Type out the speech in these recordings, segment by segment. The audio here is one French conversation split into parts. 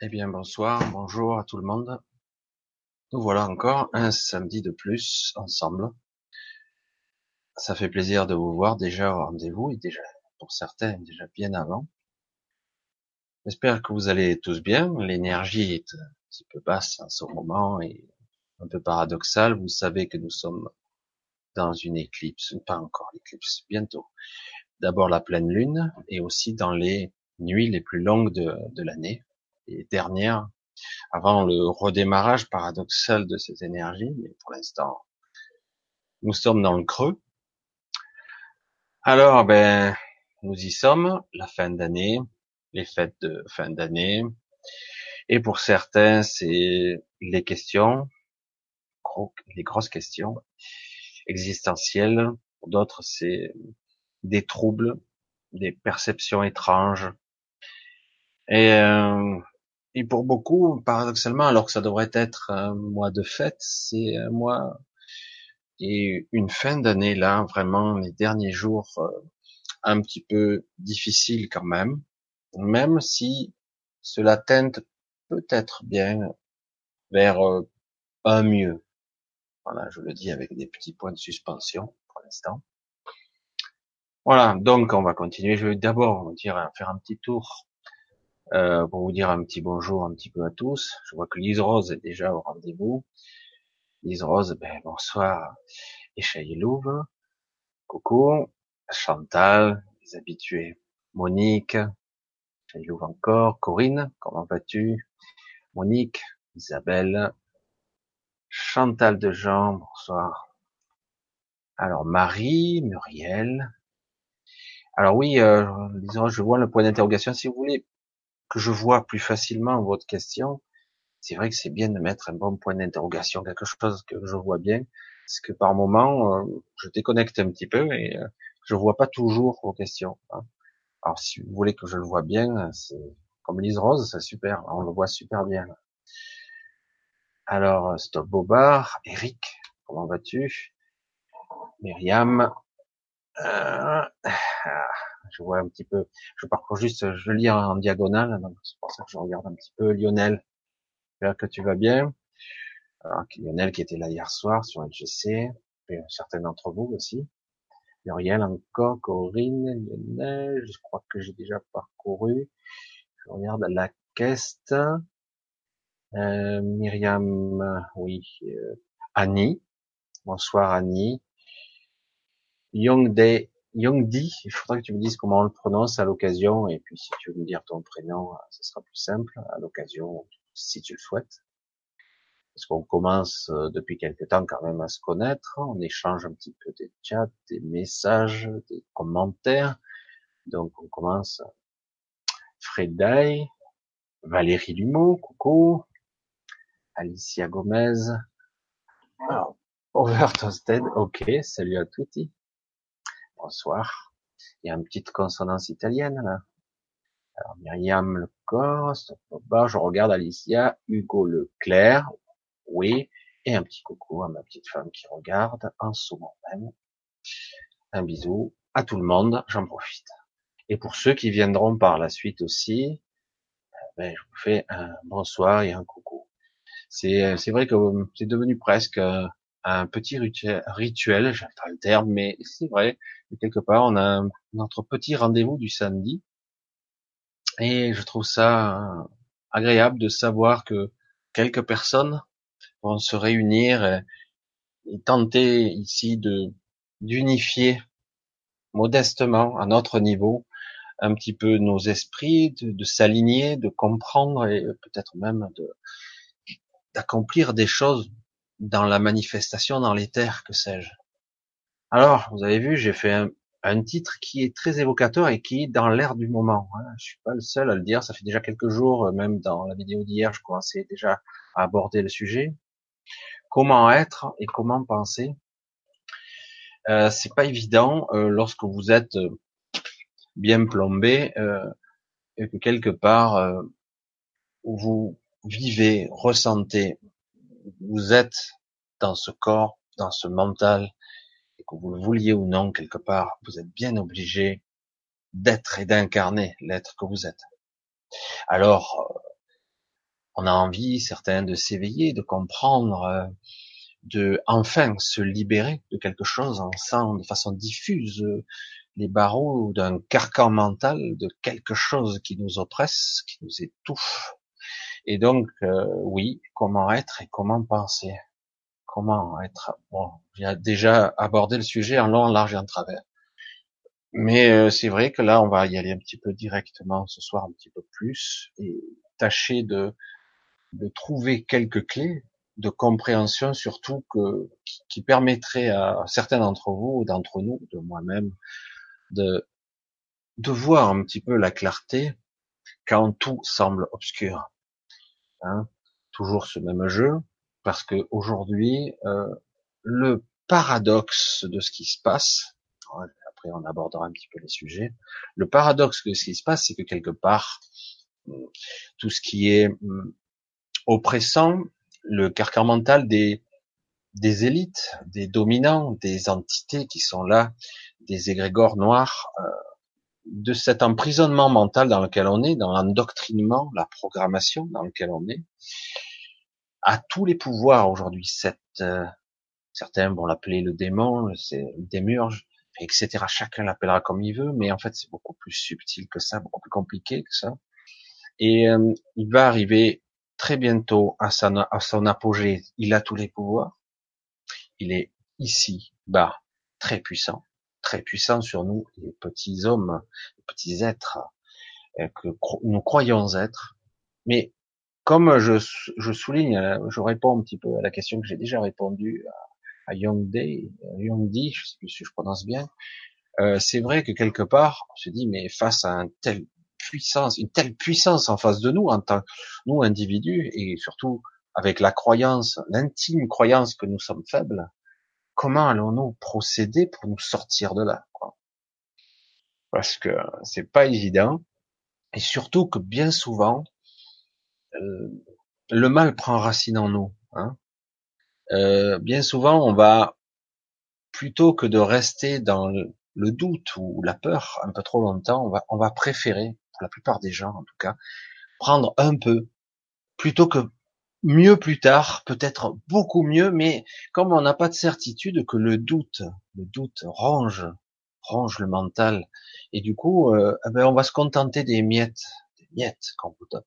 Eh bien, bonsoir, bonjour à tout le monde. Nous voilà encore un samedi de plus ensemble. Ça fait plaisir de vous voir déjà au rendez-vous et déjà, pour certains, déjà bien avant. J'espère que vous allez tous bien. L'énergie est un petit peu basse en ce moment et un peu paradoxale. Vous savez que nous sommes dans une éclipse, pas encore l'éclipse, bientôt. D'abord la pleine lune et aussi dans les nuits les plus longues de, de l'année, les dernières, avant le redémarrage paradoxal de cette énergie, mais pour l'instant, nous sommes dans le creux. Alors, ben, nous y sommes, la fin d'année, les fêtes de fin d'année, et pour certains, c'est les questions, les grosses questions existentielles, pour d'autres, c'est des troubles, des perceptions étranges, et euh, et pour beaucoup, paradoxalement, alors que ça devrait être un mois de fête, c'est un mois et une fin d'année là, vraiment les derniers jours euh, un petit peu difficiles quand même, même si cela teinte peut-être bien vers euh, un mieux. Voilà, je le dis avec des petits points de suspension pour l'instant. Voilà, donc on va continuer. Je vais d'abord dire faire un petit tour euh, pour vous dire un petit bonjour un petit peu à tous. Je vois que Lise Rose est déjà au rendez-vous. Lise Rose, ben bonsoir. Et Louve, coucou. Chantal, les habitués. Monique, Louve encore. Corinne, comment vas-tu? Monique, Isabelle, Chantal de Jean, bonsoir. Alors Marie, Muriel. Alors oui, euh, je vois le point d'interrogation. Si vous voulez que je vois plus facilement votre question, c'est vrai que c'est bien de mettre un bon point d'interrogation, quelque chose que je vois bien, parce que par moment, euh, je déconnecte un petit peu et euh, je vois pas toujours vos questions. Hein. Alors si vous voulez que je le vois bien, c'est comme Lise Rose, c'est super, on le voit super bien. Alors, Stop Bobard, Eric, comment vas-tu? Myriam, euh, je vois un petit peu, je parcours juste, je lis en diagonale, donc c'est pour ça que je regarde un petit peu. Lionel, j'espère que tu vas bien. Alors, Lionel qui était là hier soir sur LGC, et certains d'entre vous aussi. Muriel encore, Corinne, Lionel, je crois que j'ai déjà parcouru. Je regarde la caisse. Euh, Myriam, oui. Euh, Annie. Bonsoir Annie. Youngday, Youngdi, il faudrait que tu me dises comment on le prononce à l'occasion, et puis si tu veux me dire ton prénom, ce sera plus simple à l'occasion, si tu le souhaites. Parce qu'on commence euh, depuis quelque temps quand même à se connaître, on échange un petit peu des chats, des messages, des commentaires. Donc on commence. Freday, Valérie Lumeau, coucou. Alicia Gomez. Alors, Over ok, salut à tutti. Bonsoir. Il y a une petite consonance italienne là. Alors Myriam Lecor, je regarde Alicia, Hugo Leclerc, oui, et un petit coucou à ma petite femme qui regarde en ce moment même. Un bisou à tout le monde, j'en profite. Et pour ceux qui viendront par la suite aussi, ben, je vous fais un bonsoir et un coucou. C'est, c'est vrai que c'est devenu presque un petit rituel, j'aime pas le terme, mais c'est vrai, quelque part, on a notre petit rendez-vous du samedi, et je trouve ça agréable de savoir que quelques personnes vont se réunir et, tenter ici de d'unifier modestement à notre niveau un petit peu nos esprits, de, s'aligner, de comprendre et peut-être même d'accomplir des choses dans la manifestation, dans les terres, que sais-je. Alors, vous avez vu, j'ai fait un, un, titre qui est très évocateur et qui est dans l'air du moment. Hein. Je suis pas le seul à le dire. Ça fait déjà quelques jours, même dans la vidéo d'hier, je commençais déjà à aborder le sujet. Comment être et comment penser? Euh, c'est pas évident euh, lorsque vous êtes euh, bien plombé euh, et que quelque part euh, vous vivez, ressentez vous êtes dans ce corps, dans ce mental, et que vous le vouliez ou non quelque part, vous êtes bien obligé d'être et d'incarner l'être que vous êtes. Alors, On a envie, certains, de s'éveiller, de comprendre, de enfin se libérer de quelque chose en de façon diffuse les barreaux d'un carcan mental, de quelque chose qui nous oppresse, qui nous étouffe. Et donc, euh, oui, comment être et comment penser? Comment être? Bon, j'ai déjà abordé le sujet en long, en large et en travers. Mais euh, c'est vrai que là, on va y aller un petit peu directement ce soir, un petit peu plus, et tâcher de, de trouver quelques clés de compréhension, surtout que qui, qui permettraient à certains d'entre vous, d'entre nous, de moi-même, de de voir un petit peu la clarté quand tout semble obscur. Hein Toujours ce même jeu, parce que aujourd'hui, euh, le paradoxe de ce qui se passe, après on abordera un petit peu les sujets, le paradoxe de ce qui se passe, c'est que quelque part, tout ce qui est hum, oppressant, le carcan mental des, des élites, des dominants, des entités qui sont là, des égrégores noirs, euh, de cet emprisonnement mental dans lequel on est, dans l'endoctrinement, la programmation dans lequel on est, à tous les pouvoirs aujourd'hui. Cette, euh, certains vont l'appeler le démon, c'est le démurge, etc. Chacun l'appellera comme il veut, mais en fait c'est beaucoup plus subtil que ça, beaucoup plus compliqué que ça. Et euh, il va arriver très bientôt à, à son apogée. Il a tous les pouvoirs. Il est ici, bas, très puissant, très puissant sur nous, les petits hommes, les petits êtres euh, que nous croyons être. Mais comme je, je souligne, euh, je réponds un petit peu à la question que j'ai déjà répondu à, Young Day, Young Di, je sais plus si je prononce bien. Euh, c'est vrai que quelque part, on se dit, mais face à un tel puissance, une telle puissance en face de nous, en tant nous individus, et surtout avec la croyance, l'intime croyance que nous sommes faibles, comment allons-nous procéder pour nous sortir de là Parce que c'est pas évident, et surtout que bien souvent, euh, le mal prend racine en nous. Hein euh, bien souvent, on va plutôt que de rester dans le, doute ou la peur un peu trop longtemps, on va préférer pour la plupart des gens en tout cas, prendre un peu, plutôt que mieux plus tard, peut-être beaucoup mieux, mais comme on n'a pas de certitude que le doute, le doute ronge, ronge le mental, et du coup, euh, eh ben on va se contenter des miettes, des miettes qu'on vous donne.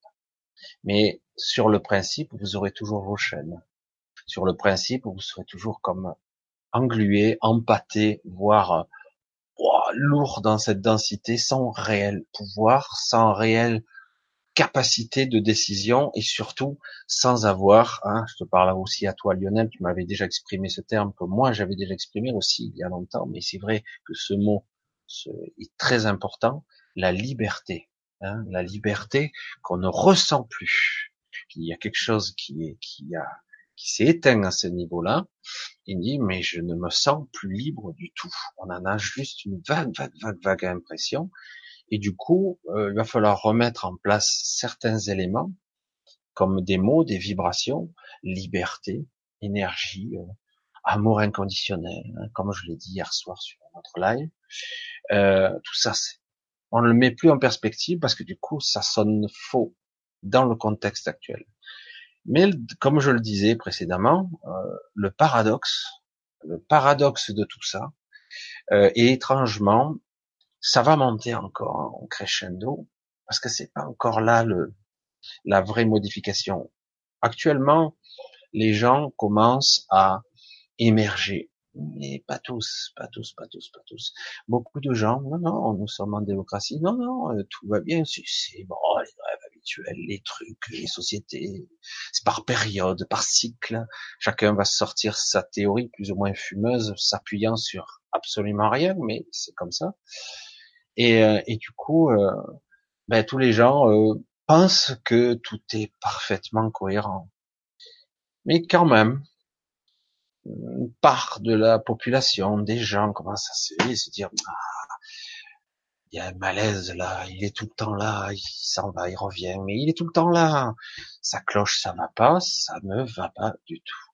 Mais sur le principe, vous aurez toujours vos chaînes. Sur le principe, vous serez toujours comme englué, empâté, voire lourd dans cette densité, sans réel pouvoir, sans réelle capacité de décision et surtout sans avoir, hein, je te parle aussi à toi Lionel, tu m'avais déjà exprimé ce terme que moi j'avais déjà exprimé aussi il y a longtemps, mais c'est vrai que ce mot est très important, la liberté, hein, la liberté qu'on ne ressent plus. Il y a quelque chose qui est qui a qui s'est éteint à ce niveau-là. Il dit, mais je ne me sens plus libre du tout. On en a juste une vague, vague, vague, vague impression. Et du coup, euh, il va falloir remettre en place certains éléments, comme des mots, des vibrations, liberté, énergie, euh, amour inconditionnel, hein, comme je l'ai dit hier soir sur notre live. Euh, tout ça, on ne le met plus en perspective parce que du coup, ça sonne faux dans le contexte actuel. Mais comme je le disais précédemment, euh, le paradoxe, le paradoxe de tout ça, euh, et étrangement, ça va monter encore en crescendo parce que c'est pas encore là le, la vraie modification. Actuellement, les gens commencent à émerger, mais pas tous, pas tous, pas tous, pas tous. Beaucoup de gens, non, non, nous sommes en démocratie, non, non, euh, tout va bien, c'est bon, les rêves les trucs, les sociétés, c'est par période, par cycle. Chacun va sortir sa théorie plus ou moins fumeuse, s'appuyant sur absolument rien, mais c'est comme ça. Et, euh, et du coup, euh, ben, tous les gens euh, pensent que tout est parfaitement cohérent. Mais quand même, une part de la population, des gens commencent à se, dire, ah, il y a un malaise là, il est tout le temps là, il s'en va, il revient, mais il est tout le temps là. Sa cloche, ça va pas, ça ne va pas du tout.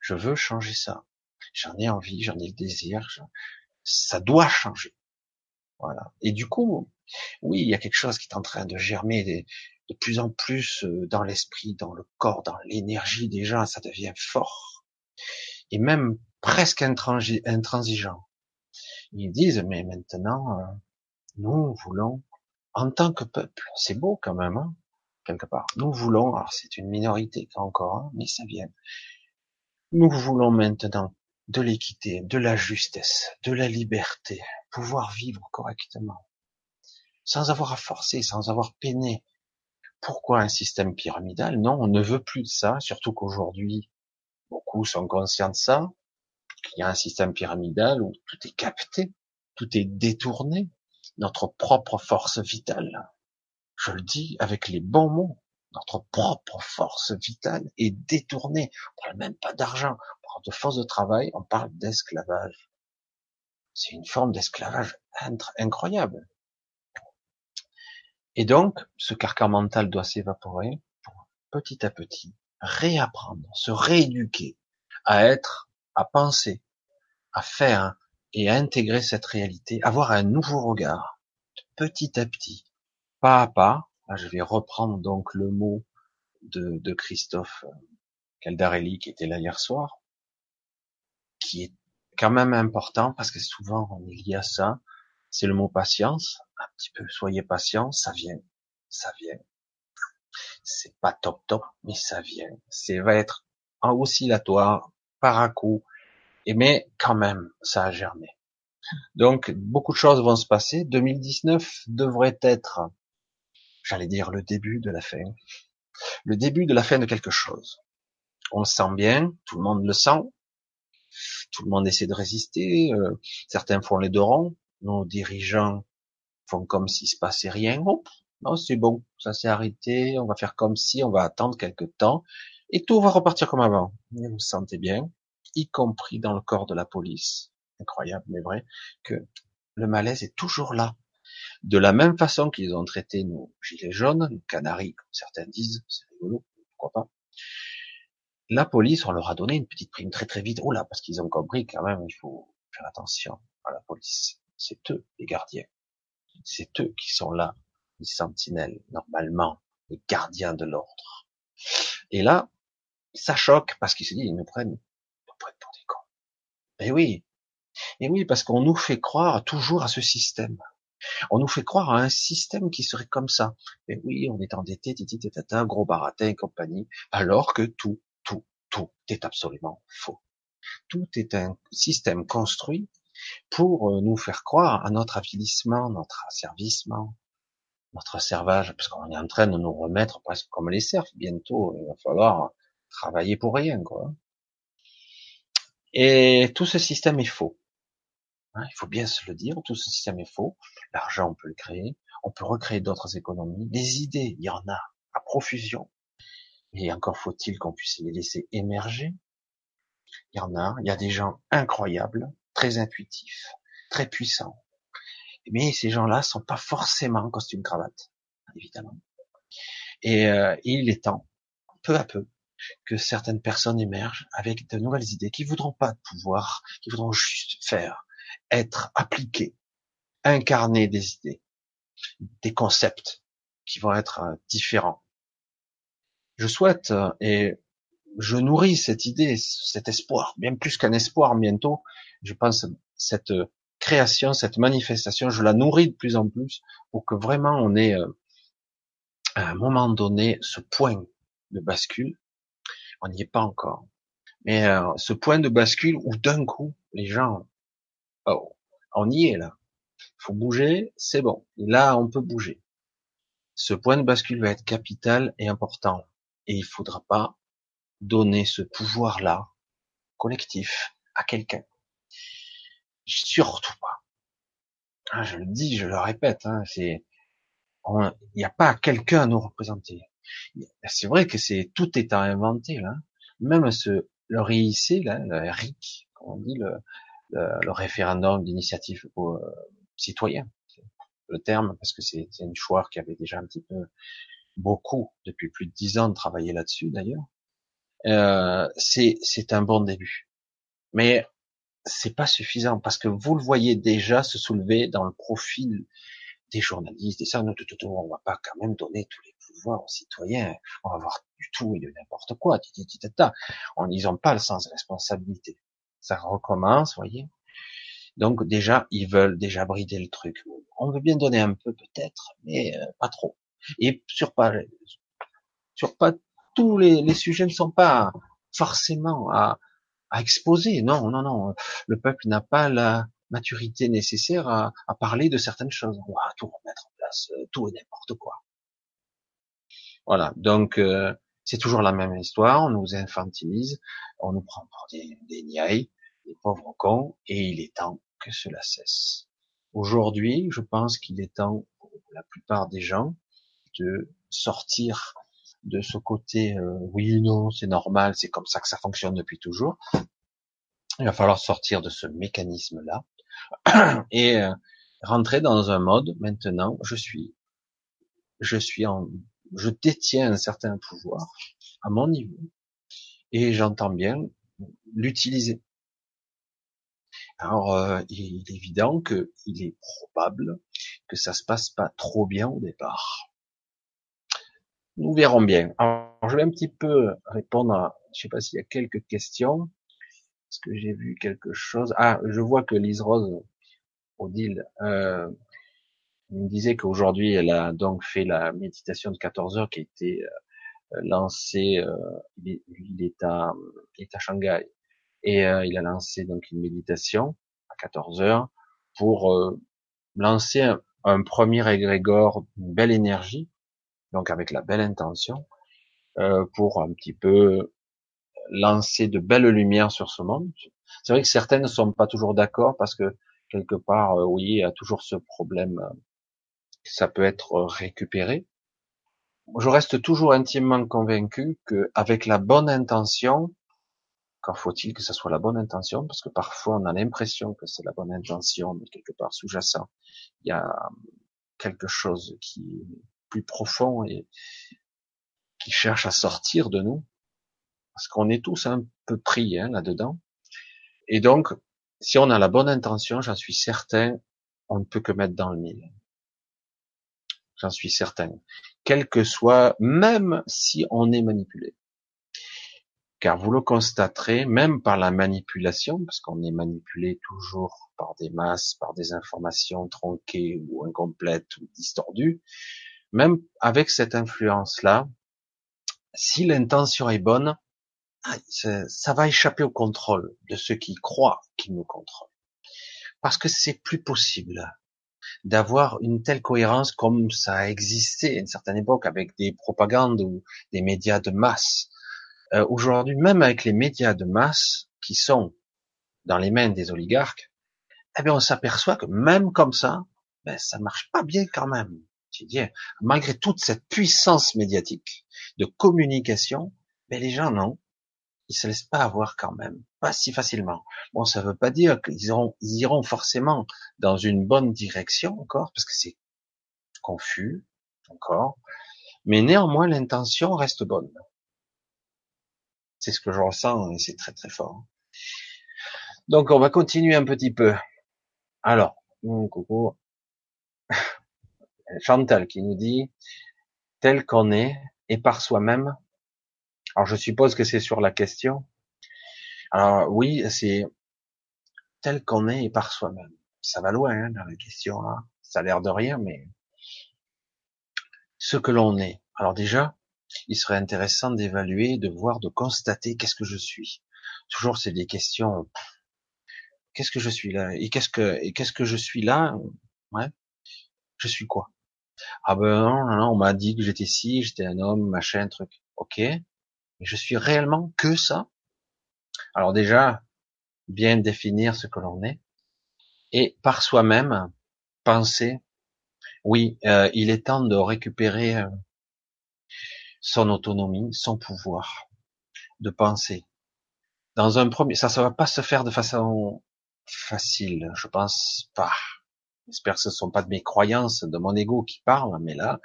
Je veux changer ça. J'en ai envie, j'en ai le désir, ça doit changer. Voilà. Et du coup, Oui, il y a quelque chose qui est en train de germer de plus en plus euh, dans l'esprit, dans le corps, dans l'énergie des gens, ça devient fort. Et même presque intransigeant. Ils disent, mais maintenant, euh, nous voulons, en tant que peuple, c'est beau quand même, hein, quelque part, nous voulons, alors c'est une minorité encore, hein, mais ça vient, nous voulons maintenant de l'équité, de la justesse, de la liberté, pouvoir vivre correctement, sans avoir à forcer, sans avoir peiné. Pourquoi un système pyramidal? Non, on ne veut plus de ça, surtout qu'aujourd'hui, beaucoup sont conscients de ça, qu'il y a un système pyramidal où tout est capté, tout est détourné, notre propre force vitale. Je le dis avec les bons mots. Notre propre force vitale est détournée. On parle même pas d'argent, on parle de force de travail, on parle d'esclavage. C'est une forme d'esclavage incroyable. Et donc, ce carcan mental doit s'évaporer pour petit à petit réapprendre, se rééduquer à être, à penser, à faire et à intégrer cette réalité, avoir un nouveau regard, petit à petit, pas à pas. Je vais reprendre donc le mot de, de Christophe Caldarelli qui était là hier soir, qui est quand même important parce que souvent on est lié à ça. C'est le mot patience. Un petit peu, soyez patient, ça vient, ça vient. C'est pas top top, mais ça vient. C'est va être en oscillatoire, par à coup, et mais quand même, ça a germé. Donc beaucoup de choses vont se passer. 2019 devrait être, j'allais dire, le début de la fin, le début de la fin de quelque chose. On le sent bien, tout le monde le sent, tout le monde essaie de résister. Euh, certains font les deux ronds, nos dirigeants font comme s'il se passait rien. non, c'est bon, ça s'est arrêté. On va faire comme si, on va attendre quelques temps et tout va repartir comme avant. vous vous sentez bien y compris dans le corps de la police, incroyable mais vrai, que le malaise est toujours là. De la même façon qu'ils ont traité nos gilets jaunes, nos canaris, comme certains disent, c'est rigolo, pourquoi pas. La police, on leur a donné une petite prime très très vite. Oh là, parce qu'ils ont compris quand même, il faut faire attention à la police. C'est eux, les gardiens. C'est eux qui sont là, les sentinelles, normalement, les gardiens de l'ordre. Et là, ça choque parce qu'ils se disent, ils nous prennent eh oui. Et eh oui, parce qu'on nous fait croire toujours à ce système. On nous fait croire à un système qui serait comme ça. Et oui, on est endetté, titi, tata, gros baratin et compagnie, alors que tout, tout, tout est absolument faux. Tout est un système construit pour euh, nous faire croire à notre avilissement, notre asservissement, notre servage, parce qu'on est en train de nous remettre presque comme les serfs. Bientôt, il va falloir travailler pour rien, quoi. Et tout ce système est faux. Hein, il faut bien se le dire, tout ce système est faux. L'argent, on peut le créer. On peut recréer d'autres économies. Les idées, il y en a à profusion. Et encore faut-il qu'on puisse les laisser émerger. Il y en a. Il y a des gens incroyables, très intuitifs, très puissants. Mais ces gens-là sont pas forcément en costume cravate, évidemment. Et euh, il est temps, peu à peu, que certaines personnes émergent avec de nouvelles idées qui voudront pas de pouvoir, qui voudront juste faire, être appliquées, incarner des idées, des concepts qui vont être euh, différents. Je souhaite euh, et je nourris cette idée, cet espoir, bien plus qu'un espoir bientôt. Je pense cette création, cette manifestation, je la nourris de plus en plus pour que vraiment on ait euh, à un moment donné ce point de bascule on n'y est pas encore. Mais euh, ce point de bascule où d'un coup, les gens, oh, on y est là. Il faut bouger, c'est bon. là, on peut bouger. Ce point de bascule va être capital et important. Et il faudra pas donner ce pouvoir-là, collectif, à quelqu'un. Surtout pas. Ah, je le dis, je le répète, hein, c'est, il n'y a pas quelqu'un à nous représenter. C'est vrai que c'est tout est à inventer là. Même ce le RIC là, le RIC, comme on dit, le, le, référendum d'initiative euh, citoyen, le terme, parce que c'est une choix qui avait déjà un petit peu beaucoup depuis plus de dix ans de travailler là-dessus d'ailleurs. Euh, c'est un bon début, mais c'est pas suffisant parce que vous le voyez déjà se soulever dans le profil des journalistes, des ça, non, tout, tout, on va pas quand même donner tous les pouvoirs aux citoyens, on va voir du tout et de n'importe quoi, on ils ont pas le sens de responsabilité. Ça recommence, voyez. Donc déjà, ils veulent déjà brider le truc. On veut bien donner un peu peut-être, mais euh, pas trop. Et sur pas, sur pas tous les, les sujets ne sont pas forcément à, à exposer. Non, non, non. Le peuple n'a pas la maturité nécessaire à, à, parler de certaines choses. On va tout remettre en place, euh, tout et n'importe quoi. Voilà. Donc euh, c'est toujours la même histoire. On nous infantilise, on nous prend pour des, des niais, des pauvres cons, et il est temps que cela cesse. Aujourd'hui, je pense qu'il est temps pour la plupart des gens de sortir de ce côté euh, oui non c'est normal c'est comme ça que ça fonctionne depuis toujours. Il va falloir sortir de ce mécanisme là et euh, rentrer dans un mode maintenant je suis je suis en je détiens un certain pouvoir à mon niveau et j'entends bien l'utiliser. Alors euh, il est évident que il est probable que ça se passe pas trop bien au départ nous verrons bien. Alors, je vais un petit peu répondre à, je sais pas s'il y a quelques questions. Est-ce que j'ai vu quelque chose? Ah, je vois que Lise Rose, Odile, euh, me disait qu'aujourd'hui, elle a donc fait la méditation de 14 heures qui a été euh, lancée, euh, il, est, à, il est à Shanghai. Et euh, il a lancé donc une méditation à 14 heures pour euh, lancer un, premier égrégore, une belle énergie donc avec la belle intention, euh, pour un petit peu lancer de belles lumières sur ce monde. C'est vrai que certaines ne sont pas toujours d'accord parce que quelque part, euh, oui, il y a toujours ce problème euh, ça peut être récupéré. Je reste toujours intimement convaincu que avec la bonne intention, quand faut-il que ce soit la bonne intention, parce que parfois on a l'impression que c'est la bonne intention, mais quelque part sous-jacent, il y a quelque chose qui plus profond et qui cherche à sortir de nous, parce qu'on est tous un peu pris hein, là-dedans. Et donc, si on a la bonne intention, j'en suis certain, on ne peut que mettre dans le mille. J'en suis certain. Quel que soit, même si on est manipulé. Car vous le constaterez, même par la manipulation, parce qu'on est manipulé toujours par des masses, par des informations tronquées ou incomplètes ou distordues, même avec cette influence-là, si l'intention est bonne, ah, ça va échapper au contrôle de ceux qui croient qu'ils nous contrôlent. Parce que c'est plus possible d'avoir une telle cohérence comme ça a existé à une certaine époque avec des propagandes ou des médias de masse. Euh, aujourd'hui, même avec les médias de masse qui sont dans les mains des oligarques, eh bien, on s'aperçoit que même comme ça, ben, ça marche pas bien quand même malgré toute cette puissance médiatique de communication, les gens non, ils se laissent pas avoir quand même, pas si facilement. Bon, ça veut pas dire qu'ils iront, iront forcément dans une bonne direction encore, parce que c'est confus encore, mais néanmoins l'intention reste bonne. C'est ce que je ressens et c'est très très fort. Donc on va continuer un petit peu. Alors, coucou. Chantal qui nous dit tel qu'on est et par soi-même. Alors je suppose que c'est sur la question. Alors oui, c'est tel qu'on est et par soi-même. Ça va loin hein, dans la question là. Hein. Ça a l'air de rien, mais ce que l'on est. Alors déjà, il serait intéressant d'évaluer, de voir, de constater qu'est-ce que je suis. Toujours, c'est des questions. Qu'est-ce que je suis là? Et qu'est-ce que et qu'est-ce que je suis là? Ouais. Je suis quoi? Ah ben non, non, on m'a dit que j'étais si, j'étais un homme, machin, truc. Ok. Mais je suis réellement que ça? Alors déjà, bien définir ce que l'on est. Et par soi-même, penser, oui, euh, il est temps de récupérer euh, son autonomie, son pouvoir de penser. Dans un premier, ça, ça va pas se faire de façon facile, je pense pas. J'espère que ce ne sont pas de mes croyances, de mon ego qui parlent, mais là,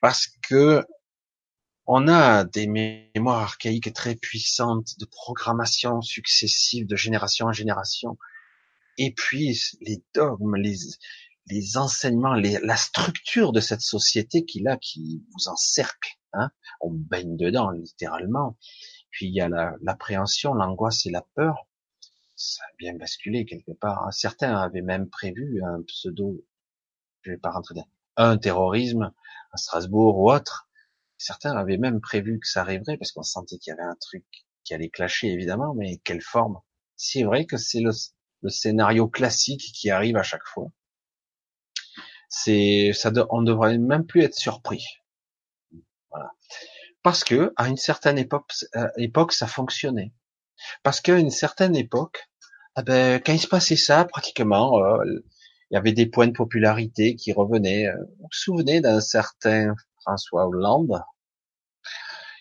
parce que on a des mémoires archaïques très puissantes de programmation successive de génération en génération. Et puis, les dogmes, les, les enseignements, la structure de cette société qui là, qui vous encercle. Hein on baigne dedans littéralement. Puis il y a l'appréhension, l'angoisse et la peur. Ça a bien basculé quelque part. Hein. Certains avaient même prévu un pseudo, je vais pas rentrer dans un terrorisme à Strasbourg ou autre. Certains avaient même prévu que ça arriverait parce qu'on sentait qu'il y avait un truc qui allait clasher évidemment, mais quelle forme C'est vrai que c'est le, scénario classique qui arrive à chaque fois c'est ça on devrait même plus être surpris voilà parce que à une certaine époque euh, époque ça fonctionnait parce qu'à une certaine époque eh ben, quand il se passait ça pratiquement euh, il y avait des points de popularité qui revenaient. Euh, vous vous souvenez d'un certain François Hollande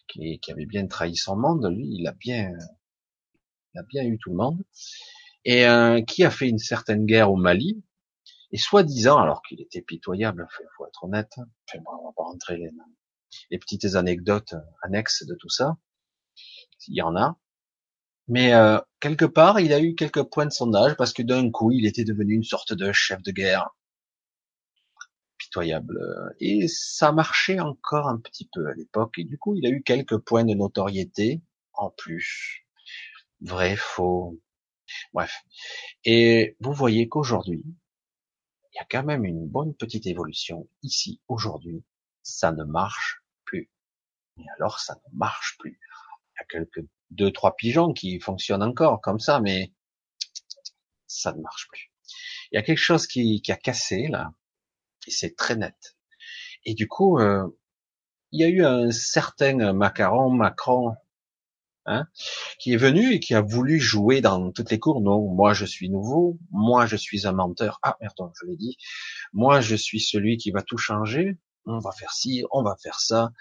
qui, avait bien trahi son monde lui il a bien il a bien eu tout le monde et qui a fait une certaine guerre au Mali et soi-disant, alors qu'il était pitoyable, il faut être honnête, enfin bon, on va pas rentrer les petites anecdotes annexes de tout ça, il y en a, mais euh, quelque part, il a eu quelques points de sondage parce que d'un coup, il était devenu une sorte de chef de guerre pitoyable. Et ça marchait encore un petit peu à l'époque. Et du coup, il a eu quelques points de notoriété en plus. Vrai, faux. Bref. Et vous voyez qu'aujourd'hui, il y a quand même une bonne petite évolution ici aujourd'hui. Ça ne marche plus. Et alors, ça ne marche plus. Y a quelques deux, trois pigeons qui fonctionnent encore comme ça, mais ça ne marche plus. Il y a quelque chose qui, qui a cassé là, et c'est très net. Et du coup, euh, il y a eu un certain macaron, Macron, Hein, qui est venu et qui a voulu jouer dans toutes les cours. Non, moi je suis nouveau, moi je suis un menteur. Ah merde, je l'ai dit. Moi je suis celui qui va tout changer. On va faire ci, on va faire ça.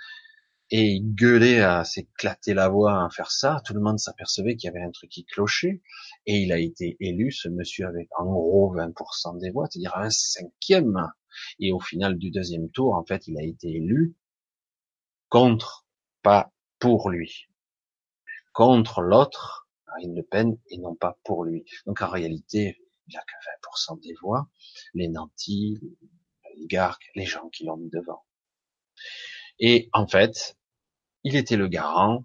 Et il gueulait à s'éclater la voix à faire ça. Tout le monde s'apercevait qu'il y avait un truc qui clochait. Et il a été élu, ce monsieur, avec en gros 20% des voix, c'est-à-dire un cinquième. Et au final du deuxième tour, en fait, il a été élu contre, pas pour lui contre l'autre, Marine Le Pen, et non pas pour lui. Donc en réalité, il a que 20% des voix, les nantis, les garques, les gens qui l'ont mis devant. Et en fait, il était le garant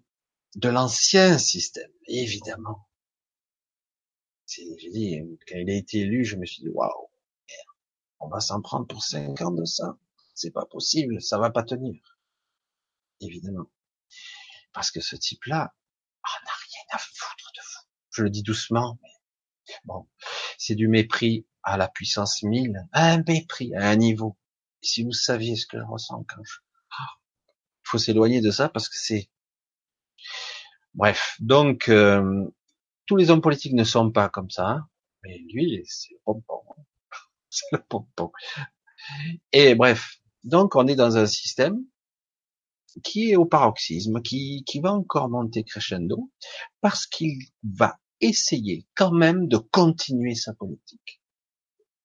de l'ancien système, évidemment. J'ai dit, quand il a été élu, je me suis dit, waouh, on va s'en prendre pour cinq ans de ça. C'est pas possible, ça va pas tenir. Évidemment. Parce que ce type-là, on n'a rien à foutre de vous. Je le dis doucement, mais bon, c'est du mépris à la puissance 1000, un mépris à un niveau. Si vous saviez ce que je ressens quand je... faut s'éloigner de ça parce que c'est... Bref, donc euh, tous les hommes politiques ne sont pas comme ça, mais lui, c'est le pompon. C'est le pompon. Et bref, donc on est dans un système qui est au paroxysme, qui, qui va encore monter crescendo, parce qu'il va essayer quand même de continuer sa politique.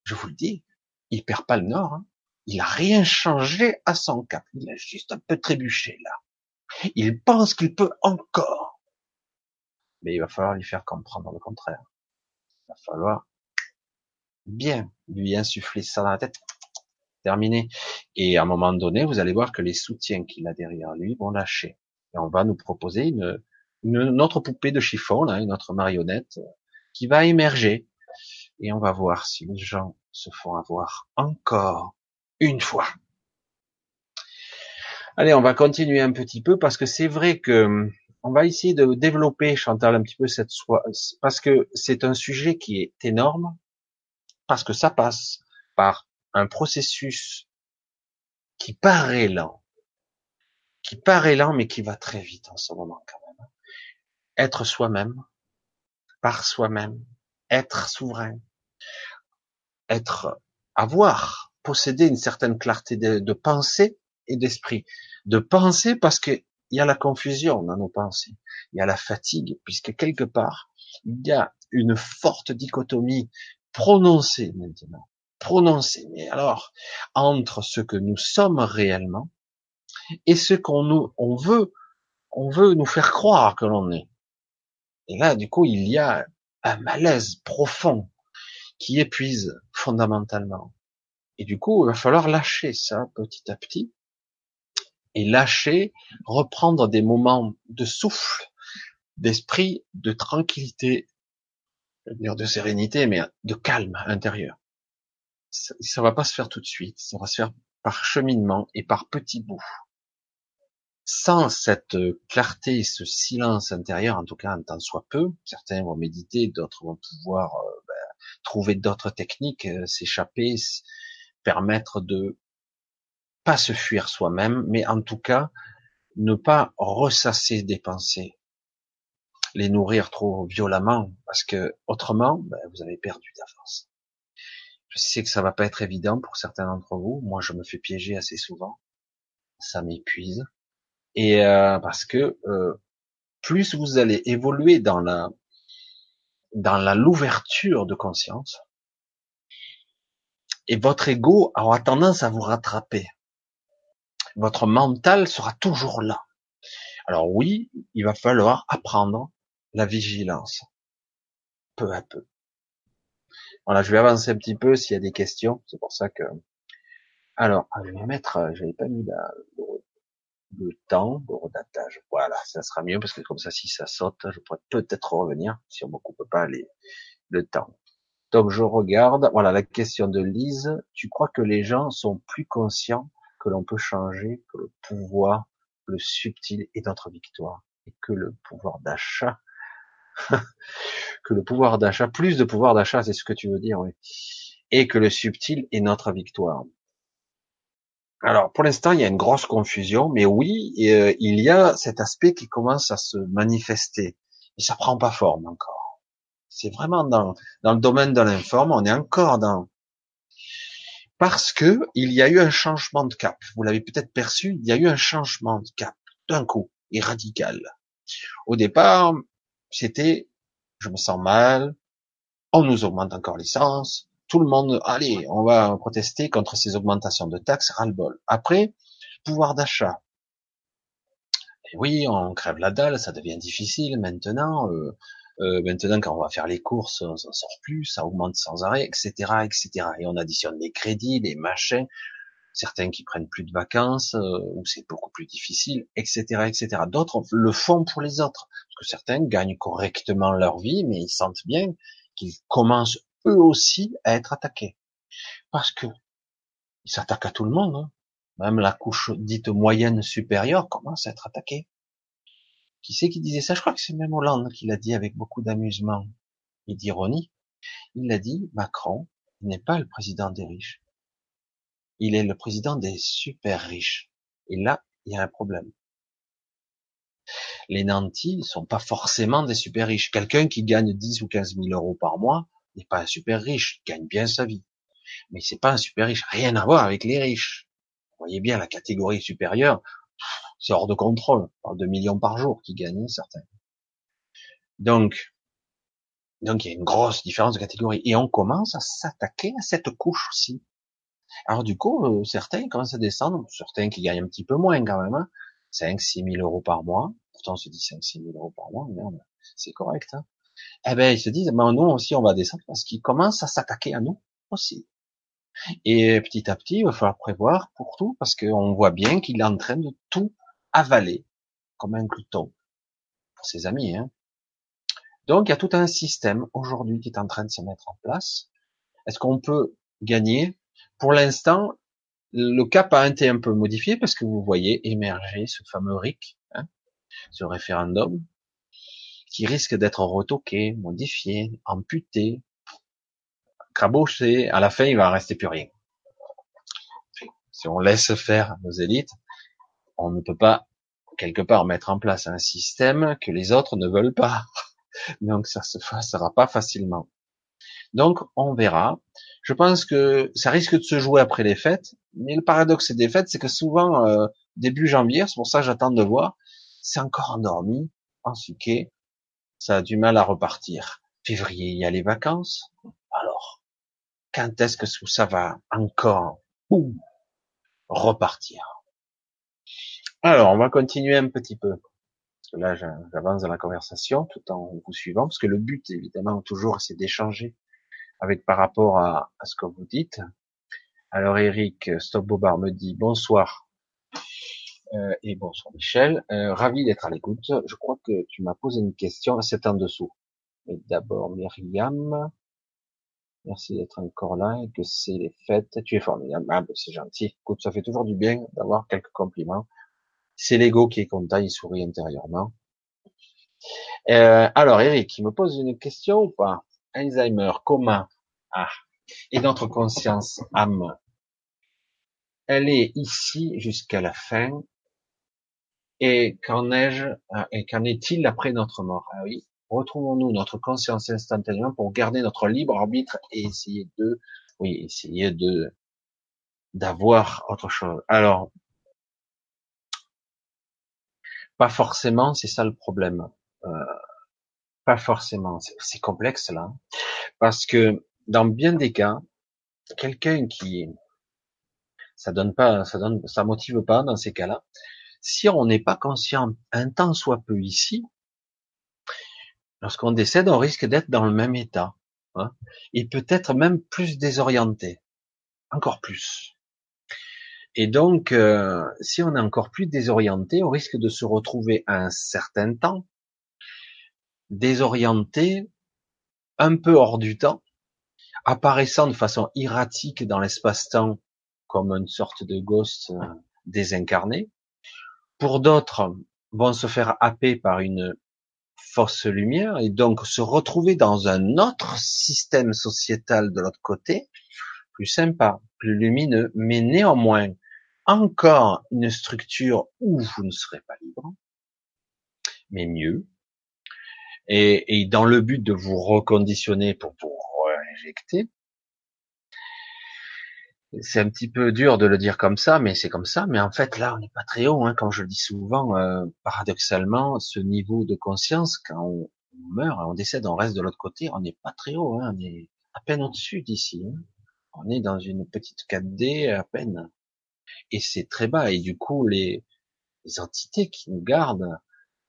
Je vous le dis, il perd pas le nord, hein. Il a rien changé à son cap, il a juste un peu trébuché là. Il pense qu'il peut encore, mais il va falloir lui faire comprendre le contraire. Il va falloir bien lui insuffler ça dans la tête terminé. Et à un moment donné, vous allez voir que les soutiens qu'il a derrière lui vont lâcher. Et on va nous proposer une, une, autre poupée de chiffon, là, une autre marionnette, qui va émerger. Et on va voir si les gens se font avoir encore une fois. Allez, on va continuer un petit peu parce que c'est vrai que on va essayer de développer, Chantal, un petit peu cette soie, parce que c'est un sujet qui est énorme, parce que ça passe par un processus qui paraît lent, qui paraît lent mais qui va très vite en ce moment quand même. Être soi-même, par soi-même, être souverain, être, avoir, posséder une certaine clarté de, pensée et d'esprit. De pensée parce que il y a la confusion dans nos pensées, il y a la fatigue, puisque quelque part, il y a une forte dichotomie prononcée maintenant prononcer. Mais alors, entre ce que nous sommes réellement et ce qu'on veut, on veut nous faire croire que l'on est. Et là, du coup, il y a un malaise profond qui épuise fondamentalement. Et du coup, il va falloir lâcher ça petit à petit et lâcher, reprendre des moments de souffle, d'esprit, de tranquillité, de sérénité, mais de calme intérieur. Ça, ça va pas se faire tout de suite, ça va se faire par cheminement et par petits bouts. Sans cette clarté, ce silence intérieur, en tout cas en tant soit peu, certains vont méditer, d'autres vont pouvoir euh, ben, trouver d'autres techniques, euh, s'échapper, permettre de pas se fuir soi-même, mais en tout cas ne pas ressasser des pensées, les nourrir trop violemment, parce que autrement, ben, vous avez perdu d'avance. Je sais que ça va pas être évident pour certains d'entre vous. Moi, je me fais piéger assez souvent. Ça m'épuise. Et euh, parce que euh, plus vous allez évoluer dans la dans la l'ouverture de conscience, et votre ego aura tendance à vous rattraper. Votre mental sera toujours là. Alors oui, il va falloir apprendre la vigilance, peu à peu. Voilà, je vais avancer un petit peu s'il y a des questions. C'est pour ça que. Alors, je vais mettre, euh, j'avais pas mis le, temps, le redatage. Voilà, ça sera mieux parce que comme ça, si ça saute, je pourrais peut-être revenir si on ne coupe pas les, le temps. Donc je regarde. Voilà la question de Lise. Tu crois que les gens sont plus conscients que l'on peut changer, que le pouvoir, le subtil est notre victoire et que le pouvoir d'achat? Que le pouvoir d'achat, plus de pouvoir d'achat, c'est ce que tu veux dire, oui. Et que le subtil est notre victoire. Alors, pour l'instant, il y a une grosse confusion, mais oui, euh, il y a cet aspect qui commence à se manifester. Et ça prend pas forme encore. C'est vraiment dans, dans le domaine de l'informe, on est encore dans, parce que il y a eu un changement de cap. Vous l'avez peut-être perçu, il y a eu un changement de cap d'un coup et radical. Au départ, c'était je me sens mal, on nous augmente encore l'essence, tout le monde, allez, on va protester contre ces augmentations de taxes, ras-le-bol. Après, pouvoir d'achat. Et oui, on crève la dalle, ça devient difficile maintenant. Euh, euh, maintenant, quand on va faire les courses, on s'en sort plus, ça augmente sans arrêt, etc., etc. Et on additionne les crédits, les machins certains qui prennent plus de vacances, euh, où c'est beaucoup plus difficile, etc., etc. D'autres le font pour les autres, parce que certains gagnent correctement leur vie, mais ils sentent bien qu'ils commencent eux aussi à être attaqués, parce que ils s'attaquent à tout le monde, hein. même la couche dite moyenne supérieure commence à être attaquée. Qui c'est qui disait ça? Je crois que c'est même Hollande qui l'a dit avec beaucoup d'amusement et d'ironie. Il a dit, Macron n'est pas le président des riches il est le président des super riches. Et là, il y a un problème. Les nantis ne sont pas forcément des super riches. Quelqu'un qui gagne 10 ou 15 000 euros par mois n'est pas un super riche, il gagne bien sa vie. Mais c'est pas un super riche, rien à voir avec les riches. Vous voyez bien la catégorie supérieure, c'est hors de contrôle. On parle millions par jour qui gagnent certains. Donc, donc il y a une grosse différence de catégorie. Et on commence à s'attaquer à cette couche aussi. Alors du coup, euh, certains commencent à descendre, certains qui gagnent un petit peu moins quand même, hein, 5 6 000 euros par mois. Pourtant, on se dit 5 6 000 euros par mois, merde, c'est correct. Hein. Eh ben, ils se disent, ben, nous aussi, on va descendre parce qu'ils commencent à s'attaquer à nous aussi. Et petit à petit, il va falloir prévoir pour tout parce qu'on voit bien qu'il est tout avaler comme un glouton pour ses amis. Hein. Donc, il y a tout un système aujourd'hui qui est en train de se mettre en place. Est-ce qu'on peut gagner? Pour l'instant, le cap a été un peu modifié parce que vous voyez émerger ce fameux RIC, hein, ce référendum, qui risque d'être retoqué, modifié, amputé, caboché. À la fin, il va rester plus rien. Si on laisse faire nos élites, on ne peut pas quelque part mettre en place un système que les autres ne veulent pas. Donc ça se fera pas facilement. Donc on verra. Je pense que ça risque de se jouer après les fêtes, mais le paradoxe des fêtes, c'est que souvent euh, début janvier, c'est pour ça que j'attends de voir, c'est encore endormi, ensuite ça a du mal à repartir. Février, il y a les vacances. Alors, quand est-ce que ça va encore repartir? Alors, on va continuer un petit peu. Parce là, j'avance dans la conversation tout en vous suivant, parce que le but, évidemment, toujours, c'est d'échanger avec par rapport à, ce que vous dites. Alors Eric Stop Bobard me dit bonsoir euh, et bonsoir Michel, euh, ravi d'être à l'écoute. Je crois que tu m'as posé une question, c'est en dessous. Mais d'abord Myriam, merci d'être encore là et que c'est les fêtes. Tu es formidable, ah, c'est gentil. Écoute, ça fait toujours du bien d'avoir quelques compliments. C'est l'ego qui est content, il sourit intérieurement. Euh, alors Eric, il me pose une question ou pas? Alzheimer, comment Ah, et notre conscience, âme, elle est ici jusqu'à la fin. Et qu'en ai-je, euh, et qu'en est-il après notre mort? Ah oui, retrouvons-nous notre conscience instantanément pour garder notre libre arbitre et essayer de, oui, essayer de d'avoir autre chose. Alors, pas forcément, c'est ça le problème. Euh, pas forcément, c'est complexe là, parce que dans bien des cas, quelqu'un qui ça donne pas, ça donne, ça motive pas dans ces cas-là. Si on n'est pas conscient un temps soit peu ici, lorsqu'on décède, on risque d'être dans le même état, hein, et peut-être même plus désorienté, encore plus. Et donc, euh, si on est encore plus désorienté, on risque de se retrouver à un certain temps désorienté, un peu hors du temps, apparaissant de façon erratique dans l'espace-temps comme une sorte de ghost euh, désincarné. Pour d'autres, vont se faire happer par une fausse lumière et donc se retrouver dans un autre système sociétal de l'autre côté, plus sympa, plus lumineux, mais néanmoins encore une structure où vous ne serez pas libre, mais mieux, et, dans le but de vous reconditionner pour vous réinjecter, c'est un petit peu dur de le dire comme ça, mais c'est comme ça. Mais en fait, là, on n'est pas très haut. Hein, comme je le dis souvent, euh, paradoxalement, ce niveau de conscience, quand on, meurt, on décède, on reste de l'autre côté, on n'est pas très haut. Hein, on est à peine au-dessus d'ici. Hein. On est dans une petite 4D à peine. Et c'est très bas. Et du coup, les, entités qui nous gardent,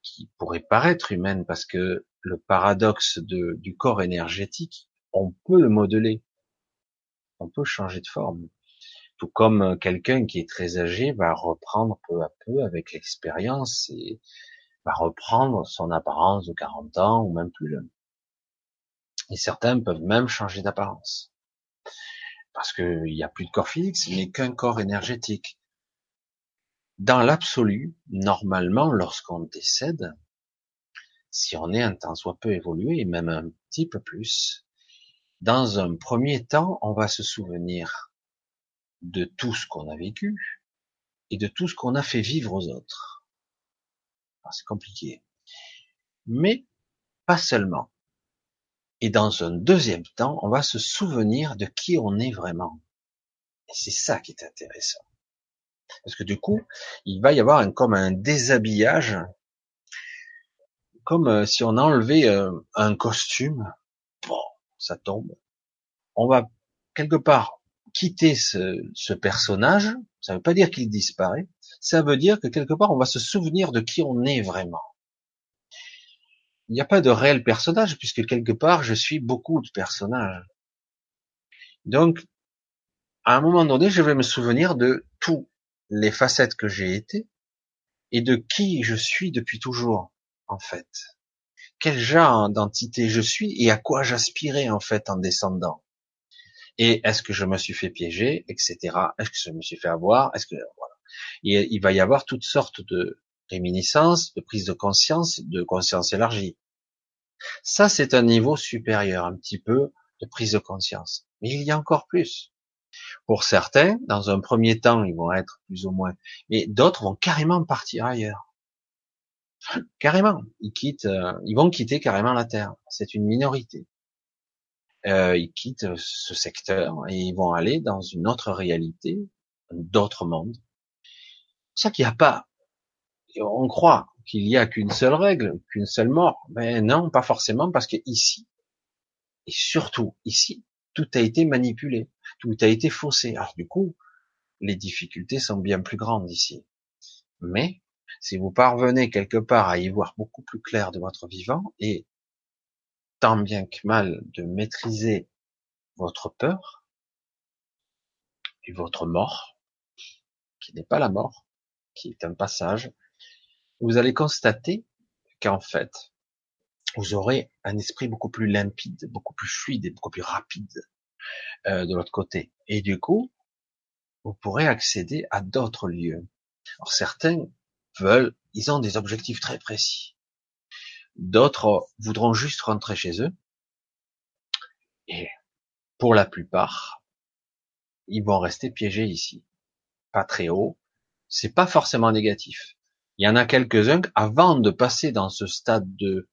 qui pourraient paraître humaines, parce que le paradoxe du corps énergétique, on peut le modeler on peut changer de forme. Tout comme quelqu'un qui est très âgé va reprendre peu à peu avec l'expérience et va reprendre son apparence de 40 ans ou même plus jeune. Et certains peuvent même changer d'apparence. Parce qu'il n'y a plus de corps physique, ce n'est qu'un corps énergétique. Dans l'absolu, normalement, lorsqu'on décède, si on est un temps soit peu évolué, et même un petit peu plus, dans un premier temps, on va se souvenir de tout ce qu'on a vécu et de tout ce qu'on a fait vivre aux autres. C'est compliqué. Mais pas seulement. Et dans un deuxième temps, on va se souvenir de qui on est vraiment. Et c'est ça qui est intéressant. Parce que du coup, il va y avoir un, comme un déshabillage, comme euh, si on enlevait euh, un costume ça tombe. On va quelque part quitter ce, personnage. Ça ne veut pas dire qu'il disparaît. Ça veut dire que quelque part on va se souvenir de qui on est vraiment. Il n'y a pas de réel personnage puisque quelque part je suis beaucoup de personnages. Donc, à un moment donné, je vais me souvenir de toutes les facettes que j'ai été et de qui je suis depuis toujours, en fait quel genre d'entité je suis et à quoi j'aspirais en fait en descendant. Et est-ce que je me suis fait piéger, etc. Est-ce que je me suis fait avoir? Est-ce que voilà. Et il va y avoir toutes sortes de réminiscences, de prise de conscience, de conscience élargie. Ça, c'est un niveau supérieur, un petit peu de prise de conscience. Mais il y a encore plus. Pour certains, dans un premier temps, ils vont être plus ou moins, mais d'autres vont carrément partir ailleurs. Carrément, ils quittent, euh, ils vont quitter carrément la Terre. C'est une minorité. Euh, ils quittent ce secteur et ils vont aller dans une autre réalité, d'autres mondes. C'est ça qu'il n'y a pas. On croit qu'il y a qu'une seule règle, qu'une seule mort. Mais non, pas forcément, parce que ici, et surtout ici, tout a été manipulé, tout a été faussé. Alors du coup, les difficultés sont bien plus grandes ici. Mais si vous parvenez quelque part à y voir beaucoup plus clair de votre vivant et tant bien que mal de maîtriser votre peur, et votre mort, qui n'est pas la mort, qui est un passage, vous allez constater qu'en fait, vous aurez un esprit beaucoup plus limpide, beaucoup plus fluide et beaucoup plus rapide euh, de l'autre côté. Et du coup, vous pourrez accéder à d'autres lieux. Alors certains veulent, ils ont des objectifs très précis. D'autres voudront juste rentrer chez eux. Et pour la plupart, ils vont rester piégés ici. Pas très haut. C'est pas forcément négatif. Il y en a quelques-uns avant de passer dans ce stade de,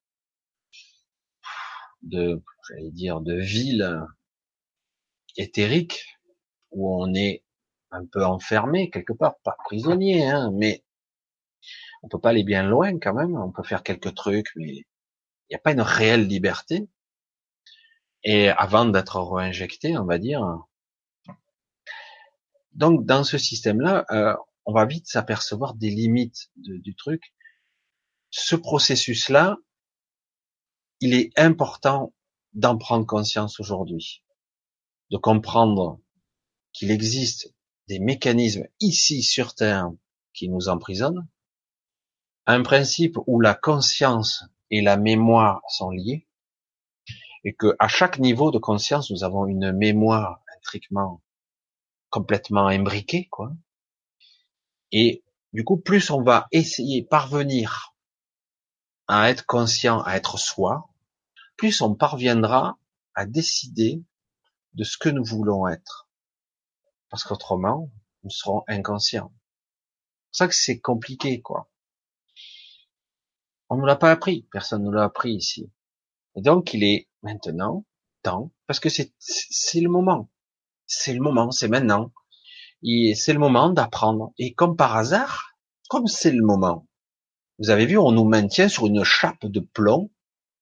de, j'allais dire, de ville éthérique où on est un peu enfermé quelque part, pas prisonnier, hein, mais on peut pas aller bien loin quand même. On peut faire quelques trucs, mais il n'y a pas une réelle liberté. Et avant d'être réinjecté, on va dire. Donc dans ce système-là, euh, on va vite s'apercevoir des limites du truc. Ce processus-là, il est important d'en prendre conscience aujourd'hui, de comprendre qu'il existe des mécanismes ici sur Terre qui nous emprisonnent, un principe où la conscience et la mémoire sont liées, et que à chaque niveau de conscience, nous avons une mémoire intriquement complètement imbriquée, quoi. Et du coup, plus on va essayer parvenir à être conscient, à être soi, plus on parviendra à décider de ce que nous voulons être. Parce qu'autrement, nous serons inconscients. C'est ça que c'est compliqué, quoi. On ne l'a pas appris, personne ne l'a appris ici. Et donc, il est maintenant temps, parce que c'est, c'est le moment. C'est le moment, c'est maintenant. Et c'est le moment d'apprendre. Et comme par hasard, comme c'est le moment, vous avez vu, on nous maintient sur une chape de plomb,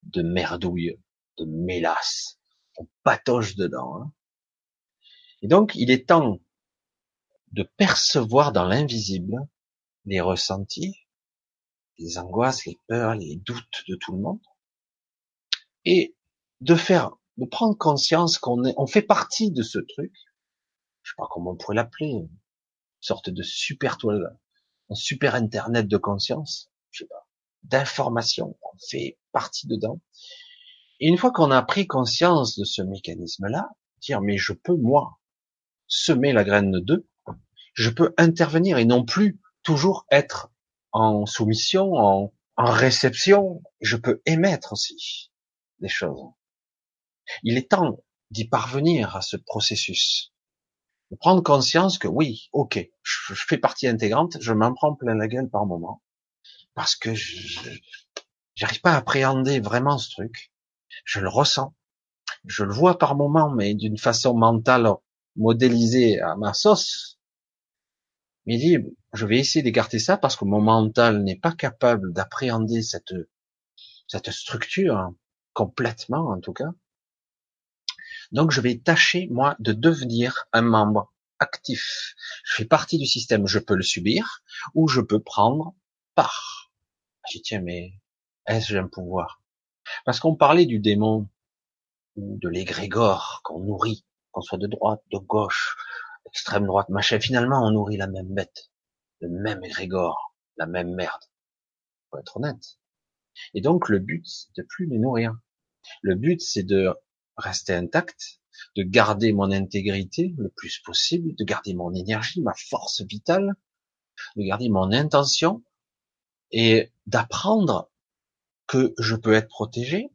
de merdouille, de mélasse. On patoche dedans. Hein. Et donc, il est temps de percevoir dans l'invisible les ressentis, les angoisses, les peurs, les doutes de tout le monde, et de faire, de prendre conscience qu'on on fait partie de ce truc. Je sais pas comment on pourrait l'appeler, une sorte de super toile, un super internet de conscience, je sais pas, d'information. On fait partie dedans. Et une fois qu'on a pris conscience de ce mécanisme-là, dire mais je peux moi semer la graine de, je peux intervenir et non plus toujours être en soumission, en, réception, je peux émettre aussi des choses. Il est temps d'y parvenir à ce processus. Prendre conscience que oui, ok, je, fais partie intégrante, je m'en prends plein la gueule par moment. Parce que j'arrive pas à appréhender vraiment ce truc. Je le ressens. Je le vois par moment, mais d'une façon mentale modélisée à ma sauce. Mais dit, je vais essayer d'écarter ça parce que mon mental n'est pas capable d'appréhender cette, cette structure hein, complètement, en tout cas. Donc, je vais tâcher, moi, de devenir un membre actif. Je fais partie du système, je peux le subir, ou je peux prendre part. Je dis, tiens, mais est-ce que j'ai un pouvoir? Parce qu'on parlait du démon, ou de l'égrégore qu'on nourrit, qu'on soit de droite, de gauche, extrême droite, machin. Finalement, on nourrit la même bête, le même égrégore, la même merde. Faut être honnête. Et donc, le but, c'est de plus les nourrir. Le but, c'est de rester intact, de garder mon intégrité le plus possible, de garder mon énergie, ma force vitale, de garder mon intention et d'apprendre que je peux être protégé,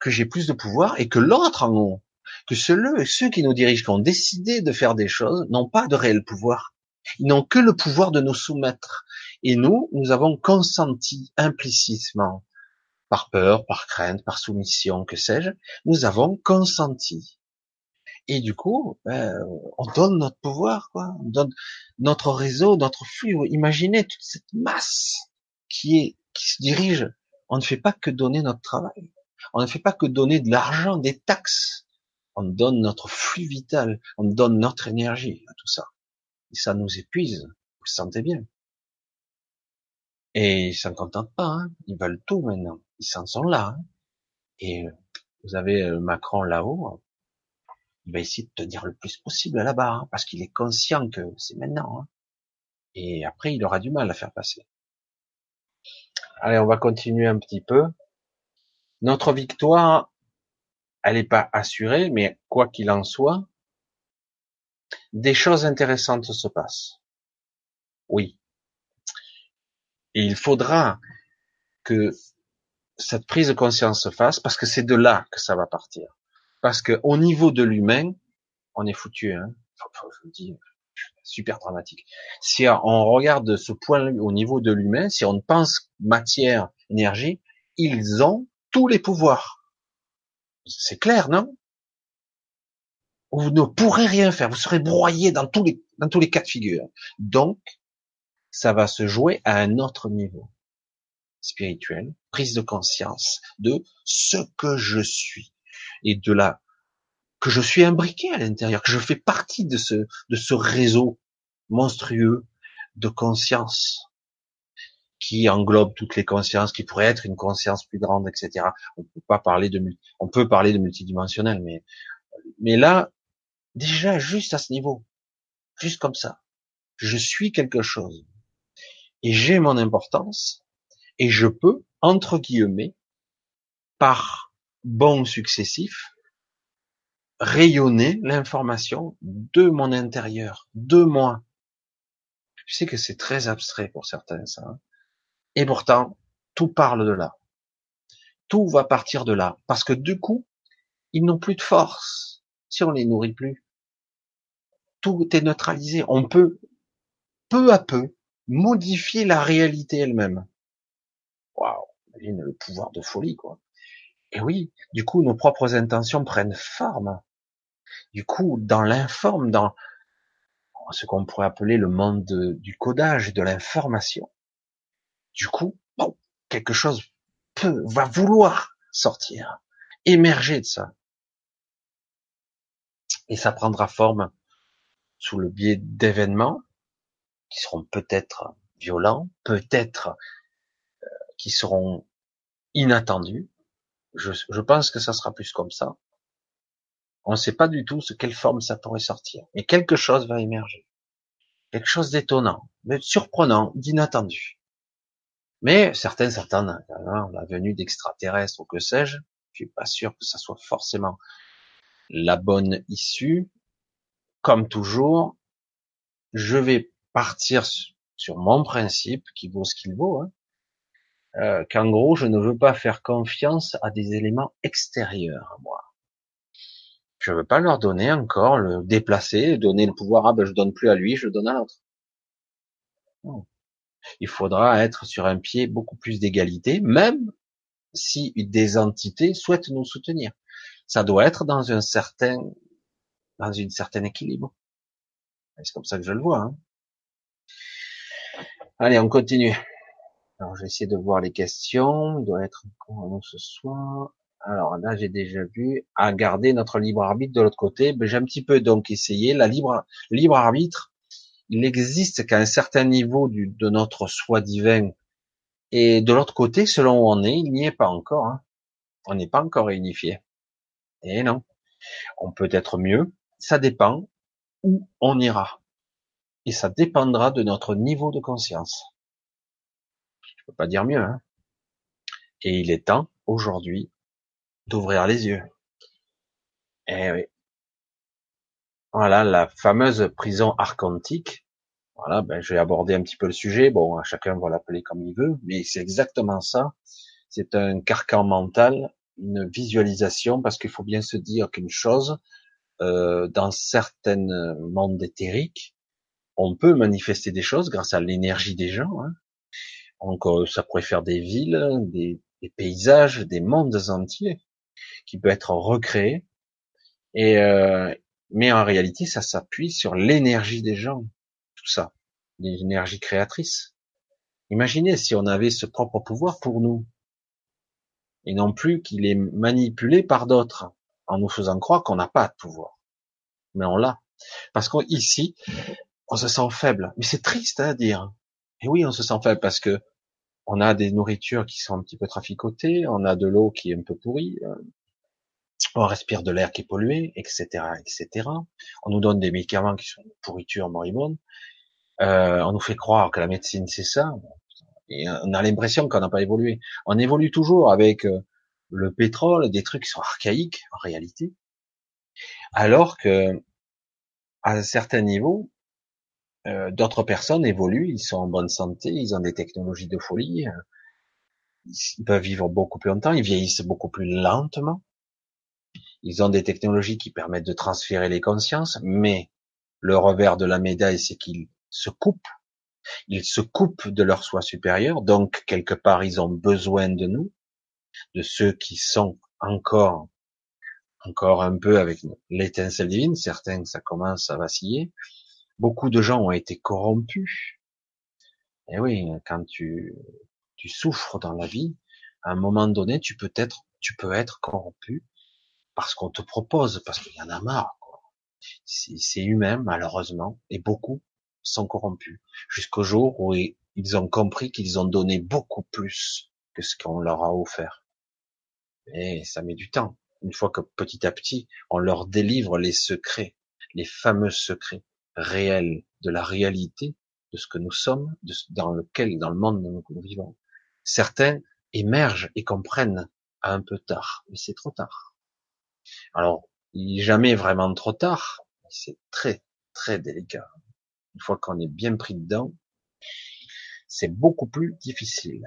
que j'ai plus de pouvoir et que l'autre en haut que ceux, ceux qui nous dirigent, qui ont décidé de faire des choses, n'ont pas de réel pouvoir. Ils n'ont que le pouvoir de nous soumettre. Et nous, nous avons consenti implicitement, par peur, par crainte, par soumission, que sais-je, nous avons consenti. Et du coup, ben, on donne notre pouvoir, quoi. On donne notre réseau, notre flux. Imaginez toute cette masse qui est, qui se dirige. On ne fait pas que donner notre travail. On ne fait pas que donner de l'argent, des taxes on donne notre flux vital, on donne notre énergie à tout ça. Et ça nous épuise, vous le sentez bien. Et ils s'en contentent pas, hein. ils veulent tout maintenant. Ils s'en sont là. Hein. Et euh, vous avez euh, Macron là-haut, il va essayer de tenir le plus possible là-bas, hein, parce qu'il est conscient que c'est maintenant. Et après, il aura du mal à faire passer. Allez, on va continuer un petit peu. Notre victoire, elle n'est pas assurée, mais quoi qu'il en soit, des choses intéressantes se passent. Oui. Et il faudra que cette prise de conscience se fasse, parce que c'est de là que ça va partir. Parce que au niveau de l'humain, on est foutu. Hein. je vous dis, super dramatique. Si on regarde ce point au niveau de l'humain, si on pense matière, énergie, ils ont tous les pouvoirs. C'est clair, non? Vous ne pourrez rien faire. Vous serez broyé dans tous les dans tous les cas de figure. Donc, ça va se jouer à un autre niveau spirituel, prise de conscience de ce que je suis et de la que je suis imbriqué à l'intérieur, que je fais partie de ce de ce réseau monstrueux de conscience qui englobe toutes les consciences, qui pourrait être une conscience plus grande, etc. On peut pas parler de, on peut parler de multidimensionnel, mais, mais là, déjà, juste à ce niveau, juste comme ça, je suis quelque chose. Et j'ai mon importance, et je peux, entre guillemets, par bons successifs, rayonner l'information de mon intérieur, de moi. Je sais que c'est très abstrait pour certains, ça. Hein. Et pourtant, tout parle de là. Tout va partir de là. Parce que du coup, ils n'ont plus de force si on les nourrit plus. Tout est neutralisé. On peut, peu à peu, modifier la réalité elle-même. Waouh, imagine le pouvoir de folie, quoi. Et oui, du coup, nos propres intentions prennent forme. Du coup, dans l'informe, dans ce qu'on pourrait appeler le monde du codage de l'information, du coup, bon, quelque chose peut, va vouloir sortir, émerger de ça. Et ça prendra forme sous le biais d'événements qui seront peut-être violents, peut-être euh, qui seront inattendus. Je, je, pense que ça sera plus comme ça. On ne sait pas du tout ce quelle forme ça pourrait sortir, mais quelque chose va émerger, quelque chose d'étonnant, de surprenant, d'inattendu. Mais certains s'attendent à la venue d'extraterrestres ou que sais-je. Je suis pas sûr que ça soit forcément la bonne issue. Comme toujours, je vais partir sur mon principe qui vaut ce qu'il vaut. Hein. Euh, qu'en gros, je ne veux pas faire confiance à des éléments extérieurs à moi. Je veux pas leur donner encore le déplacer, donner le pouvoir. Ah ben je donne plus à lui, je donne à l'autre il faudra être sur un pied beaucoup plus d'égalité, même si des entités souhaitent nous soutenir. Ça doit être dans un certain, dans une certaine équilibre. C'est comme ça que je le vois. Hein. Allez, on continue. Alors, je vais essayer de voir les questions. Il doit être encore ce soir. Alors là, j'ai déjà vu à garder notre libre arbitre de l'autre côté. Ben, j'ai un petit peu donc essayé la libre libre arbitre il existe qu'à un certain niveau de notre soi divin. Et de l'autre côté, selon où on est, il n'y est pas encore. Hein. On n'est pas encore réunifié. Et non. On peut être mieux. Ça dépend où on ira. Et ça dépendra de notre niveau de conscience. Je peux pas dire mieux. Hein. Et il est temps, aujourd'hui, d'ouvrir les yeux. Eh oui. Voilà, la fameuse prison archontique. Voilà, ben, je vais aborder un petit peu le sujet. Bon, chacun va l'appeler comme il veut, mais c'est exactement ça. C'est un carcan mental, une visualisation, parce qu'il faut bien se dire qu'une chose, euh, dans certains mondes éthériques, on peut manifester des choses grâce à l'énergie des gens. Hein. Donc, euh, ça pourrait faire des villes, des, paysages, des mondes entiers qui peuvent être recréés. Et, euh, mais en réalité, ça s'appuie sur l'énergie des gens, tout ça, l'énergie créatrice. Imaginez si on avait ce propre pouvoir pour nous, et non plus qu'il est manipulé par d'autres, en nous faisant croire qu'on n'a pas de pouvoir. Mais on l'a. Parce qu'ici, on se sent faible. Mais c'est triste hein, à dire. Et oui, on se sent faible parce que on a des nourritures qui sont un petit peu traficotées, on a de l'eau qui est un peu pourrie, euh, on respire de l'air qui est pollué, etc., etc. On nous donne des médicaments qui sont pourriture moribonde. Euh, on nous fait croire que la médecine c'est ça. Et on a l'impression qu'on n'a pas évolué. On évolue toujours avec euh, le pétrole, des trucs qui sont archaïques en réalité. Alors que à un certain niveau, euh, d'autres personnes évoluent, ils sont en bonne santé, ils ont des technologies de folie, ils peuvent vivre beaucoup plus longtemps, ils vieillissent beaucoup plus lentement. Ils ont des technologies qui permettent de transférer les consciences, mais le revers de la médaille, c'est qu'ils se coupent. Ils se coupent de leur soi supérieur, donc quelque part, ils ont besoin de nous, de ceux qui sont encore, encore un peu avec l'étincelle divine. Certains, ça commence à vaciller. Beaucoup de gens ont été corrompus. Et oui, quand tu, tu souffres dans la vie, à un moment donné, tu peux être, tu peux être corrompu parce qu'on te propose, parce qu'il y en a marre. C'est humain, malheureusement, et beaucoup sont corrompus. Jusqu'au jour où ils ont compris qu'ils ont donné beaucoup plus que ce qu'on leur a offert. Et ça met du temps. Une fois que petit à petit, on leur délivre les secrets, les fameux secrets réels de la réalité, de ce que nous sommes, dans lequel, dans le monde où nous vivons. Certains émergent et comprennent un peu tard, mais c'est trop tard. Alors, il n'est jamais vraiment trop tard, c'est très, très délicat. Une fois qu'on est bien pris dedans, c'est beaucoup plus difficile.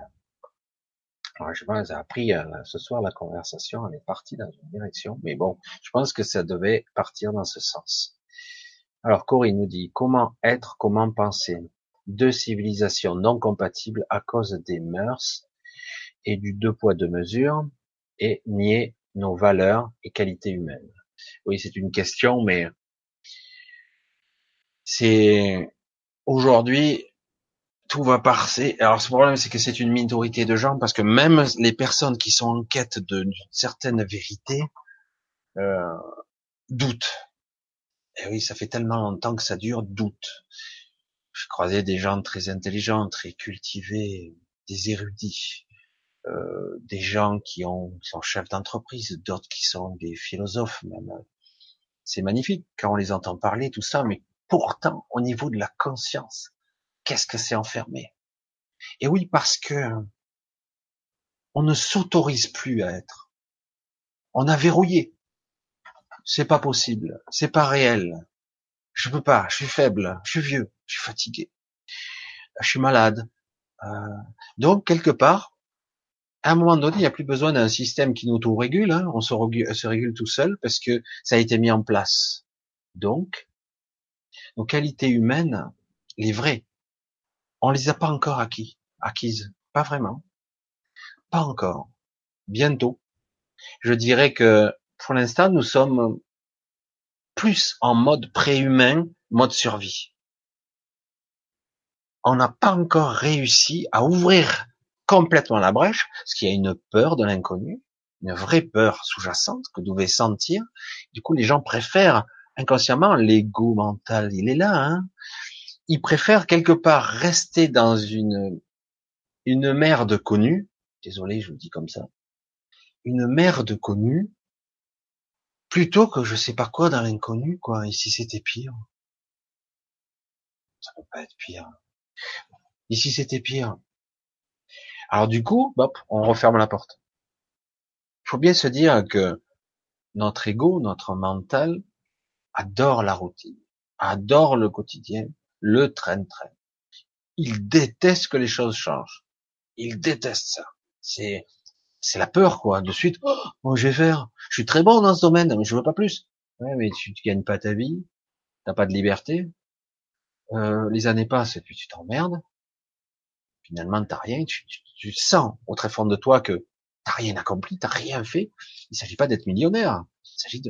Alors, je pense, appris euh, ce soir la conversation, elle est partie dans une direction, mais bon, je pense que ça devait partir dans ce sens. Alors, Corinne nous dit, comment être, comment penser? Deux civilisations non compatibles à cause des mœurs et du deux poids deux mesures et nier nos valeurs et qualités humaines Oui, c'est une question, mais c'est aujourd'hui tout va passer. Alors ce problème, c'est que c'est une minorité de gens, parce que même les personnes qui sont en quête d'une certaine vérité euh, doutent. Et oui, ça fait tellement longtemps que ça dure, doutent. Je croisais des gens très intelligents, très cultivés, des érudits, euh, des gens qui, ont, sont chefs d'entreprise, d'autres qui sont des philosophes même. C'est magnifique quand on les entend parler, tout ça, mais pourtant, au niveau de la conscience, qu'est-ce que c'est enfermé? Et oui, parce que on ne s'autorise plus à être. On a verrouillé. C'est pas possible. C'est pas réel. Je peux pas. Je suis faible. Je suis vieux. Je suis fatigué. Je suis malade. Euh, donc quelque part, à un moment donné, il n'y a plus besoin d'un système qui nous auto-régule, hein. on se régule, tout seul parce que ça a été mis en place. Donc, nos qualités humaines, les vraies, on les a pas encore acquis, acquises, pas vraiment, pas encore, bientôt. Je dirais que pour l'instant, nous sommes plus en mode préhumain, mode survie. On n'a pas encore réussi à ouvrir complètement la brèche, parce qu'il y a une peur de l'inconnu, une vraie peur sous-jacente que vous devez sentir. Du coup, les gens préfèrent inconsciemment l'ego mental, il est là. Hein Ils préfèrent quelque part rester dans une une mer de connu. Désolé, je vous dis comme ça. Une mer de connu plutôt que je sais pas quoi dans l'inconnu, quoi. Ici, c'était pire? Ça peut pas être pire. Ici, c'était pire? Alors du coup, hop, on referme la porte. Il faut bien se dire que notre ego, notre mental, adore la routine, adore le quotidien, le train-train. Il déteste que les choses changent. Il déteste ça. C'est c'est la peur quoi. De suite, oh, je vais faire. Je suis très bon dans ce domaine, mais je veux pas plus. Ouais, mais tu, tu gagnes pas ta vie, t'as pas de liberté. Euh, les années passent et puis tu t'emmerdes finalement t'as rien, tu, sens au très fond de toi que t'as rien accompli, t'as rien fait. Il s'agit pas d'être millionnaire, il s'agit de,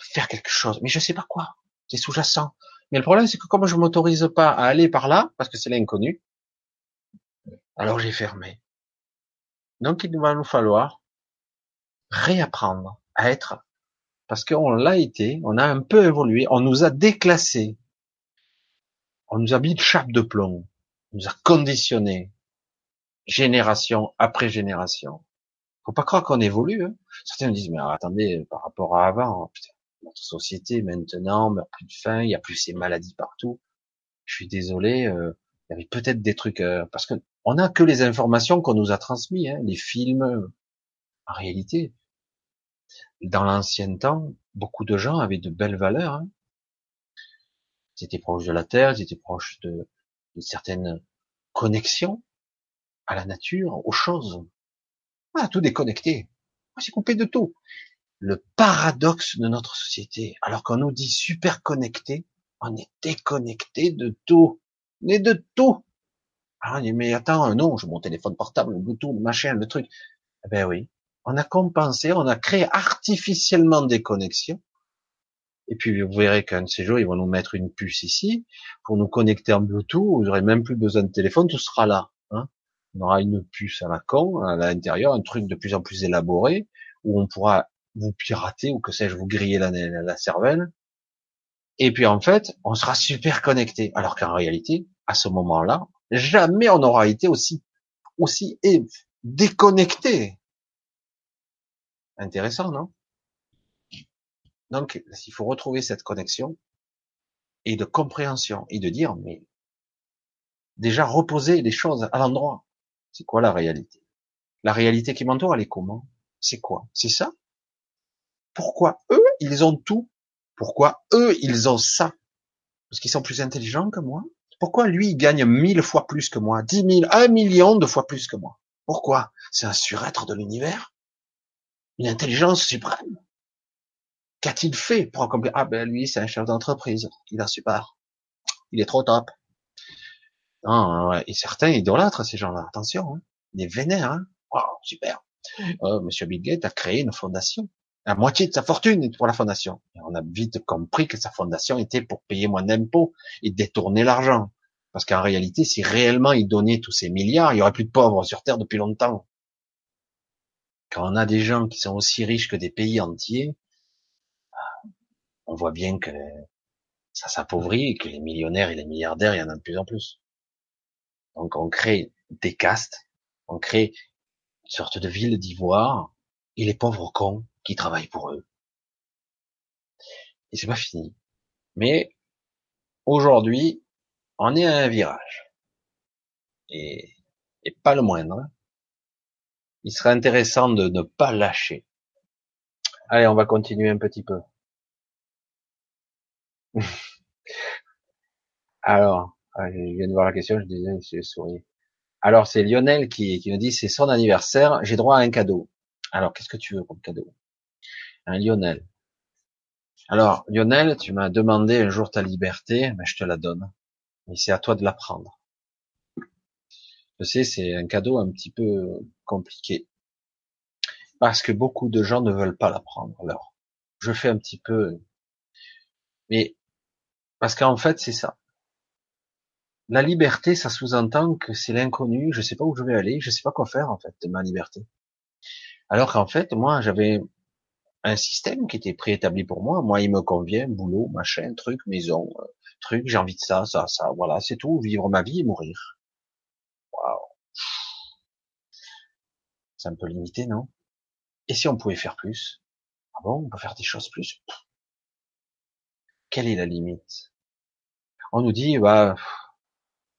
faire quelque chose, mais je sais pas quoi. C'est sous-jacent. Mais le problème, c'est que comme je m'autorise pas à aller par là, parce que c'est l'inconnu, alors j'ai fermé. Donc il va nous falloir réapprendre à être, parce qu'on l'a été, on a un peu évolué, on nous a déclassé, on nous a mis de chape de plomb, nous a conditionné génération après génération. Faut pas croire qu'on évolue. Hein. Certains me disent, mais attendez, par rapport à avant, putain, notre société maintenant meurt plus de faim, il y a plus ces maladies partout. Je suis désolé, euh, il y avait peut-être des trucs euh, parce que on a que les informations qu'on nous a transmises, hein, les films. En réalité, dans l'ancien temps, beaucoup de gens avaient de belles valeurs. Hein. Ils étaient proches de la terre, ils étaient proches de, de certaines connexions à la nature, aux choses. Ah, tout déconnecté. C'est coupé de tout. Le paradoxe de notre société, alors qu'on nous dit super connecté, on est déconnecté de tout. On est de tout. Ah, mais attends, non, je mon téléphone portable, le Bluetooth, machin, le truc. Eh ben oui. On a compensé, on a créé artificiellement des connexions. Et puis vous verrez qu'un de ces jours, ils vont nous mettre une puce ici pour nous connecter en Bluetooth. Vous n'aurez même plus besoin de téléphone, tout sera là. Hein. On aura une puce à la con, à l'intérieur, un truc de plus en plus élaboré où on pourra vous pirater ou que sais-je, vous griller la, la cervelle. Et puis en fait, on sera super connecté. Alors qu'en réalité, à ce moment-là, jamais on aura été aussi aussi déconnecté. Intéressant, non? Donc, il faut retrouver cette connexion et de compréhension et de dire, mais déjà reposer les choses à l'endroit. C'est quoi la réalité? La réalité qui m'entoure, elle est comment? C'est quoi? C'est ça? Pourquoi eux, ils ont tout? Pourquoi eux, ils ont ça? Parce qu'ils sont plus intelligents que moi? Pourquoi lui, il gagne mille fois plus que moi? Dix mille, un million de fois plus que moi Pourquoi? C'est un surêtre de l'univers? Une intelligence suprême? Qu'a-t-il fait pour accomplir? Ah ben lui, c'est un chef d'entreprise. Il a super. Il est trop top. Non. Et certains idolâtrent ces gens-là. Attention, hein. des vénères. Hein. super. Euh, Monsieur Bill a créé une fondation. La moitié de sa fortune est pour la fondation. On a vite compris que sa fondation était pour payer moins d'impôts et détourner l'argent. Parce qu'en réalité, si réellement il donnait tous ces milliards, il y aurait plus de pauvres sur Terre depuis longtemps. Quand on a des gens qui sont aussi riches que des pays entiers, on voit bien que ça s'appauvrit et que les millionnaires et les milliardaires, il y en a de plus en plus. Donc on crée des castes, on crée une sorte de ville d'ivoire, et les pauvres cons qui travaillent pour eux. Et c'est pas fini. Mais aujourd'hui, on est à un virage. Et, pas le moindre. Il serait intéressant de ne pas lâcher. Allez, on va continuer un petit peu. Alors, ah, je viens de voir la question, je disais, je souris. Alors, c'est Lionel qui, qui nous dit, c'est son anniversaire, j'ai droit à un cadeau. Alors, qu'est-ce que tu veux comme cadeau? Un Lionel. Alors, Lionel, tu m'as demandé un jour ta liberté, mais je te la donne. Mais c'est à toi de la prendre. Je sais, c'est un cadeau un petit peu compliqué. Parce que beaucoup de gens ne veulent pas la prendre. Alors, je fais un petit peu... Mais, parce qu'en fait, c'est ça. La liberté, ça sous-entend que c'est l'inconnu, je sais pas où je vais aller, je sais pas quoi faire, en fait, de ma liberté. Alors qu'en fait, moi, j'avais un système qui était préétabli pour moi. Moi, il me convient, boulot, machin, truc, maison, euh, truc, j'ai envie de ça, ça, ça, voilà, c'est tout, vivre ma vie et mourir. Waouh. C'est un peu limité, non? Et si on pouvait faire plus? Ah bon, on peut faire des choses plus? Quelle est la limite? On nous dit, bah,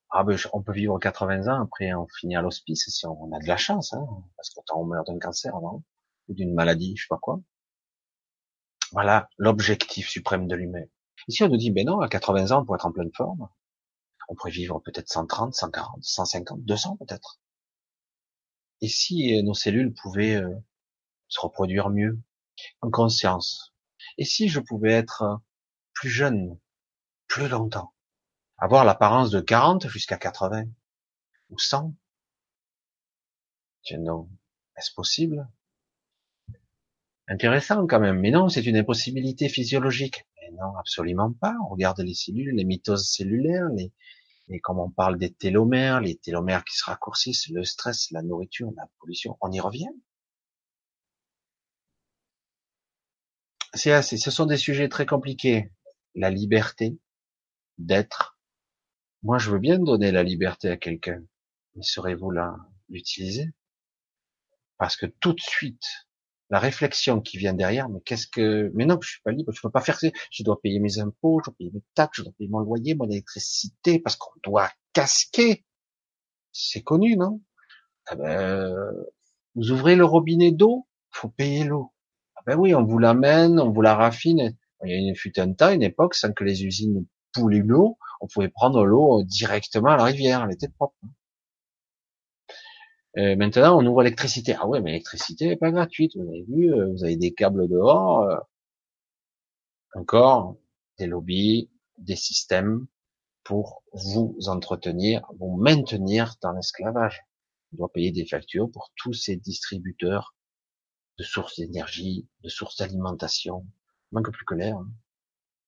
ah ben, on peut vivre 80 ans, après on finit à l'hospice si on a de la chance, hein, parce qu'autant on meurt d'un cancer, non? Ou d'une maladie, je sais pas quoi. Voilà l'objectif suprême de l'humain. Ici on nous dit, ben non, à 80 ans, pour être en pleine forme, on pourrait vivre peut-être 130, 140, 150, 200 peut-être. Et si euh, nos cellules pouvaient euh, se reproduire mieux, en conscience? Et si je pouvais être plus jeune, plus longtemps? Avoir l'apparence de 40 jusqu'à 80 ou 100. Tiens non, est-ce possible? Intéressant quand même, mais non, c'est une impossibilité physiologique. Mais non, absolument pas. On regarde les cellules, les mitoses cellulaires, les, et comme on parle des télomères, les télomères qui se raccourcissent, le stress, la nourriture, la pollution, on y revient. C'est assez, ce sont des sujets très compliqués. La liberté d'être moi, je veux bien donner la liberté à quelqu'un, mais serez-vous là l'utiliser? Parce que tout de suite, la réflexion qui vient derrière, mais qu'est-ce que, mais non, je suis pas libre, je peux pas faire ça, je dois payer mes impôts, je dois payer mes taxes, je dois payer mon loyer, mon électricité, parce qu'on doit casquer. C'est connu, non? Ah ben, vous ouvrez le robinet d'eau, faut payer l'eau. Ah ben oui, on vous l'amène, on vous la raffine. Il y a une fut un temps, une époque, sans que les usines poulent l'eau, on pouvait prendre l'eau directement à la rivière, elle était propre. Euh, maintenant, on ouvre l'électricité. Ah ouais, mais l'électricité n'est pas gratuite. Vous avez vu, euh, vous avez des câbles dehors. Euh, encore des lobbies, des systèmes pour vous entretenir, vous maintenir dans l'esclavage. On doit payer des factures pour tous ces distributeurs de sources d'énergie, de sources d'alimentation. Manque plus que l'air. Hein.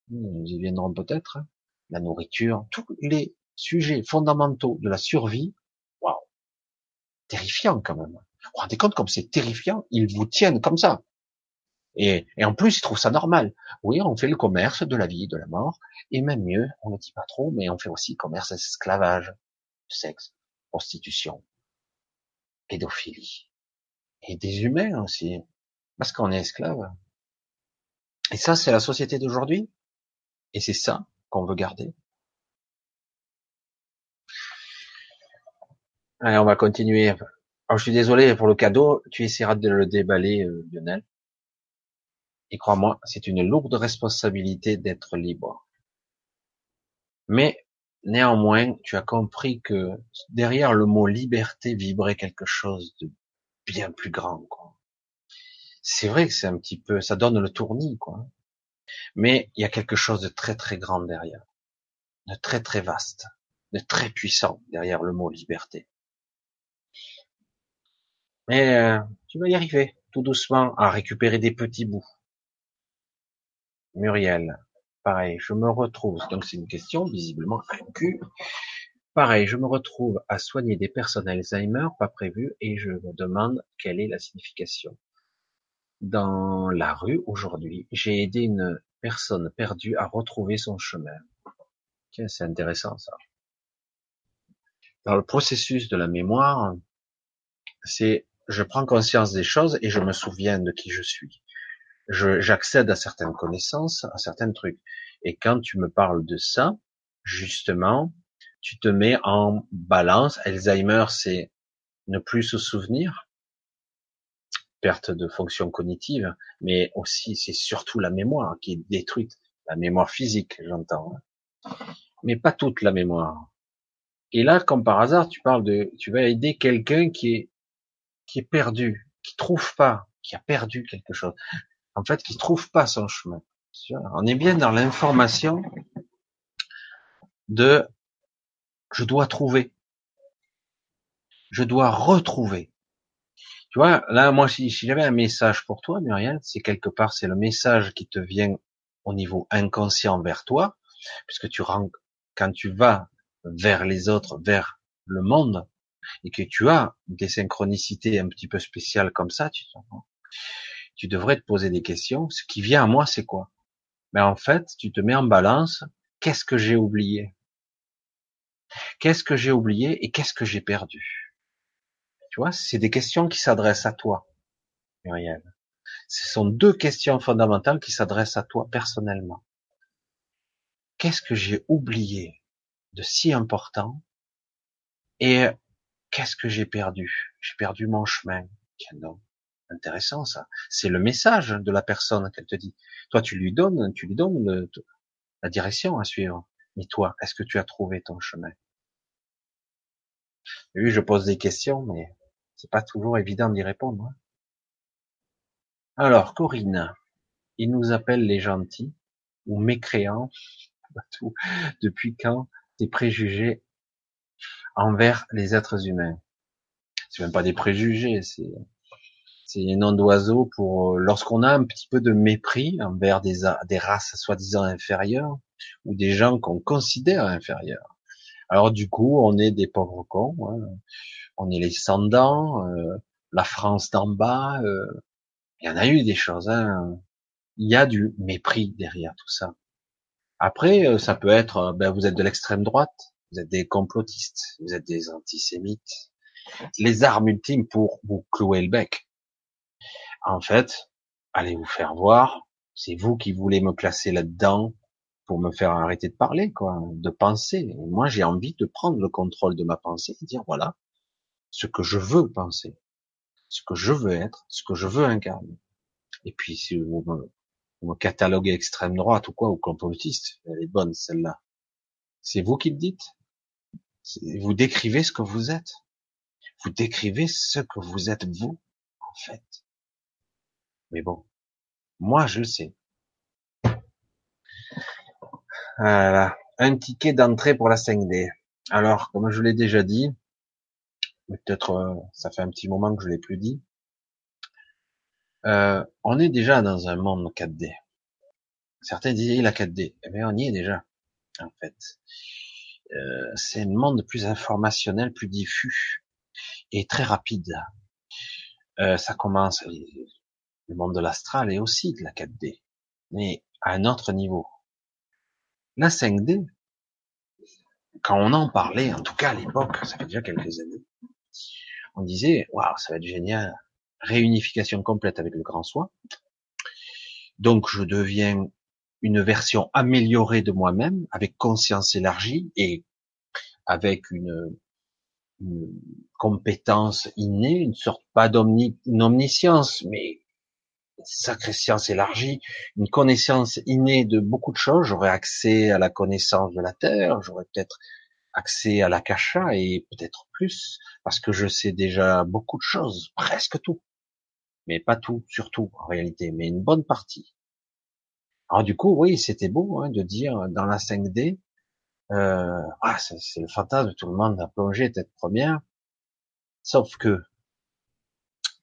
Nous y viendrons peut-être. Hein. La nourriture, tous les sujets fondamentaux de la survie terrifiant quand même. Vous vous rendez compte comme c'est terrifiant? Ils vous tiennent comme ça. Et, et en plus, ils trouvent ça normal. Oui, on fait le commerce de la vie, de la mort, et même mieux, on ne dit pas trop, mais on fait aussi commerce d'esclavage, sexe, prostitution, pédophilie, et des humains aussi, parce qu'on est esclave. Et ça, c'est la société d'aujourd'hui, et c'est ça qu'on veut garder. Allez, on va continuer. Alors, je suis désolé pour le cadeau. Tu essaieras de le déballer, euh, Lionel. Et crois-moi, c'est une lourde responsabilité d'être libre. Mais néanmoins, tu as compris que derrière le mot liberté vibrait quelque chose de bien plus grand. C'est vrai que c'est un petit peu, ça donne le tournis, quoi. Mais il y a quelque chose de très très grand derrière, de très très vaste, de très puissant derrière le mot liberté. Mais euh, tu vas y arriver, tout doucement, à récupérer des petits bouts. Muriel, pareil, je me retrouve, donc c'est une question visiblement incue. Pareil, je me retrouve à soigner des personnes Alzheimer pas prévues et je me demande quelle est la signification. Dans la rue aujourd'hui, j'ai aidé une personne perdue à retrouver son chemin. Tiens, c'est intéressant ça. Dans le processus de la mémoire, c'est je prends conscience des choses et je me souviens de qui je suis. J'accède à certaines connaissances, à certains trucs. Et quand tu me parles de ça, justement, tu te mets en balance. Alzheimer, c'est ne plus se souvenir, perte de fonction cognitive, mais aussi c'est surtout la mémoire qui est détruite, la mémoire physique, j'entends, mais pas toute la mémoire. Et là, comme par hasard, tu parles de, tu vas aider quelqu'un qui est qui est perdu, qui trouve pas, qui a perdu quelque chose, en fait, qui trouve pas son chemin. On est bien dans l'information de je dois trouver, je dois retrouver. Tu vois, là, moi, si, j'avais un message pour toi, Muriel, c'est quelque part, c'est le message qui te vient au niveau inconscient vers toi, puisque tu rends, quand tu vas vers les autres, vers le monde, et que tu as des synchronicités un petit peu spéciales comme ça, tu, tu devrais te poser des questions. Ce qui vient à moi, c'est quoi? Mais ben, en fait, tu te mets en balance. Qu'est-ce que j'ai oublié? Qu'est-ce que j'ai oublié et qu'est-ce que j'ai perdu? Tu vois, c'est des questions qui s'adressent à toi, Muriel. Ce sont deux questions fondamentales qui s'adressent à toi personnellement. Qu'est-ce que j'ai oublié de si important? Et Qu'est-ce que j'ai perdu? J'ai perdu mon chemin. Tiens intéressant ça. C'est le message de la personne qu'elle te dit. Toi, tu lui donnes, tu lui donnes la direction à suivre. Mais toi, est-ce que tu as trouvé ton chemin? Oui, je pose des questions, mais c'est pas toujours évident d'y répondre. Hein. Alors, Corinne, il nous appelle les gentils ou mécréants. Depuis quand des préjugés envers les êtres humains. C'est même pas des préjugés, c'est c'est un nom d'oiseau pour euh, lorsqu'on a un petit peu de mépris envers des, des races soi-disant inférieures ou des gens qu'on considère inférieurs. Alors du coup, on est des pauvres cons, hein. on est les sans-dents, euh, la France d'en bas. Euh, il y en a eu des choses. Hein. Il y a du mépris derrière tout ça. Après, ça peut être, ben, vous êtes de l'extrême droite, vous êtes des complotistes, vous êtes des antisémites, les armes ultimes pour vous clouer le bec. En fait, allez vous faire voir. C'est vous qui voulez me classer là-dedans pour me faire arrêter de parler, quoi, de penser. moi, j'ai envie de prendre le contrôle de ma pensée et dire voilà ce que je veux penser, ce que je veux être, ce que je veux incarner. Et puis, si vous me, vous me cataloguez extrême droite ou quoi, ou complotiste, elle est bonne celle-là. C'est vous qui le dites. Vous décrivez ce que vous êtes. Vous décrivez ce que vous êtes vous, en fait. Mais bon, moi je le sais. Voilà, un ticket d'entrée pour la 5D. Alors, comme je l'ai déjà dit, peut-être euh, ça fait un petit moment que je l'ai plus dit, euh, on est déjà dans un monde 4D. Certains disaient la 4D, eh bien on y est déjà, en fait. Euh, c'est un monde plus informationnel, plus diffus et très rapide. Euh, ça commence, le monde de l'astral est aussi de la 4D, mais à un autre niveau. La 5D, quand on en parlait, en tout cas à l'époque, ça fait déjà quelques années, on disait, waouh, ça va être génial, réunification complète avec le grand soi. Donc je deviens une version améliorée de moi-même, avec conscience élargie et avec une, compétence innée, une sorte pas d'omniscience, mais sacrée science élargie, une connaissance innée de beaucoup de choses. J'aurais accès à la connaissance de la Terre, j'aurais peut-être accès à l'akasha et peut-être plus, parce que je sais déjà beaucoup de choses, presque tout. Mais pas tout, surtout en réalité, mais une bonne partie. Alors du coup, oui, c'était beau hein, de dire dans la 5D, euh, ah, c'est le fantasme, tout le monde a plongé tête première. Sauf que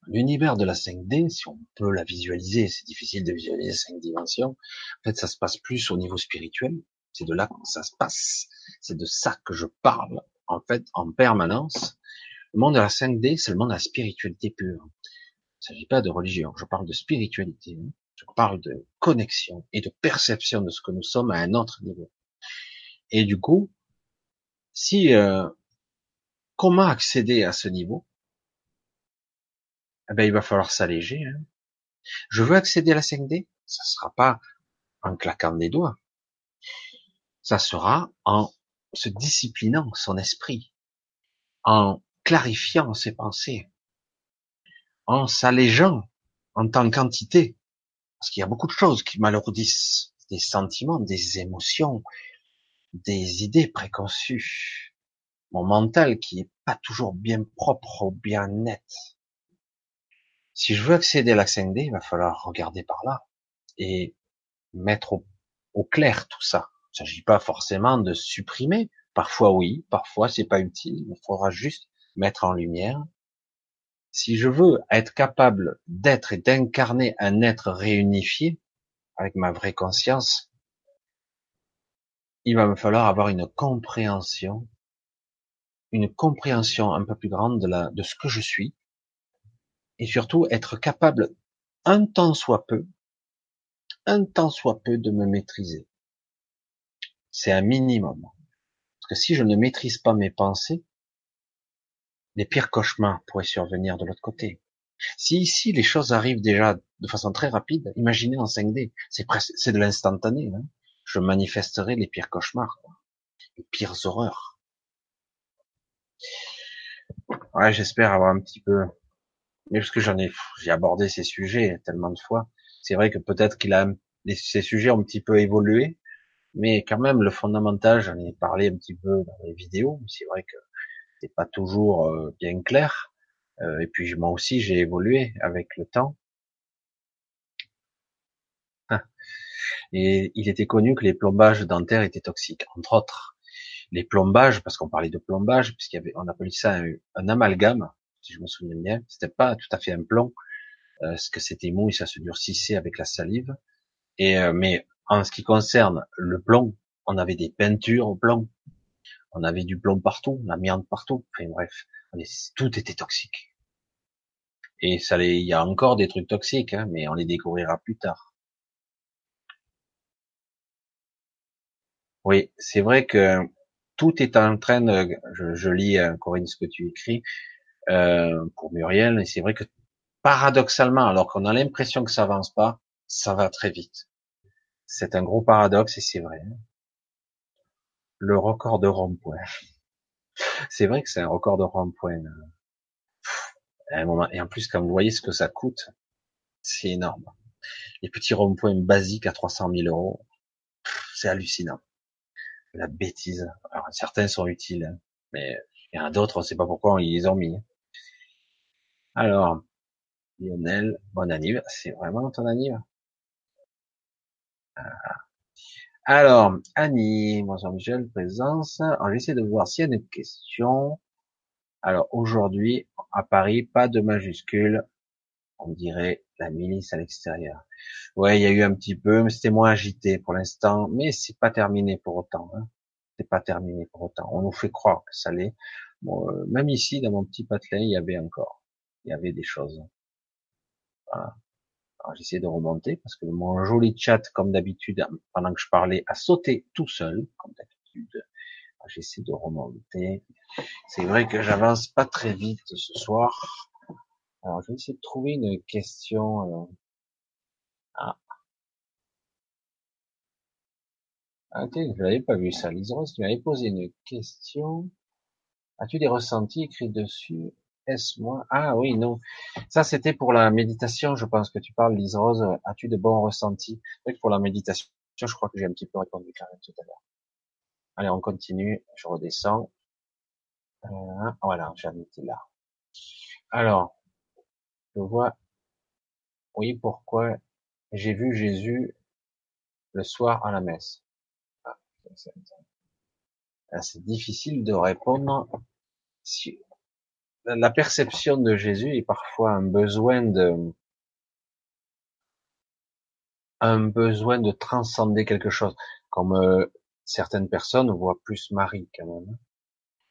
l'univers de la 5D, si on peut la visualiser, c'est difficile de visualiser cinq dimensions. En fait, ça se passe plus au niveau spirituel. C'est de là que ça se passe. C'est de ça que je parle, en fait, en permanence. Le monde de la 5D, c'est le monde de la spiritualité pure. Il ne s'agit pas de religion. Je parle de spiritualité. Hein. Je parle de connexion et de perception de ce que nous sommes à un autre niveau. Et du coup, si euh, comment accéder à ce niveau? Eh ben, il va falloir s'alléger. Hein. Je veux accéder à la 5D, ça sera pas en claquant des doigts. Ça sera en se disciplinant son esprit, en clarifiant ses pensées, en s'allégeant en tant qu'entité. Parce qu'il y a beaucoup de choses qui m'alourdissent, des sentiments, des émotions, des idées préconçues, mon mental qui est pas toujours bien propre ou bien net. Si je veux accéder à la 5D, il va falloir regarder par là et mettre au, clair tout ça. Il ne s'agit pas forcément de supprimer. Parfois oui, parfois c'est pas utile. Il faudra juste mettre en lumière. Si je veux être capable d'être et d'incarner un être réunifié avec ma vraie conscience, il va me falloir avoir une compréhension, une compréhension un peu plus grande de, ce que je suis, et surtout être capable, un temps soit peu, un temps soit peu de me maîtriser. C'est un minimum. Parce que si je ne maîtrise pas mes pensées, les pires cauchemars pourraient survenir de l'autre côté. Si ici les choses arrivent déjà de façon très rapide, imaginez en 5D, c'est c'est de l'instantané. Hein je manifesterai les pires cauchemars, les pires horreurs. Ouais, j'espère avoir un petit peu, mais parce que j'en ai, j'ai abordé ces sujets tellement de fois. C'est vrai que peut-être qu'il a, ces sujets ont un petit peu évolué, mais quand même le fondamental, j'en ai parlé un petit peu dans les vidéos. C'est vrai que pas toujours euh, bien clair. Euh, et puis moi aussi, j'ai évolué avec le temps. Et il était connu que les plombages dentaires étaient toxiques, entre autres. Les plombages, parce qu'on parlait de plombage, puisqu'il y avait, on appelait ça un, amalgame, si je me souviens bien. C'était pas tout à fait un plomb, euh, parce que c'était mou et ça se durcissait avec la salive. Et euh, mais en ce qui concerne le plomb, on avait des peintures au plomb, on avait du plomb partout, l'amiante partout. Enfin bref, tout était toxique. Et ça, il y a encore des trucs toxiques, hein, mais on les découvrira plus tard. Oui, c'est vrai que tout est en train de, je, lis euh, Corinne ce que tu écris, euh, pour Muriel. Et c'est vrai que paradoxalement, alors qu'on a l'impression que ça avance pas, ça va très vite. C'est un gros paradoxe et c'est vrai. Le record de rond-point. C'est vrai que c'est un record de rond-point. moment. Et en plus, quand vous voyez ce que ça coûte, c'est énorme. Les petits ronds-points basiques à 300 000 euros, c'est hallucinant. La bêtise. Alors, certains sont utiles, hein, mais il y en d'autres, on ne sait pas pourquoi ils les ont mis. Alors, Lionel, bon anniversaire. C'est vraiment ton anniversaire. Alors, Annie, bonsoir Michel, présence. Alors, j'essaie de voir s'il y a une question. Alors, aujourd'hui, à Paris, pas de majuscule. On dirait la milice à l'extérieur. Ouais, il y a eu un petit peu, mais c'était moins agité pour l'instant. Mais c'est pas terminé pour autant. Hein. C'est pas terminé pour autant. On nous fait croire que ça l'est. Euh, même ici, dans mon petit patelin, il y avait encore, il y avait des choses. Voilà. J'essaie de remonter parce que mon joli chat, comme d'habitude, pendant que je parlais, a sauté tout seul, comme d'habitude. J'essaie de remonter. C'est vrai que j'avance pas très vite ce soir. Alors, je vais essayer de trouver une question. Ah. Ah, je n'avais pas vu ça. Lise Rose qui m'avait posé une question. As-tu des ressentis écrits dessus? Est-ce moi Ah oui, non. Ça, c'était pour la méditation, je pense que tu parles, Lise Rose. As-tu de bons ressentis? Pour la méditation, je crois que j'ai un petit peu répondu quand même tout à l'heure. Allez, on continue. Je redescends. Euh, voilà, j'ai été là. Alors, je vois. Oui, pourquoi j'ai vu Jésus le soir à la messe? Ah, c'est difficile de répondre. Si la perception de Jésus est parfois un besoin de un besoin de transcender quelque chose, comme euh, certaines personnes voient plus Marie quand même.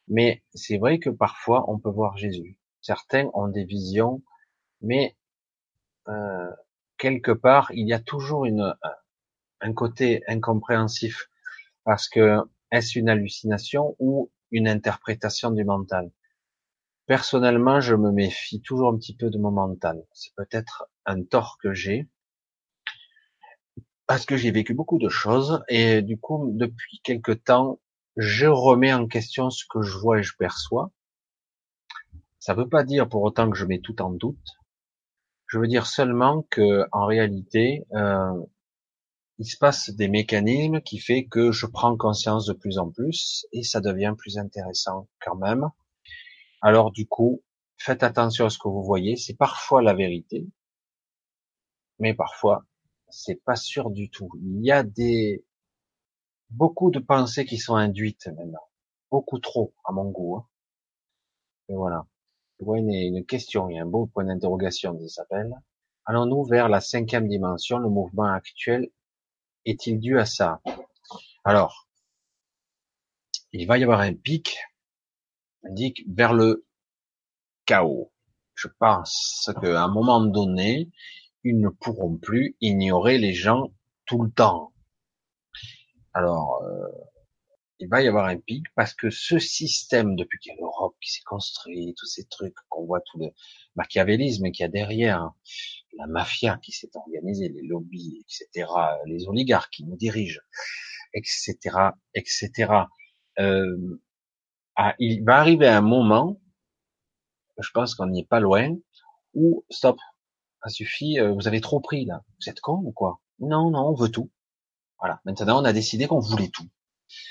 Mais c'est vrai que parfois on peut voir Jésus. Certains ont des visions, mais euh, quelque part il y a toujours un côté incompréhensif parce que est-ce une hallucination ou une interprétation du mental? Personnellement, je me méfie toujours un petit peu de mon mental. C'est peut-être un tort que j'ai parce que j'ai vécu beaucoup de choses et du coup, depuis quelque temps, je remets en question ce que je vois et je perçois. Ça ne veut pas dire pour autant que je mets tout en doute. Je veux dire seulement que, en réalité, euh, il se passe des mécanismes qui fait que je prends conscience de plus en plus et ça devient plus intéressant quand même. Alors du coup, faites attention à ce que vous voyez. C'est parfois la vérité, mais parfois c'est pas sûr du tout. Il y a des beaucoup de pensées qui sont induites maintenant, beaucoup trop à mon goût. Hein. Et voilà. Je vois une, question, il y a un beau point d'interrogation, ça s'appelle. Allons-nous vers la cinquième dimension Le mouvement actuel est-il dû à ça? Alors, il va y avoir un pic, indique vers le chaos. Je pense qu'à un moment donné, ils ne pourront plus ignorer les gens tout le temps. Alors, euh, il va y avoir un pic parce que ce système, depuis qu'il y a l'Europe qui s'est construit, tous ces trucs qu'on voit, tout le machiavélisme qu'il y a derrière, la mafia qui s'est organisée, les lobbies, etc., les oligarques qui nous dirigent, etc., etc. Euh, ah, il va arriver un moment, je pense qu'on n'y est pas loin, où stop, ça suffit, euh, vous avez trop pris là. Vous êtes con ou quoi? Non, non, on veut tout. Voilà. Maintenant, on a décidé qu'on voulait tout.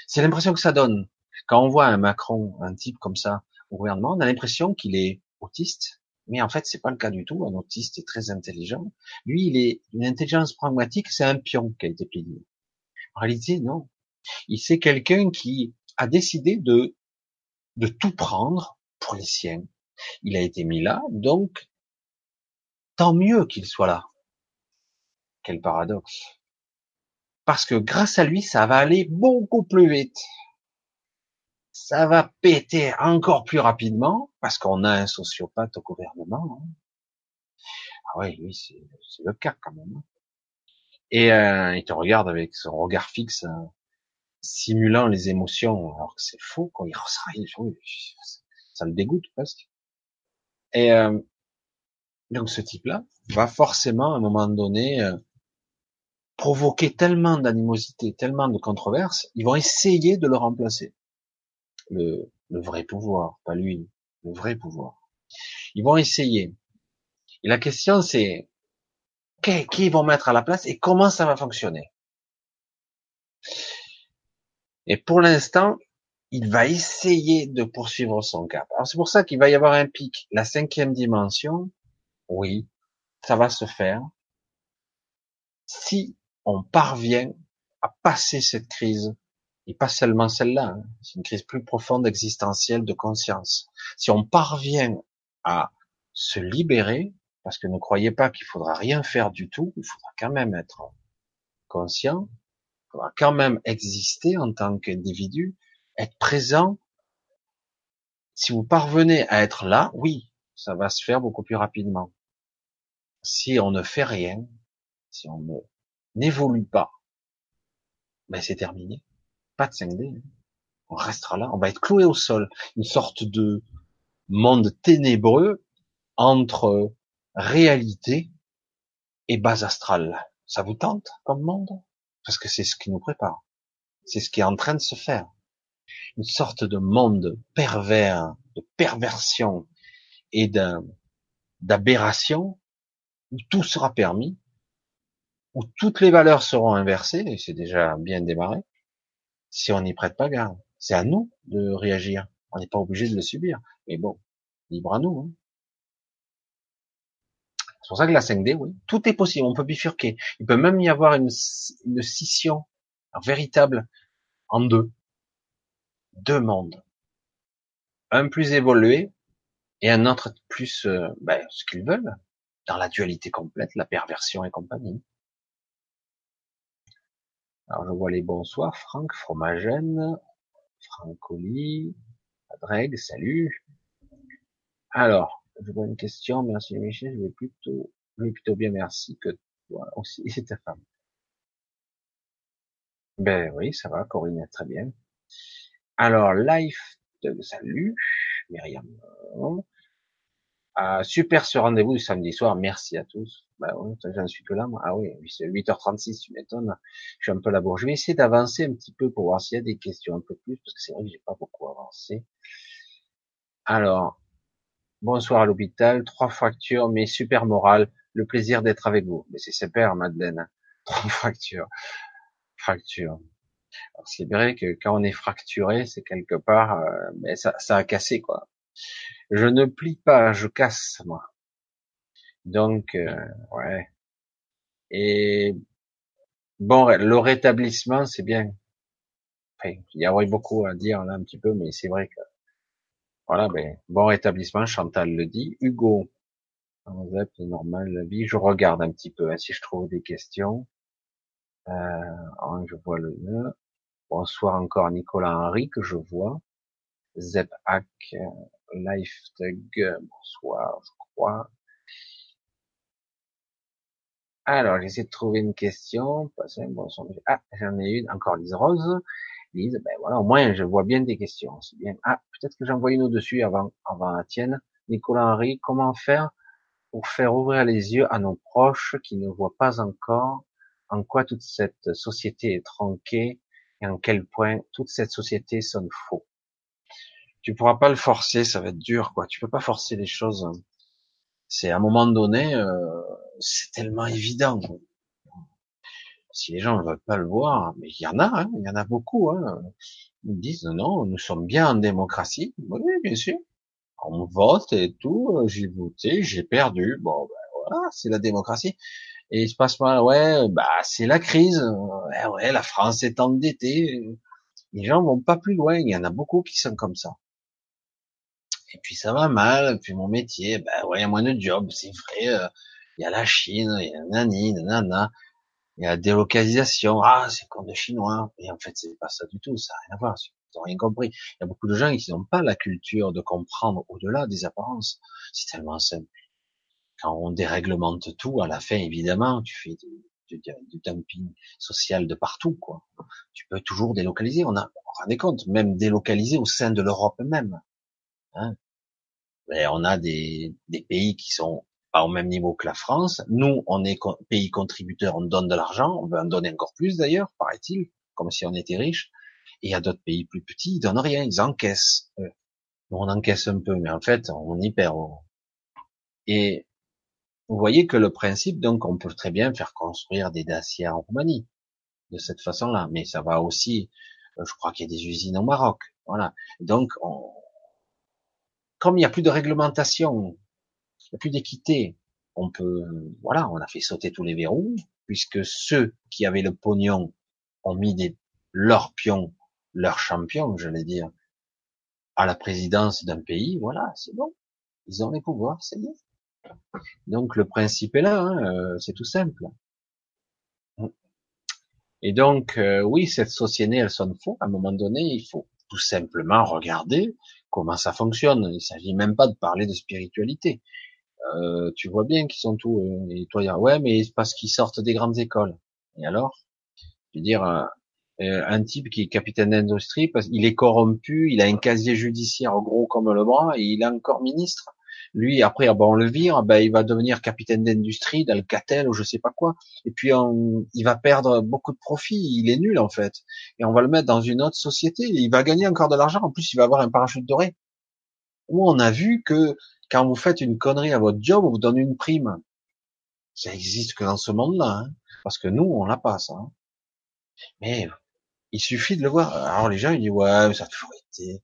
C'est l'impression que ça donne. Quand on voit un Macron, un type comme ça au gouvernement, on a l'impression qu'il est autiste, mais en fait, c'est pas le cas du tout. Un autiste est très intelligent. Lui, il est une intelligence pragmatique, c'est un pion qui a été plié. En réalité, non. Il c'est quelqu'un qui a décidé de de tout prendre pour les siens. Il a été mis là, donc tant mieux qu'il soit là. Quel paradoxe. Parce que grâce à lui, ça va aller beaucoup plus vite. Ça va péter encore plus rapidement parce qu'on a un sociopathe au gouvernement. Hein. Ah oui, oui, c'est le cas quand même. Et euh, il te regarde avec son regard fixe, hein, simulant les émotions, alors que c'est faux. Quand il, ça le dégoûte presque. Et euh, donc ce type-là va forcément à un moment donné euh, provoquer tellement d'animosité, tellement de controverses, ils vont essayer de le remplacer. Le, vrai pouvoir, pas lui, le vrai pouvoir. Ils vont essayer. Et la question c'est qui, qui ils vont mettre à la place et comment ça va fonctionner? Et pour l'instant, il va essayer de poursuivre son cap. Alors c'est pour ça qu'il va y avoir un pic. La cinquième dimension, oui, ça va se faire si on parvient à passer cette crise, et pas seulement celle-là, hein, c'est une crise plus profonde existentielle de conscience. Si on parvient à se libérer, parce que ne croyez pas qu'il faudra rien faire du tout, il faudra quand même être conscient, faudra quand même exister en tant qu'individu, être présent. Si vous parvenez à être là, oui, ça va se faire beaucoup plus rapidement. Si on ne fait rien, si on n'évolue pas, ben c'est terminé. Pas de 5D. Hein. On restera là, on va être cloué au sol. Une sorte de monde ténébreux entre réalité et base astrale. Ça vous tente comme monde? Parce que c'est ce qui nous prépare. C'est ce qui est en train de se faire. Une sorte de monde pervers, de perversion et d'aberration où tout sera permis, où toutes les valeurs seront inversées, et c'est déjà bien démarré, si on n'y prête pas garde. C'est à nous de réagir. On n'est pas obligé de le subir. Mais bon, libre à nous. Hein. C'est pour ça que la 5D, oui, tout est possible. On peut bifurquer. Il peut même y avoir une, scission véritable en deux. Deux mondes. Un plus évolué et un autre plus euh, ben, ce qu'ils veulent, dans la dualité complète, la perversion et compagnie. Alors je vois les bonsoirs, Franck, Fromagène, Francoli, Adreg, salut. Alors, je vois une question, merci Michel, je vais plutôt, je vais plutôt bien merci que toi aussi, c'est ta femme. Ben oui, ça va, Corinne, très bien. Alors, life salut, Myriam. Ah, super ce rendez-vous samedi soir. Merci à tous. Bah oui, j'en suis que là, moi. Ah oui, c'est 8h36, tu m'étonnes. Je suis un peu la bourre. Je vais essayer d'avancer un petit peu pour voir s'il y a des questions un peu plus, parce que c'est vrai que j'ai pas beaucoup avancé. Alors, bonsoir à l'hôpital, trois fractures, mais super morale. Le plaisir d'être avec vous. Mais c'est super, Madeleine. Trois fractures. Fractures. C'est vrai que quand on est fracturé, c'est quelque part, euh, mais ça, ça a cassé, quoi. Je ne plie pas, je casse, moi. Donc, euh, ouais. Et bon, le rétablissement, c'est bien. Il y aurait beaucoup à dire là un petit peu, mais c'est vrai que voilà, ben bon rétablissement. Chantal le dit. Hugo, c'est normal la vie. Je regarde un petit peu hein, si je trouve des questions. Euh, hein, je vois le. Bonsoir encore Nicolas Henry que je vois. Zep Hack, Life bonsoir, je crois. Alors, j'essaie de trouver une question. Ah, j'en ai une, encore Lise Rose. Ben voilà, au moins je vois bien des questions. C'est bien. Ah, peut-être que j'en vois une au-dessus avant, avant la tienne. Nicolas Henry, comment faire pour faire ouvrir les yeux à nos proches qui ne voient pas encore en quoi toute cette société est tronquée et en quel point toute cette société sonne faux? Tu pourras pas le forcer, ça va être dur, quoi. Tu peux pas forcer les choses. C'est à un moment donné, euh, c'est tellement évident. Si les gens ne veulent pas le voir, mais il y en a, hein, il y en a beaucoup. Hein. Ils disent non, nous sommes bien en démocratie. Oui, bien sûr. On vote et tout. J'ai voté, j'ai perdu. Bon, ben voilà, c'est la démocratie. Et il se passe mal. Ouais, bah c'est la crise. Ouais, ouais, la France est endettée. Les gens vont pas plus loin. Il y en a beaucoup qui sont comme ça. Et puis ça va mal, puis mon métier, ben ouais, il y a moins de jobs, c'est vrai. Euh, il y a la Chine, il y a nani, nanana, il y a délocalisation. Ah, c'est comme des Chinois. Et en fait, c'est pas ça du tout, ça n'a rien à voir. Ils n'ont rien compris. Il y a beaucoup de gens qui n'ont pas la culture de comprendre au-delà des apparences. C'est tellement simple. Quand on déréglemente tout, à la fin, évidemment, tu fais du, du, dumping social de partout, quoi. Tu peux toujours délocaliser. On a, on rendez compte, même délocaliser au sein de l'Europe même. Hein ben, on a des, des pays qui sont au même niveau que la France. Nous, on est pays contributeur, on donne de l'argent, on veut en donner encore plus d'ailleurs, paraît-il, comme si on était riche. Et il y a d'autres pays plus petits, ils donnent rien, ils encaissent. On encaisse un peu, mais en fait, on y perd. Et vous voyez que le principe, donc, on peut très bien faire construire des Dacia en Roumanie de cette façon-là, mais ça va aussi, euh, je crois qu'il y a des usines au Maroc, voilà. Donc, comme il n'y a plus de réglementation, il n'y a plus d'équité, on peut, voilà, on a fait sauter tous les verrous, puisque ceux qui avaient le pognon ont mis des, leurs pions, leurs champions, j'allais dire, à la présidence d'un pays, voilà, c'est bon. Ils ont les pouvoirs, c'est bien. Donc le principe est là, hein, euh, c'est tout simple. Et donc, euh, oui, cette société, elle sonne faux. À un moment donné, il faut tout simplement regarder comment ça fonctionne. Il s'agit même pas de parler de spiritualité. Euh, tu vois bien qu'ils sont tous. Euh, et toi, ouais, mais c'est parce qu'ils sortent des grandes écoles. Et alors, je veux dire, un type qui est capitaine d'industrie, parce qu'il est corrompu, il a un casier judiciaire gros comme le bras, et il est encore ministre. Lui, après, ah ben, on le vire, ben, il va devenir capitaine d'industrie, d'Alcatel ou je sais pas quoi. Et puis, il va perdre beaucoup de profits. Il est nul, en fait. Et on va le mettre dans une autre société. Il va gagner encore de l'argent. En plus, il va avoir un parachute doré. Où on a vu que quand vous faites une connerie à votre job, on vous donne une prime. Ça existe que dans ce monde-là. Hein. Parce que nous, on l'a pas, ça. Mais il suffit de le voir. Alors les gens, ils disent, ouais, ça a toujours été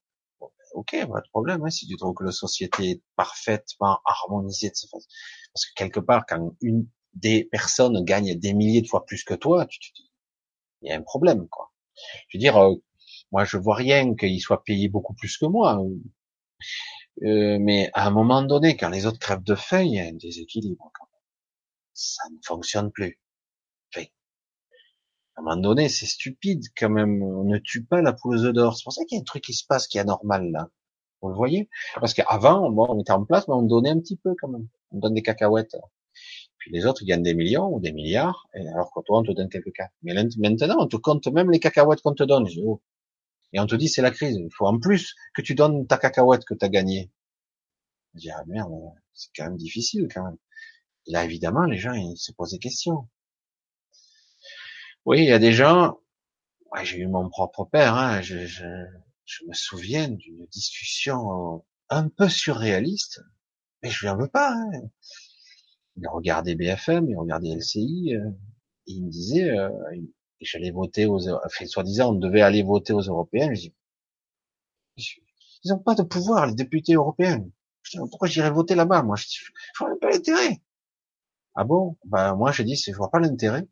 ok, pas de problème, hein, si tu trouves que la société est parfaitement harmonisée de cette façon. Parce que quelque part, quand une des personnes gagne des milliers de fois plus que toi, tu te dis, il y a un problème, quoi. Je veux dire, euh, moi, je vois rien qu'il soit payé beaucoup plus que moi. Euh, mais à un moment donné, quand les autres crèvent de faim, il y a un déséquilibre. Quand même. Ça ne fonctionne plus. À un moment donné, c'est stupide quand même. On ne tue pas la poule d'or. C'est pour ça qu'il y a un truc qui se passe qui est anormal là. Vous le voyez? Parce qu'avant, bon, on était en place, mais on donnait un petit peu quand même. On donne des cacahuètes. Puis les autres gagnent des millions ou des milliards, et alors que toi, on te donne quelques cas. Mais maintenant, on te compte même les cacahuètes qu'on te donne. Oh. Et on te dit, c'est la crise. Il faut en plus que tu donnes ta cacahuète que tu as gagnée. Je dis, ah merde, c'est quand même difficile quand même. Et là, évidemment, les gens, ils se posent des questions. Oui, il y a des gens, j'ai eu mon propre père, hein, je, je, je, me souviens d'une discussion un peu surréaliste, mais je lui en veux pas. Hein. Il regardait BFM, il regardait LCI, euh, et il me disait, euh, j'allais voter aux, enfin, soi-disant, on devait aller voter aux européens. Je dis, ils n'ont pas de pouvoir, les députés européens. Pourquoi j'irais voter là-bas, moi? Je dis, je vois pas l'intérêt. Ah bon? Ben, moi, je dis, je vois pas l'intérêt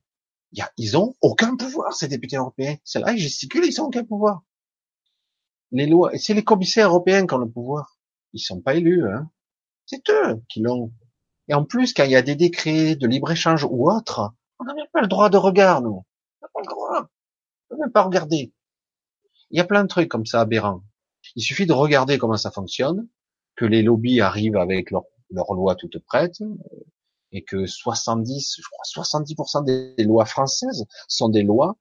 ils ont aucun pouvoir, ces députés européens. C'est là, ils gesticulent, ils ont aucun pouvoir. Les lois, c'est les commissaires européens qui ont le pouvoir. Ils sont pas élus, hein. C'est eux qui l'ont. Et en plus, quand il y a des décrets de libre-échange ou autres, on n'a même pas le droit de regard, nous. Le droit. Même pas regarder. Il y a plein de trucs comme ça aberrants. Il suffit de regarder comment ça fonctionne, que les lobbies arrivent avec leurs leur lois toutes prêtes, et que 70, je crois 70% des lois françaises sont des lois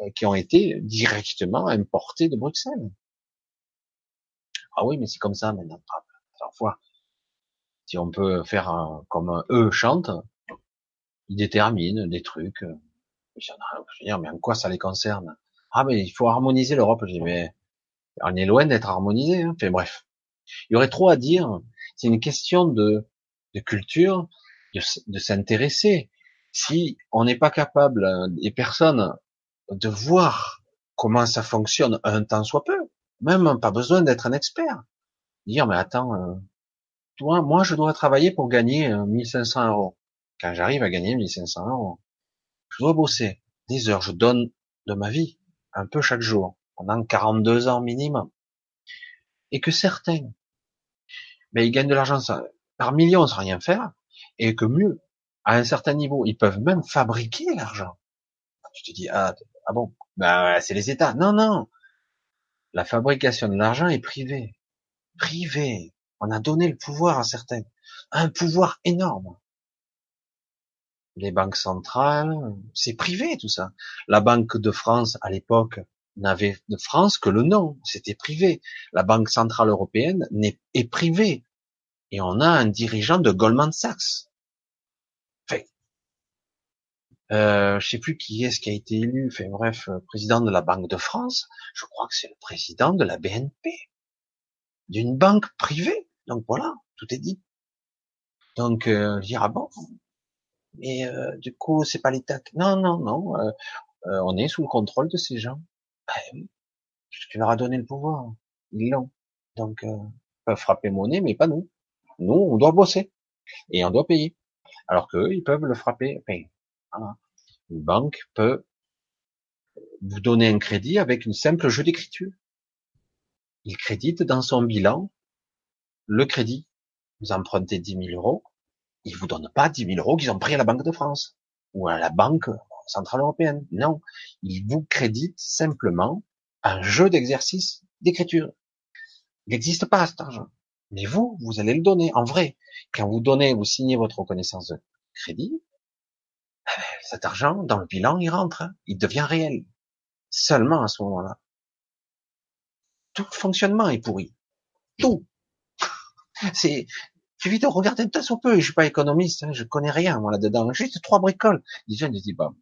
euh, qui ont été directement importées de Bruxelles. Ah oui, mais c'est comme ça maintenant. Parfois, si on peut faire un, comme eux chantent, ils déterminent des trucs. Euh, je veux dire, mais en quoi ça les concerne? Ah, mais il faut harmoniser l'Europe. Je dis, mais on est loin d'être harmonisé. Hein. Enfin bref, il y aurait trop à dire. C'est une question de, de culture de, s'intéresser. Si on n'est pas capable, les personnes, de voir comment ça fonctionne un temps soit peu, même pas besoin d'être un expert. Dire, mais attends, euh, toi, moi, je dois travailler pour gagner 1500 euh, euros. Quand j'arrive à gagner 1500 euros, je dois bosser des heures, je donne de ma vie, un peu chaque jour, pendant 42 ans minimum. Et que certains, mais ben, ils gagnent de l'argent par millions sans rien faire, et que mieux, à un certain niveau, ils peuvent même fabriquer l'argent. Tu te dis, ah, ah bon, ben, c'est les États. Non, non. La fabrication de l'argent est privée. Privée. On a donné le pouvoir à certains. Un pouvoir énorme. Les banques centrales, c'est privé tout ça. La Banque de France, à l'époque, n'avait de France que le nom. C'était privé. La Banque centrale européenne est, privée. et on a un dirigeant de Goldman Sachs. Enfin, euh, je sais plus qui est-ce qui a été élu, enfin bref, euh, président de la Banque de France. Je crois que c'est le président de la BNP, d'une banque privée. Donc voilà, tout est dit. Donc euh, ah bon, mais euh, du coup c'est pas l'État. Non non non, euh, euh, on est sous le contrôle de ces gens. Ce qui leur a donné le pouvoir, ils l'ont. Donc euh, ils peuvent frapper monnaie, mais pas nous. Nous on doit bosser et on doit payer. Alors qu'eux ils peuvent le frapper. Enfin, Une banque peut vous donner un crédit avec une simple jeu d'écriture. Il crédite dans son bilan le crédit vous empruntez 10 000 euros, ils vous donnent pas 10 000 euros qu'ils ont pris à la Banque de France ou à la Banque Centrale Européenne. Non, ils vous créditent simplement un jeu d'exercice d'écriture. Il n'existe pas cet argent. Mais vous, vous allez le donner en vrai. Quand vous donnez, vous signez votre reconnaissance de crédit, eh ben, cet argent, dans le bilan, il rentre, hein. il devient réel. Seulement à ce moment-là. Tout le fonctionnement est pourri. Tout. C'est, vite de regarder un petit peu. Je suis pas économiste, hein, je connais rien, moi, là-dedans. Juste trois bricoles. Les gens, ils disent, bon,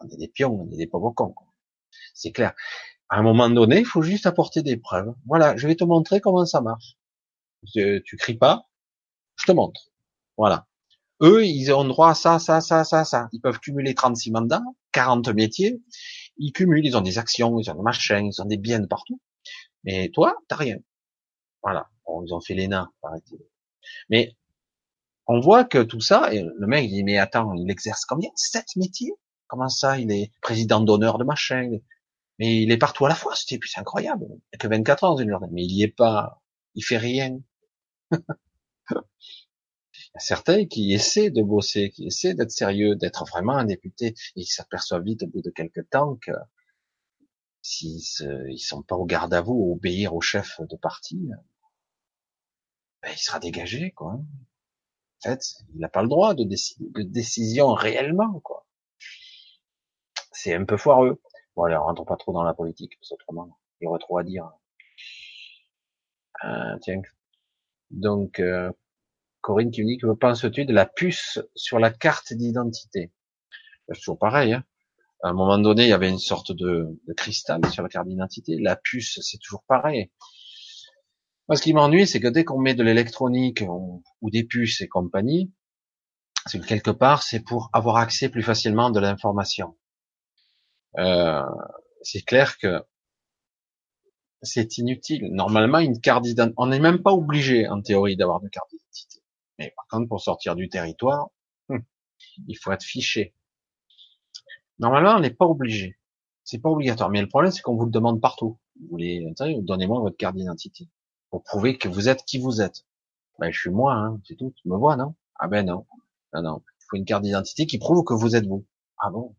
on est des pions, on est des pauvres cons. C'est clair. À un moment donné, il faut juste apporter des preuves. Voilà, je vais te montrer comment ça marche. Tu, tu cries pas, je te montre. Voilà. Eux, ils ont droit à ça, ça, ça, ça, ça. Ils peuvent cumuler 36 mandats, 40 métiers. Ils cumulent, ils ont des actions, ils ont des machins, ils ont des biens de partout. Mais toi, t'as rien. Voilà. Bon, ils ont fait l'ENA, paraît-il. Mais on voit que tout ça, et le mec dit, mais attends, il exerce combien? Sept métiers Comment ça Il est président d'honneur de machin. Mais il est partout à la fois, c'est incroyable. Il a que 24 ans. Mais il y est pas. Il fait rien. il y a certains qui essaient de bosser, qui essaient d'être sérieux, d'être vraiment un député, et ils s'aperçoivent vite au bout de quelques temps que s'ils ils sont pas au garde à vous, obéir au chef de parti, ben, il sera dégagé, quoi. En fait, il n'a pas le droit de, de décision réellement, quoi. C'est un peu foireux. Bon, allez, on rentre pas trop dans la politique, parce autrement, il y aurait trop à dire. Euh, tiens. Donc, euh, Corinne qui me dit que penses-tu de la puce sur la carte d'identité? C'est toujours pareil. Hein. À un moment donné, il y avait une sorte de cristal sur la carte d'identité. La puce, c'est toujours pareil. Moi, ce qui m'ennuie, c'est que dès qu'on met de l'électronique ou des puces et compagnie, c'est que quelque part, c'est pour avoir accès plus facilement de l'information. Euh, c'est clair que c'est inutile. Normalement, une carte d'identité, on n'est même pas obligé, en théorie, d'avoir de carte d'identité. Mais par contre, pour sortir du territoire, hum, il faut être fiché. Normalement, on n'est pas obligé. C'est pas obligatoire. Mais le problème, c'est qu'on vous le demande partout. Vous voulez, donnez-moi votre carte d'identité pour prouver que vous êtes qui vous êtes. Ben, je suis moi, hein, c'est tout. Tu me vois, non? Ah ben non. Non, non. Il faut une carte d'identité qui prouve que vous êtes vous. Ah bon?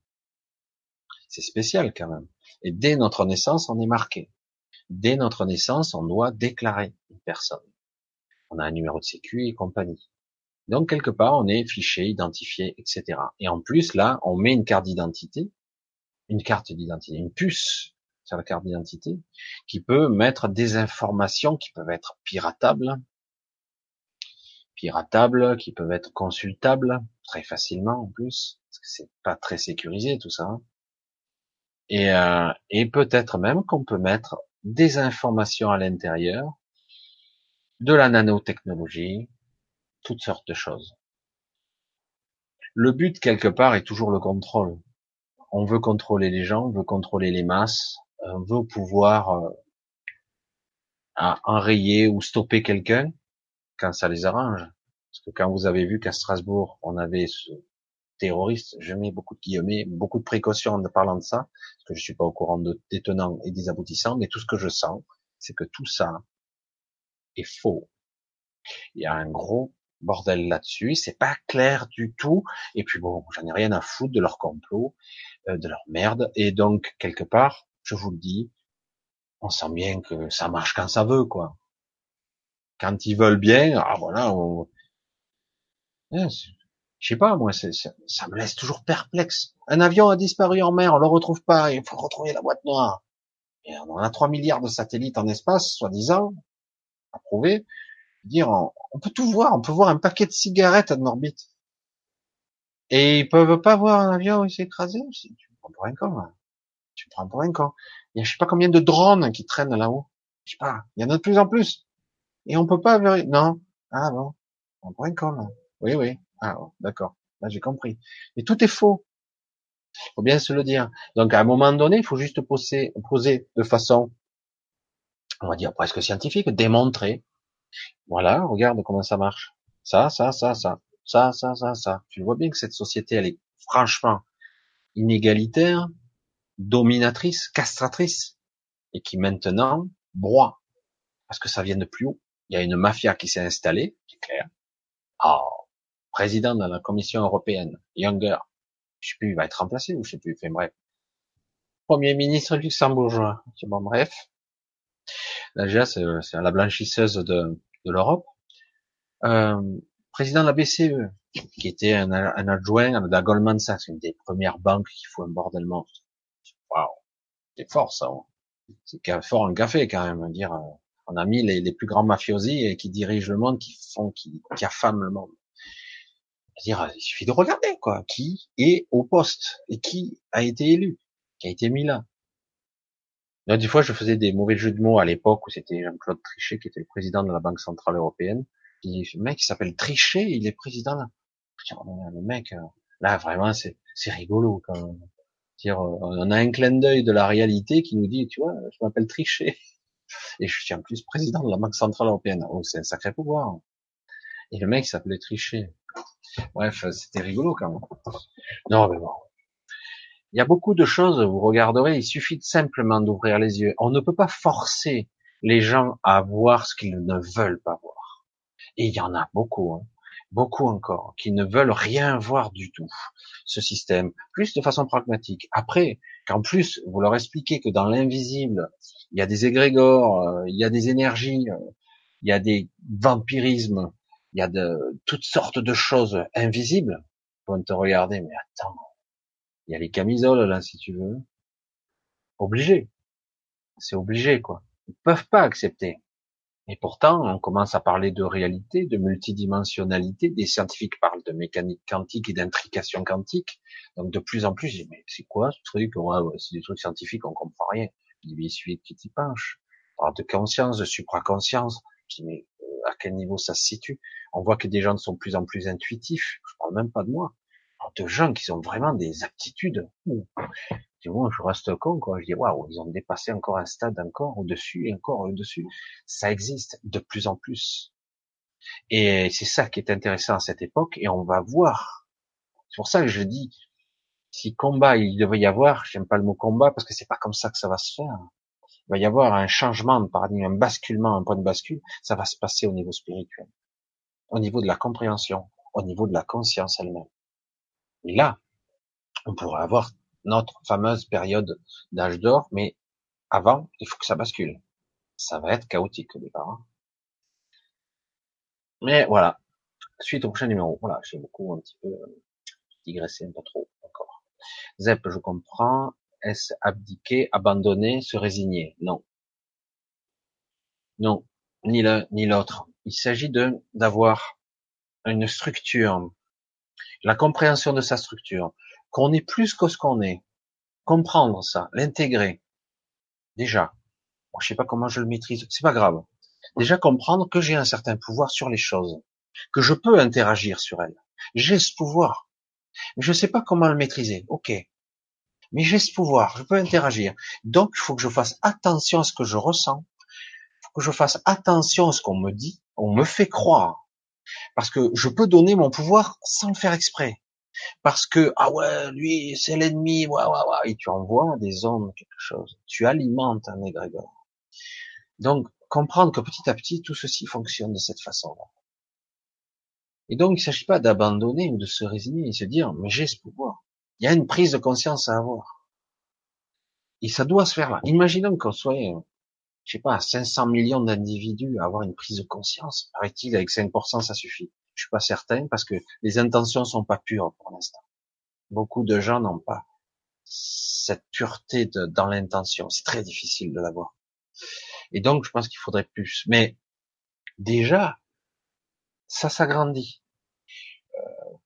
C'est spécial quand même. Et dès notre naissance, on est marqué. Dès notre naissance, on doit déclarer une personne. On a un numéro de sécu et compagnie. Donc quelque part, on est fiché, identifié, etc. Et en plus, là, on met une carte d'identité, une carte d'identité, une puce sur la carte d'identité, qui peut mettre des informations qui peuvent être piratables, piratables, qui peuvent être consultables très facilement en plus, parce que c'est pas très sécurisé tout ça. Et, euh, et peut-être même qu'on peut mettre des informations à l'intérieur, de la nanotechnologie, toutes sortes de choses. Le but quelque part est toujours le contrôle. On veut contrôler les gens, on veut contrôler les masses, veut pouvoir euh, enrayer ou stopper quelqu'un quand ça les arrange. Parce que quand vous avez vu qu'à Strasbourg, on avait ce terroriste, je mets beaucoup de guillemets, beaucoup de précautions en parlant de ça, parce que je suis pas au courant de, des tenants et des aboutissants, mais tout ce que je sens, c'est que tout ça est faux. Il y a un gros bordel là-dessus, c'est pas clair du tout, et puis bon, j'en ai rien à foutre de leur complot, euh, de leur merde, et donc quelque part, je vous le dis, on sent bien que ça marche quand ça veut, quoi. Quand ils veulent bien, ah voilà, on... je sais pas, moi, ça me laisse toujours perplexe. Un avion a disparu en mer, on le retrouve pas, il faut retrouver la boîte noire. On a 3 milliards de satellites en espace, soi-disant, à prouver. Dire, on, peut tout voir, on peut voir un paquet de cigarettes en orbite. Et ils peuvent pas voir un avion qui s'est écrasé. Tu me prends pour un con, là. Tu prends pour un con. Il y a je sais pas combien de drones qui traînent là-haut. Je sais pas. Il y en a de plus en plus. Et on peut pas. Non. Ah bon. On prend un con, là. Oui, oui. Ah, d'accord. Là, j'ai compris. Mais tout est faux. Faut bien se le dire. Donc, à un moment donné, il faut juste poser, poser de façon, on va dire presque scientifique, démontrer. Voilà, regarde comment ça marche. Ça, ça, ça, ça, ça, ça, ça, ça. Tu vois bien que cette société, elle est franchement inégalitaire, dominatrice, castratrice, et qui maintenant broie, parce que ça vient de plus haut. Il y a une mafia qui s'est installée, c'est clair. Ah, président de la Commission européenne, Younger, je sais plus, il va être remplacé ou je sais plus, enfin bref. Premier ministre luxembourgeois, bon bref. Déjà, c'est la blanchisseuse de, de l'Europe. Euh, président de la BCE, qui était un, adjoint de la Goldman Sachs, une des premières banques qui fout un bordel monstre. Waouh, c'est fort ça. Hein. C'est fort un café quand même. Dire, euh, on a mis les, plus grands mafiosi et qui dirigent le monde, qui font, qui, affament le monde dire, il suffit de regarder, quoi, qui est au poste et qui a été élu, qui a été mis là. des fois, je faisais des mauvais jeux de mots à l'époque où c'était Jean-Claude Trichet qui était le président de la Banque Centrale Européenne. Le mec, il s'appelle Trichet, il est président là. Le mec, euh, là, vraiment, c'est, c'est rigolo, quand même. Euh, on a un clin d'œil de la réalité qui nous dit, tu vois, je m'appelle Trichet. Et je suis en plus président de la Banque Centrale Européenne. Oh, c'est un sacré pouvoir. Et le mec s'appelait Trichet. Bref, c'était rigolo quand même. Non, mais bon. Il y a beaucoup de choses, vous regarderez, il suffit simplement d'ouvrir les yeux. On ne peut pas forcer les gens à voir ce qu'ils ne veulent pas voir. Et il y en a beaucoup, hein. Beaucoup encore, qui ne veulent rien voir du tout, ce système, plus de façon pragmatique. Après, qu'en plus, vous leur expliquez que dans l'invisible, il y a des égrégores, euh, il y a des énergies, euh, il y a des vampirismes, il y a de toutes sortes de choses invisibles. Ils vont te regarder, mais attends, il y a les camisoles là, si tu veux. Obligé. C'est obligé, quoi. Ils peuvent pas accepter. Et pourtant, on commence à parler de réalité, de multidimensionnalité. Des scientifiques parlent de mécanique quantique et d'intrication quantique. Donc de plus en plus, je dis, mais c'est quoi ce truc? C'est des trucs scientifiques, on comprend rien. Je dis, mais il suffit que tu penches. de conscience, de supraconscience. Je dis, mais euh, à quel niveau ça se situe? On voit que des gens sont de plus en plus intuitifs. Je parle même pas de moi. De gens qui ont vraiment des aptitudes. Du moins, je reste con, quoi. Je dis, waouh, ils ont dépassé encore un stade encore au-dessus et encore au-dessus. Ça existe de plus en plus. Et c'est ça qui est intéressant à cette époque et on va voir. C'est pour ça que je dis, si combat il devait y avoir, j'aime pas le mot combat parce que c'est pas comme ça que ça va se faire. Il va y avoir un changement de paradigme, un basculement, un point de bascule. Ça va se passer au niveau spirituel au niveau de la compréhension, au niveau de la conscience elle-même. Et là, on pourrait avoir notre fameuse période d'âge d'or, mais avant, il faut que ça bascule. Ça va être chaotique au départ. Hein. Mais voilà. Suite au prochain numéro. Voilà, j'ai beaucoup un petit peu euh, digressé un peu trop encore. Zep, je comprends. Est-ce abdiquer, abandonner, se résigner? Non. Non, ni l'un ni l'autre. Il s'agit de d'avoir une structure, la compréhension de sa structure, qu'on est plus que ce qu'on est, comprendre ça, l'intégrer. Déjà, je sais pas comment je le maîtrise, c'est pas grave. Déjà comprendre que j'ai un certain pouvoir sur les choses, que je peux interagir sur elles. J'ai ce pouvoir, mais je sais pas comment le maîtriser. Ok, mais j'ai ce pouvoir, je peux interagir. Donc, il faut que je fasse attention à ce que je ressens, que je fasse attention à ce qu'on me dit, on me fait croire. Parce que je peux donner mon pouvoir sans le faire exprès. Parce que, ah ouais, lui, c'est l'ennemi, ouais, ouais, ouais, et tu envoies des hommes quelque chose. Tu alimentes un égrégore. Donc, comprendre que petit à petit, tout ceci fonctionne de cette façon-là. Et donc, il ne s'agit pas d'abandonner ou de se résigner et se dire, mais j'ai ce pouvoir. Il y a une prise de conscience à avoir. Et ça doit se faire là. Imaginons qu'on soit je sais pas, 500 millions d'individus à avoir une prise de conscience. Paraît-il, avec 5%, ça suffit. Je suis pas certain parce que les intentions sont pas pures pour l'instant. Beaucoup de gens n'ont pas cette pureté de, dans l'intention. C'est très difficile de l'avoir. Et donc, je pense qu'il faudrait plus. Mais déjà, ça s'agrandit. Euh,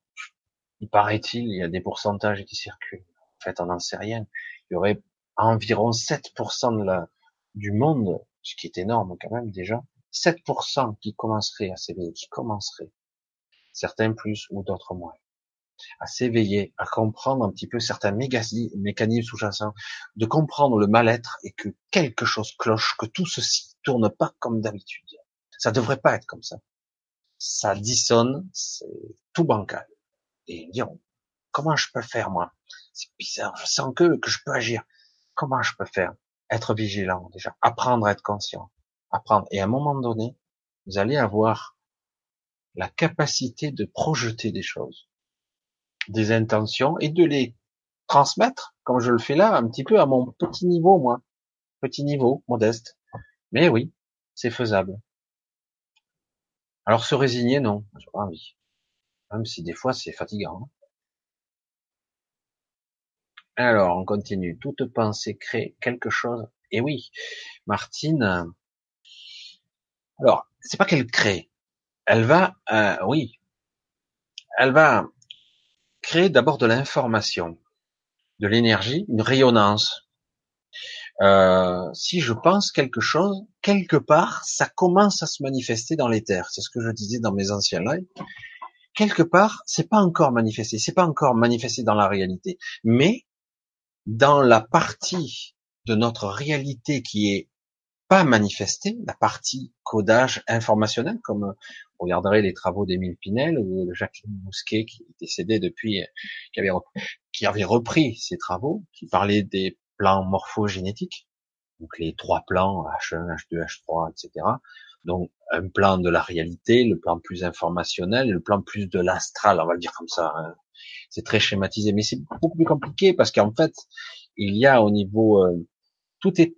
il paraît-il, il y a des pourcentages qui circulent. En fait, on n'en sait rien. Il y aurait environ 7% de la, du monde, ce qui est énorme quand même déjà, 7% qui commenceraient à s'éveiller, qui commenceraient. Certains plus ou d'autres moins. À s'éveiller, à comprendre un petit peu certains mécanismes sous-jacents, de comprendre le mal-être et que quelque chose cloche, que tout ceci tourne pas comme d'habitude. Ça devrait pas être comme ça. Ça dissonne, c'est tout bancal. Et dire, comment je peux faire, moi? C'est bizarre, je sens que je peux agir. Comment je peux faire? Être vigilant, déjà. Apprendre à être conscient. Apprendre. Et à un moment donné, vous allez avoir la capacité de projeter des choses, des intentions et de les transmettre, comme je le fais là, un petit peu à mon petit niveau, moi. Petit niveau, modeste. Mais oui, c'est faisable. Alors se résigner, non, j'ai pas envie. Même si des fois c'est fatigant. Alors, on continue. Toute pensée crée quelque chose. Et oui, Martine. Alors, c'est pas qu'elle crée. Elle va, euh, oui, elle va créer d'abord de l'information, de l'énergie, une rayonnance. Euh, si je pense quelque chose, quelque part, ça commence à se manifester dans l'éther. C'est ce que je disais dans mes anciens lives. Quelque part, c'est pas encore manifesté, c'est pas encore manifesté dans la réalité, mais dans la partie de notre réalité qui est pas manifestée, la partie codage informationnel, comme vous regarderez les travaux d'Émile Pinel ou de Jacqueline Mousquet qui est décédé depuis, qui avait, qui avait repris ses travaux, qui parlait des plans morphogénétiques, donc les trois plans H1, H2, H3, etc. Donc un plan de la réalité, le plan plus informationnel, le plan plus de l'astral, on va le dire comme ça. Hein. C'est très schématisé, mais c'est beaucoup plus compliqué parce qu'en fait, il y a au niveau, euh, tout est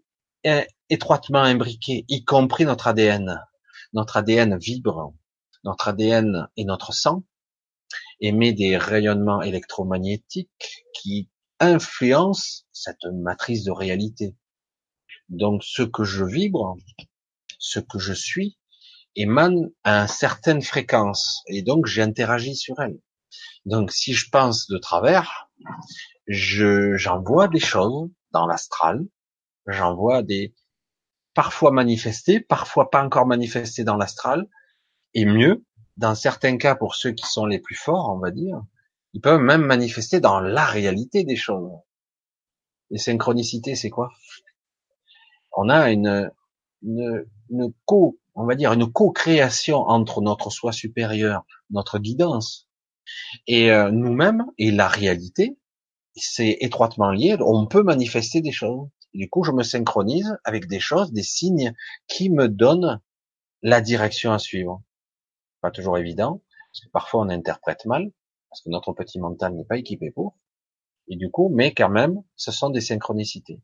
étroitement imbriqué, y compris notre ADN. Notre ADN vibre, notre ADN et notre sang émet des rayonnements électromagnétiques qui influencent cette matrice de réalité. Donc ce que je vibre, ce que je suis, émane à une certaine fréquence et donc j'interagis sur elle. Donc si je pense de travers, je j'envoie des choses dans l'astral, j'envoie des parfois manifestés, parfois pas encore manifestés dans l'astral, et mieux, dans certains cas pour ceux qui sont les plus forts, on va dire, ils peuvent même manifester dans la réalité des choses. Les synchronicités, c'est quoi? On a une, une, une co, on va dire une co-création entre notre soi supérieur, notre guidance, et euh, nous-mêmes et la réalité. C'est étroitement lié. On peut manifester des choses. Du coup, je me synchronise avec des choses, des signes qui me donnent la direction à suivre. Pas toujours évident, parce que parfois on interprète mal, parce que notre petit mental n'est pas équipé pour. Et du coup, mais quand même, ce sont des synchronicités.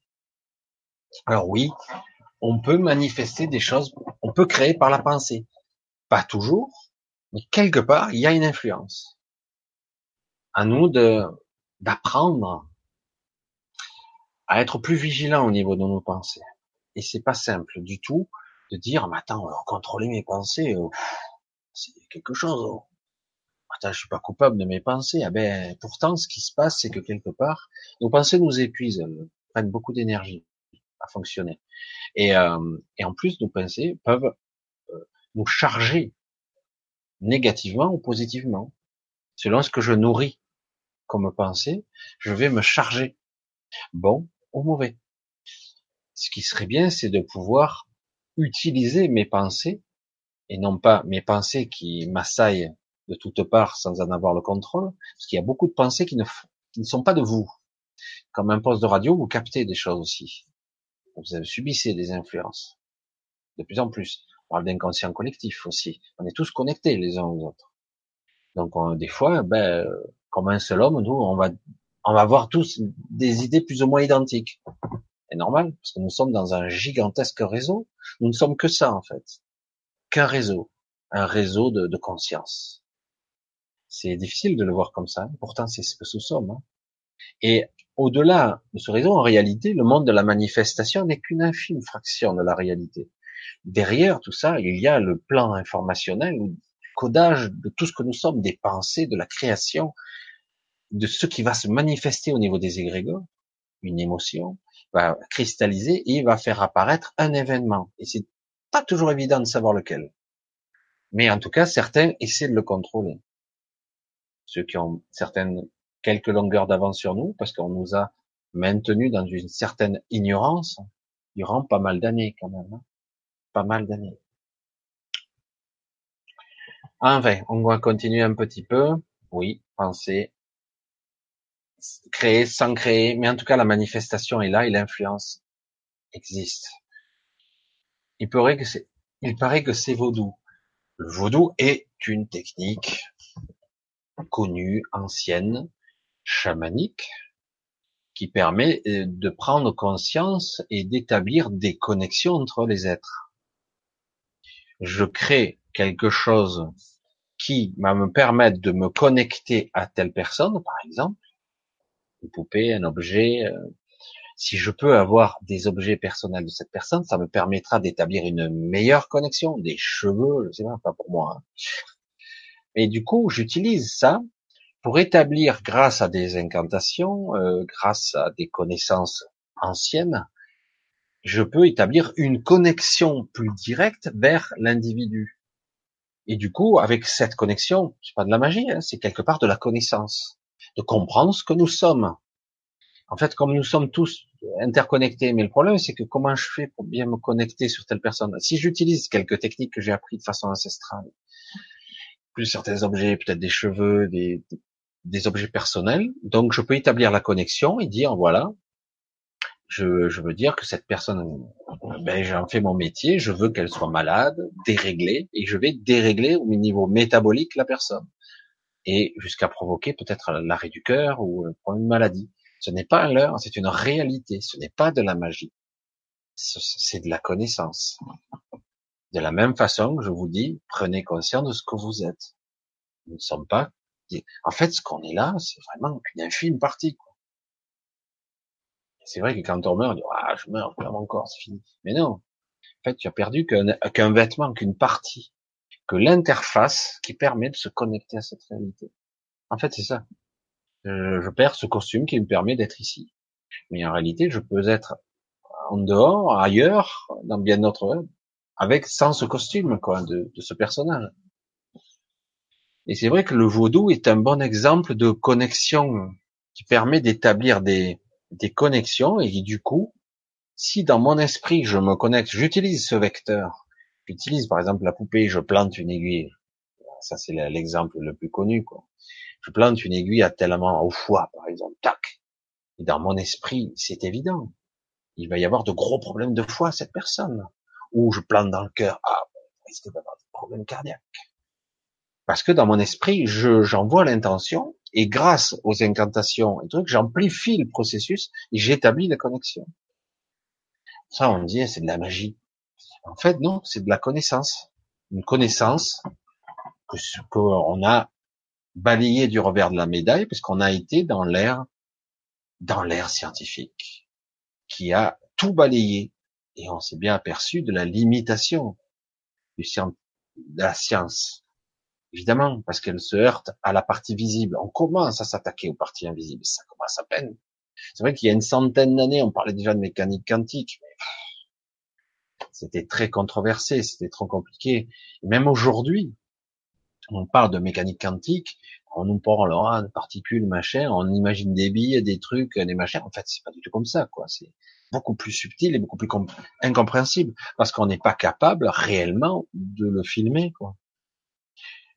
Alors oui, on peut manifester des choses, on peut créer par la pensée. Pas toujours, mais quelque part, il y a une influence. À nous de, d'apprendre à être plus vigilant au niveau de nos pensées. Et c'est pas simple du tout de dire, mais attends, contrôler mes pensées, c'est quelque chose. Attends, je suis pas coupable de mes pensées. Ah ben, pourtant, ce qui se passe, c'est que quelque part, nos pensées nous épuisent, prennent beaucoup d'énergie à fonctionner. Et, euh, et en plus, nos pensées peuvent euh, nous charger négativement ou positivement. Selon ce que je nourris comme pensée, je vais me charger bon ou mauvais. Ce qui serait bien, c'est de pouvoir utiliser mes pensées et non pas mes pensées qui m'assaillent de toutes parts sans en avoir le contrôle, parce qu'il y a beaucoup de pensées qui ne, sont pas de vous. Comme un poste de radio, vous captez des choses aussi. Vous subissez des influences. De plus en plus. On parle d'inconscient collectif aussi. On est tous connectés les uns aux autres. Donc des fois, ben, comme un seul homme, nous, on va, on va avoir tous des idées plus ou moins identiques. C'est normal, parce que nous sommes dans un gigantesque réseau. Nous ne sommes que ça, en fait. Qu'un réseau. Un réseau de, de conscience. C'est difficile de le voir comme ça. Pourtant, c'est ce que nous sommes. Hein. Et au-delà de ce réseau, en réalité, le monde de la manifestation n'est qu'une infime fraction de la réalité. Derrière tout ça, il y a le plan informationnel codage de tout ce que nous sommes, des pensées, de la création, de ce qui va se manifester au niveau des égrégores, une émotion, va cristalliser et va faire apparaître un événement. Et c'est pas toujours évident de savoir lequel. Mais en tout cas, certains essaient de le contrôler. Ceux qui ont certaines quelques longueurs d'avance sur nous, parce qu'on nous a maintenus dans une certaine ignorance durant pas mal d'années quand même. Hein. Pas mal d'années. Enfin, on va continuer un petit peu. Oui, penser, créer sans créer, mais en tout cas la manifestation est là et l'influence existe. Il paraît que c'est, il paraît que c'est vaudou. Le vaudou est une technique connue, ancienne, chamanique, qui permet euh, de prendre conscience et d'établir des connexions entre les êtres. Je crée quelque chose qui va me permettre de me connecter à telle personne, par exemple, une poupée, un objet. Euh, si je peux avoir des objets personnels de cette personne, ça me permettra d'établir une meilleure connexion, des cheveux, je sais pas, pas pour moi. Hein. Et du coup, j'utilise ça pour établir, grâce à des incantations, euh, grâce à des connaissances anciennes, je peux établir une connexion plus directe vers l'individu. Et du coup, avec cette connexion, c'est pas de la magie, hein, c'est quelque part de la connaissance, de comprendre ce que nous sommes. En fait, comme nous sommes tous interconnectés, mais le problème, c'est que comment je fais pour bien me connecter sur telle personne? Si j'utilise quelques techniques que j'ai apprises de façon ancestrale, plus certains objets, peut-être des cheveux, des, des objets personnels, donc je peux établir la connexion et dire voilà, je, je veux dire que cette personne, ben j'en fais mon métier, je veux qu'elle soit malade, déréglée, et je vais dérégler au niveau métabolique la personne, et jusqu'à provoquer peut-être l'arrêt du cœur ou une maladie. Ce n'est pas un leurre, c'est une réalité, ce n'est pas de la magie, c'est de la connaissance. De la même façon, je vous dis, prenez conscience de ce que vous êtes. Nous ne sommes pas. En fait, ce qu'on est là, c'est vraiment qu'une infime partie. C'est vrai que quand on meurt, on dit ah je meurs, je meurs encore, c'est fini. Mais non, en fait, tu as perdu qu'un vêtement, qu'une partie, que l'interface qui permet de se connecter à cette réalité. En fait, c'est ça. Je, perds ce costume qui me permet d'être ici. Mais en réalité, je peux être en dehors, ailleurs, dans bien d'autres, avec sans ce costume quoi, de, de ce personnage. Et c'est vrai que le vaudou est un bon exemple de connexion qui permet d'établir des, des connexions et du coup, si dans mon esprit je me connecte, j'utilise ce vecteur, j'utilise par exemple la poupée, je plante une aiguille, ça c'est l'exemple le plus connu, quoi. Je plante une aiguille à tellement au foie, par exemple, tac. Et dans mon esprit, c'est évident. Il va y avoir de gros problèmes de foie à cette personne. Ou je plante dans le cœur, ah, risque d'avoir des problèmes cardiaques? Parce que dans mon esprit, je, j'envoie l'intention, et grâce aux incantations et trucs, j'amplifie le processus et j'établis la connexion. Ça, on dit, c'est de la magie. En fait, non, c'est de la connaissance. Une connaissance que qu'on a balayé du revers de la médaille, puisqu'on a été dans l'ère, dans l'ère scientifique, qui a tout balayé. Et on s'est bien aperçu de la limitation du de la science Évidemment, parce qu'elle se heurte à la partie visible. On commence à s'attaquer aux parties invisibles. Ça commence à peine. C'est vrai qu'il y a une centaine d'années, on parlait déjà de mécanique quantique, mais c'était très controversé, c'était trop compliqué. même aujourd'hui, on parle de mécanique quantique, on nous parle de particules, machin, on imagine des billes, des trucs, des machins. En fait, c'est pas du tout comme ça, quoi. C'est beaucoup plus subtil et beaucoup plus incompréhensible parce qu'on n'est pas capable réellement de le filmer, quoi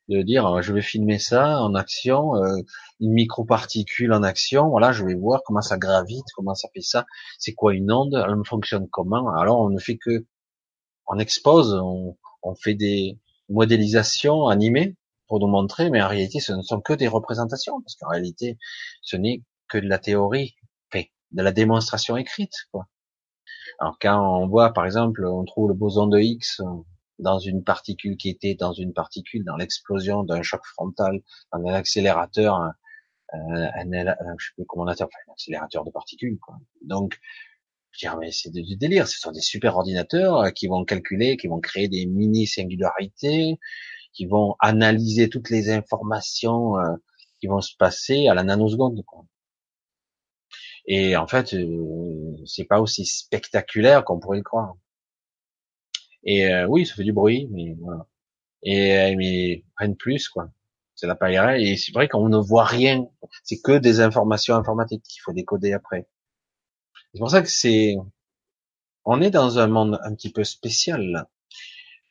de dire euh, je vais filmer ça en action, euh, une microparticule en action, voilà, je vais voir comment ça gravite, comment ça fait ça, c'est quoi une onde, elle fonctionne comment? Alors on ne fait que, on expose, on, on fait des modélisations animées pour nous montrer, mais en réalité ce ne sont que des représentations, parce qu'en réalité ce n'est que de la théorie, de la démonstration écrite. Quoi. Alors quand on voit par exemple, on trouve le boson de Higgs dans une particule qui était dans une particule, dans l'explosion d'un choc frontal, dans un accélérateur, un, un, je sais plus comment on enfin, un accélérateur de particules. Quoi. Donc, je dirais, mais c'est du délire. Ce sont des super ordinateurs euh, qui vont calculer, qui vont créer des mini singularités, qui vont analyser toutes les informations euh, qui vont se passer à la nanoseconde. Quoi. Et en fait, euh, c'est pas aussi spectaculaire qu'on pourrait le croire. Et euh, oui, ça fait du bruit, mais voilà. Et mais rien de plus, quoi. C'est la paillerie. Et c'est vrai qu'on ne voit rien. C'est que des informations informatiques qu'il faut décoder après. C'est pour ça que c'est, on est dans un monde un petit peu spécial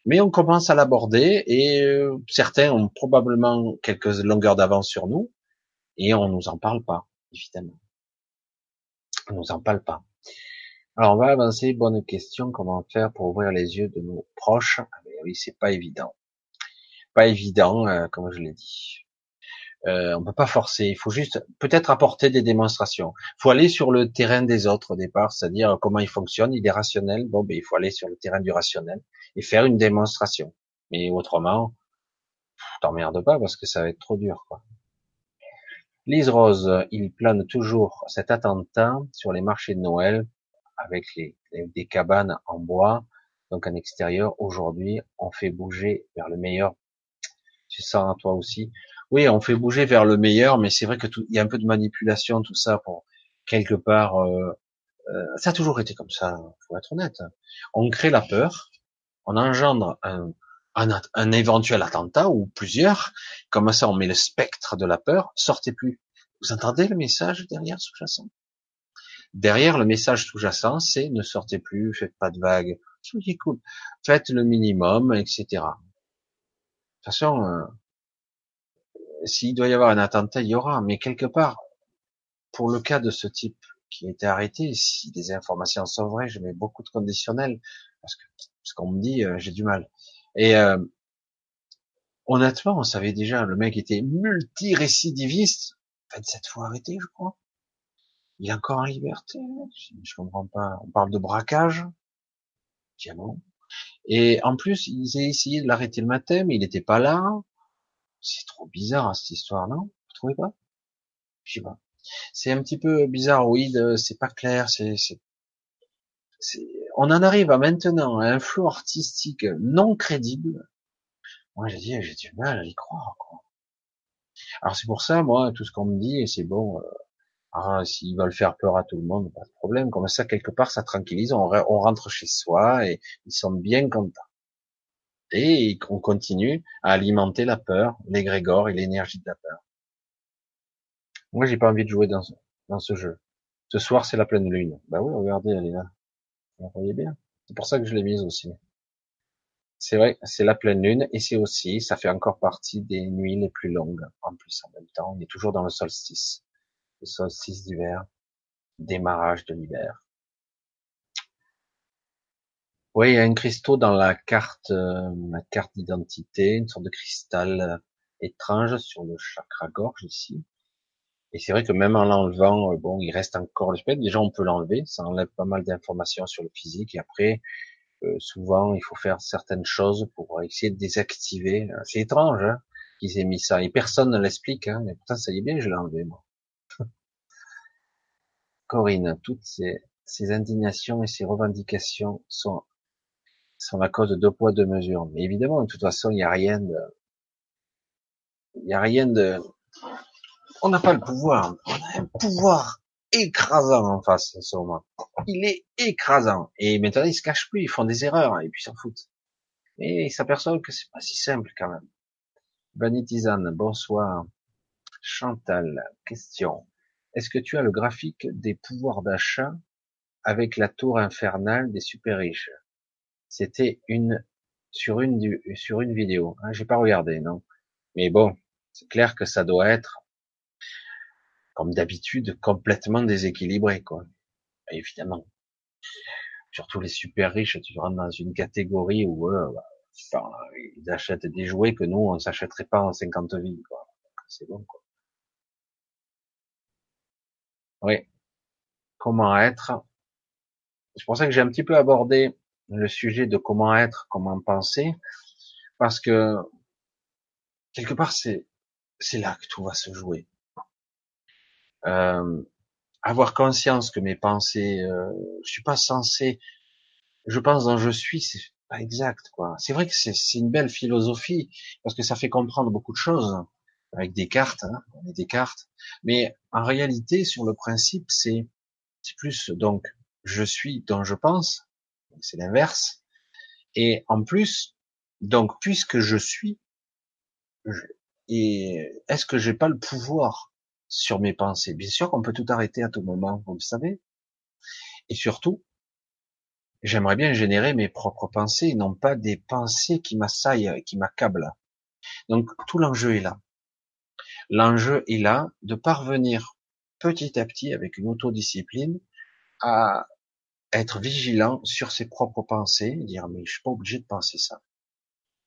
mais on commence à l'aborder et euh, certains ont probablement quelques longueurs d'avance sur nous et on nous en parle pas, évidemment. On nous en parle pas. Alors on va avancer. Bonne question. Comment faire pour ouvrir les yeux de nos proches? Ah, Oui, c'est pas évident. Pas évident, euh, comme je l'ai dit. Euh, on peut pas forcer. Il faut juste peut-être apporter des démonstrations. Il faut aller sur le terrain des autres au départ, c'est-à-dire comment ils fonctionnent. Il est rationnel. Bon, ben il faut aller sur le terrain du rationnel et faire une démonstration. Mais autrement, t'emmerdes pas parce que ça va être trop dur. Quoi. Lise Rose, il plane toujours cet attentat sur les marchés de Noël avec les, des cabanes en bois, donc en extérieur. Aujourd'hui, on fait bouger vers le meilleur. Tu sens à toi aussi. Oui, on fait bouger vers le meilleur, mais c'est vrai que il y a un peu de manipulation, tout ça pour quelque part. Euh, euh, ça a toujours été comme ça, faut être honnête. On crée la peur, on engendre un, un, éventuel attentat ou plusieurs, comme ça on met le spectre de la peur, sortez plus. Vous entendez le message derrière sous-jacent? Derrière le message sous-jacent, c'est ne sortez plus, faites pas de vagues, soyez cool, faites le minimum, etc. De toute façon, euh, s'il doit y avoir un attentat, il y aura, mais quelque part, pour le cas de ce type qui a été arrêté, si des informations sont vraies, je mets beaucoup de conditionnels, parce que ce qu'on me dit, euh, j'ai du mal. Et euh, honnêtement, on savait déjà, le mec était multirécidiviste, 27 fois arrêté, je crois. Il est encore en liberté. Je comprends pas. On parle de braquage. Tiens. Et en plus, ils ont essayé de l'arrêter le matin, mais il n'était pas là. C'est trop bizarre cette histoire, non? Vous trouvez pas? Je sais pas. C'est un petit peu bizarre, oui. C'est pas clair. C'est on en arrive à maintenant à un flou artistique non crédible. Moi, j'ai dit, j'ai du mal à y croire. Quoi. Alors c'est pour ça, moi, tout ce qu'on me dit, c'est bon. Euh, ah, s'ils veulent faire peur à tout le monde, pas de problème. Comme ça, quelque part, ça tranquillise. On, rentre chez soi et ils sont bien contents. Et on continue à alimenter la peur, l'égrégore et l'énergie de la peur. Moi, j'ai pas envie de jouer dans, ce jeu. Ce soir, c'est la pleine lune. Bah oui, regardez, elle est là. Vous voyez bien? C'est pour ça que je l'ai mise aussi. C'est vrai, c'est la pleine lune et c'est aussi, ça fait encore partie des nuits les plus longues. En plus, en même temps, on est toujours dans le solstice. Solstice d'hiver, démarrage de l'hiver. Oui, il y a un cristaux dans la carte, euh, la carte d'identité, une sorte de cristal euh, étrange sur le chakra gorge ici. Et c'est vrai que même en l'enlevant, euh, bon, il reste encore le spectre. Déjà, on peut l'enlever, ça enlève pas mal d'informations sur le physique. Et après, euh, souvent, il faut faire certaines choses pour essayer de désactiver. C'est étrange hein, qu'ils aient mis ça. Et personne ne l'explique. Hein, mais pourtant, ça y est bien, je l'ai enlevé, moi. Corinne, toutes ces, indignations et ces revendications sont, sont la cause de deux poids, deux mesures. Mais évidemment, de toute façon, il n'y a rien de, il n'y a rien de, on n'a pas le pouvoir. On a un pouvoir écrasant en face en ce moment. Il est écrasant. Et maintenant, ils se cachent plus, ils font des erreurs, et puis ils s'en foutent. Mais ils s'aperçoivent que c'est pas si simple quand même. Vanitizane, bonsoir. Chantal, question. Est-ce que tu as le graphique des pouvoirs d'achat avec la tour infernale des super riches? C'était une sur une sur une vidéo. Hein, J'ai pas regardé, non. Mais bon, c'est clair que ça doit être comme d'habitude, complètement déséquilibré, quoi. Évidemment. Surtout les super riches, tu rentres dans une catégorie où eux, bah, ils achètent des jouets que nous, on s'achèterait pas en 50 vies, quoi. C'est bon, quoi. Oui. Comment être C'est pour ça que j'ai un petit peu abordé le sujet de comment être, comment penser, parce que quelque part c'est c'est là que tout va se jouer euh, avoir conscience que mes pensées, euh, je suis pas censé, je pense dont je suis, pas exact, quoi. C'est vrai que c'est une belle philosophie parce que ça fait comprendre beaucoup de choses avec des cartes, hein, des cartes. Mais en réalité, sur le principe, c'est plus donc je suis dont je pense, c'est l'inverse. Et en plus, donc puisque je suis, et est-ce que j'ai pas le pouvoir sur mes pensées? Bien sûr qu'on peut tout arrêter à tout moment, vous le savez. Et surtout, j'aimerais bien générer mes propres pensées, non pas des pensées qui m'assaillent, qui m'accablent. Donc tout l'enjeu est là. L'enjeu est là de parvenir petit à petit, avec une autodiscipline, à être vigilant sur ses propres pensées, dire mais je suis pas obligé de penser ça.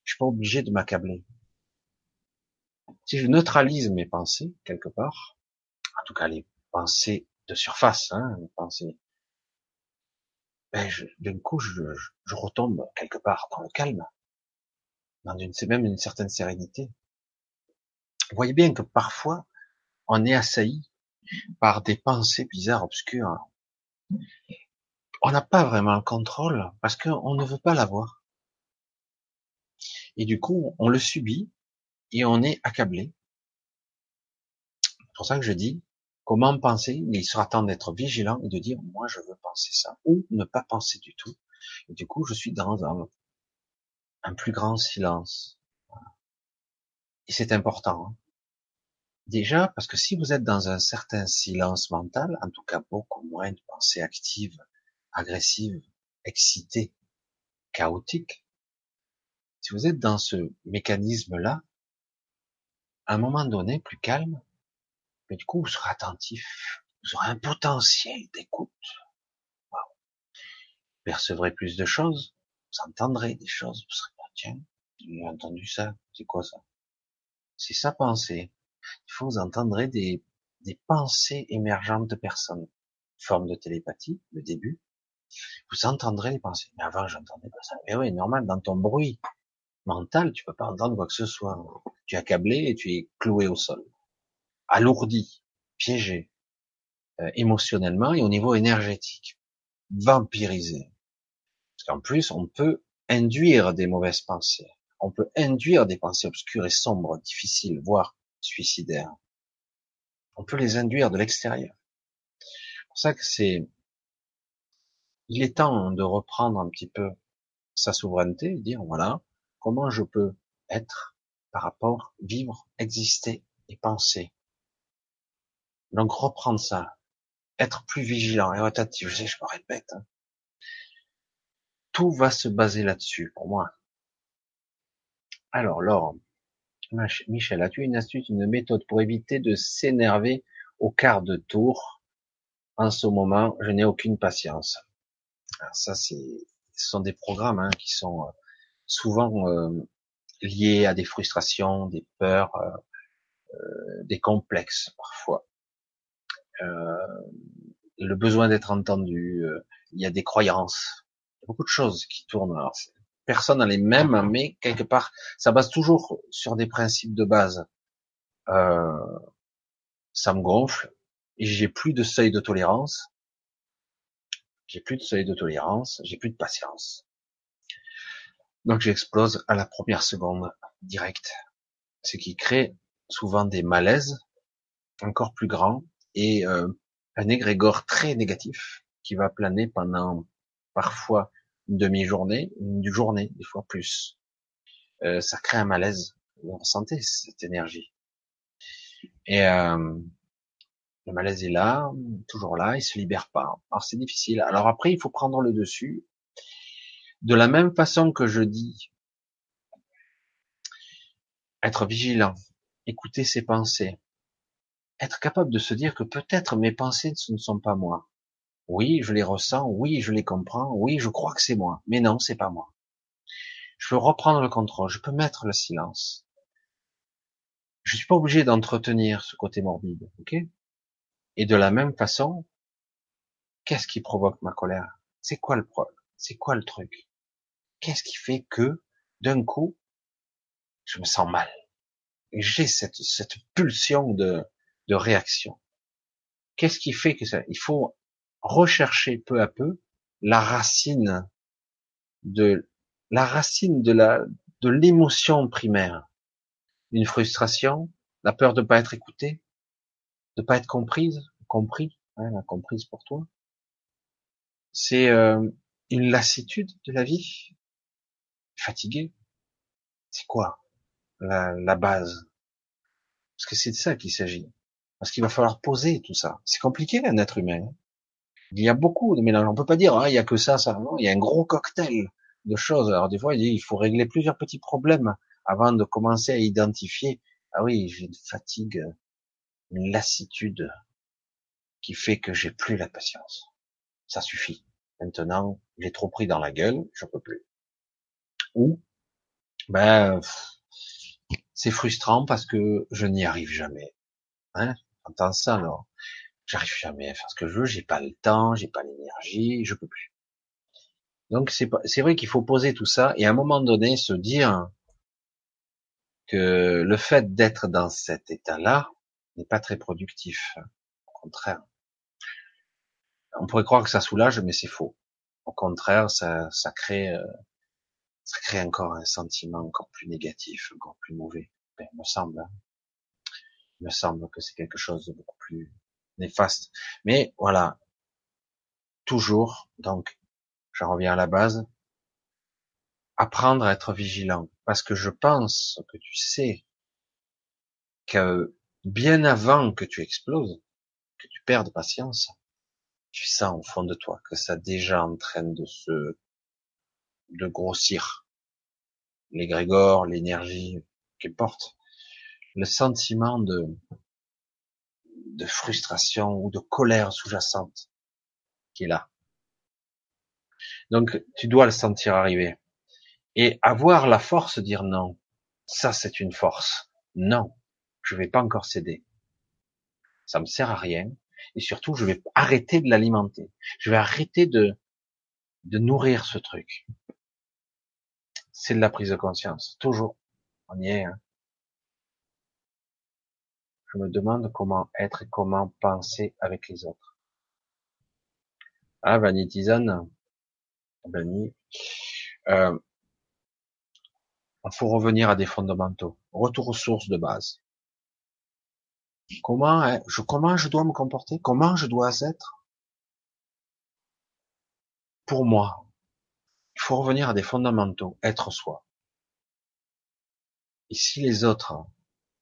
Je suis pas obligé de m'accabler. Si je neutralise mes pensées quelque part, en tout cas les pensées de surface, hein, les pensées, ben d'un coup je, retombe quelque part dans le calme, dans une, même une certaine sérénité. Vous voyez bien que parfois on est assailli par des pensées bizarres, obscures. On n'a pas vraiment le contrôle parce qu'on ne veut pas l'avoir. Et du coup, on le subit et on est accablé. C'est pour ça que je dis, comment penser? Il sera temps d'être vigilant et de dire, moi je veux penser ça, ou ne pas penser du tout. Et du coup, je suis dans un, plus grand silence. Et c'est important. Hein. Déjà, parce que si vous êtes dans un certain silence mental, en tout cas beaucoup moins de pensées actives, agressives, excitées, chaotiques, si vous êtes dans ce mécanisme-là, à un moment donné, plus calme, mais du coup, vous serez attentif, vous aurez un potentiel d'écoute. Vous percevrez plus de choses, vous entendrez des choses, vous serez, tiens, j'ai entendu ça, c'est quoi ça? C'est sa pensée. Vous entendrez des, des pensées émergentes de personnes. Forme de télépathie, le début. Vous entendrez les pensées. Mais avant, j'entendais pas ça. Mais oui, normal, dans ton bruit mental, tu peux pas entendre quoi que ce soit. Tu es accablé et tu es cloué au sol. Alourdi, piégé, euh, émotionnellement et au niveau énergétique. Vampirisé. Parce qu'en plus, on peut induire des mauvaises pensées. On peut induire des pensées obscures et sombres, difficiles, voire suicidaires. On peut les induire de l'extérieur. C'est pour ça que c'est, il est temps de reprendre un petit peu sa souveraineté et dire voilà, comment je peux être par rapport, vivre, exister et penser. Donc reprendre ça, être plus vigilant et attentif. Je sais, je me répète. Hein. Tout va se baser là-dessus pour moi. Alors, Laure, Michel, as-tu une astuce, une méthode pour éviter de s'énerver au quart de tour? En ce moment, je n'ai aucune patience. ça, c'est, ce sont des programmes hein, qui sont euh, souvent euh, liés à des frustrations, des peurs, euh, euh, des complexes parfois. le besoin d'être entendu, il y a des croyances, il y a beaucoup de choses qui tournent. Personne n'a les mêmes, mais quelque part, ça base toujours sur des principes de base. Euh, ça me gonfle, et j'ai plus de seuil de tolérance. J'ai plus de seuil de tolérance, j'ai plus de patience. Donc j'explose à la première seconde, direct. Ce qui crée souvent des malaises encore plus grands et euh, un égrégore très négatif qui va planer pendant parfois demi-journée, une journée, des fois plus. Euh, ça crée un malaise. Vous ressentez cette énergie. Et euh, le malaise est là, toujours là, il se libère pas. Alors c'est difficile. Alors après, il faut prendre le dessus de la même façon que je dis, être vigilant, écouter ses pensées, être capable de se dire que peut-être mes pensées ne sont pas moi. Oui, je les ressens, oui, je les comprends, oui, je crois que c'est moi, mais non, c'est pas moi. Je peux reprendre le contrôle, je peux mettre le silence. Je suis pas obligé d'entretenir ce côté morbide, ok? Et de la même façon, qu'est-ce qui provoque ma colère? C'est quoi le problème C'est quoi le truc? Qu'est-ce qui fait que, d'un coup, je me sens mal? J'ai cette, cette pulsion de, de réaction. Qu'est-ce qui fait que ça Il faut rechercher peu à peu la racine de la racine de la de l'émotion primaire. Une frustration, la peur de ne pas être écouté, de pas être comprise, compris, hein, la comprise pour toi. C'est euh, une lassitude de la vie, fatigué. C'est quoi la, la base? Parce que c'est de ça qu'il s'agit. Parce qu'il va falloir poser tout ça. C'est compliqué un être humain. Il y a beaucoup de mélanges. On peut pas dire ah, il y a que ça, ça. Non, il y a un gros cocktail de choses. Alors des fois, il faut régler plusieurs petits problèmes avant de commencer à identifier. Ah oui, j'ai une fatigue, une lassitude qui fait que j'ai plus la patience. Ça suffit. Maintenant, j'ai trop pris dans la gueule, je peux plus. Ou, ben, c'est frustrant parce que je n'y arrive jamais. Hein? Entends ça alors. J'arrive jamais à faire ce que je veux, j'ai pas le temps, j'ai pas l'énergie, je peux plus. Donc c'est c'est vrai qu'il faut poser tout ça et à un moment donné se dire que le fait d'être dans cet état-là n'est pas très productif. Au contraire. On pourrait croire que ça soulage, mais c'est faux. Au contraire, ça, ça crée, euh, ça crée encore un sentiment encore plus négatif, encore plus mauvais. Ben, il me semble. Hein. Il me semble que c'est quelque chose de beaucoup plus néfaste. Mais voilà, toujours, donc, j'en reviens à la base, apprendre à être vigilant. Parce que je pense que tu sais que bien avant que tu exploses, que tu perdes patience, tu sens au fond de toi que ça déjà en train de se, de grossir. L'égrégore, l'énergie, qu'importe. Le sentiment de, de frustration ou de colère sous-jacente qui est là. Donc, tu dois le sentir arriver. Et avoir la force de dire non. Ça, c'est une force. Non. Je vais pas encore céder. Ça me sert à rien. Et surtout, je vais arrêter de l'alimenter. Je vais arrêter de, de nourrir ce truc. C'est de la prise de conscience. Toujours. On y est, hein. Je me demande comment être et comment penser avec les autres. Ah, Vanitizan, Vanny, euh, il faut revenir à des fondamentaux. Retour aux sources de base. Comment, hein, je, comment je dois me comporter? Comment je dois être? Pour moi, il faut revenir à des fondamentaux, être soi. Et si les autres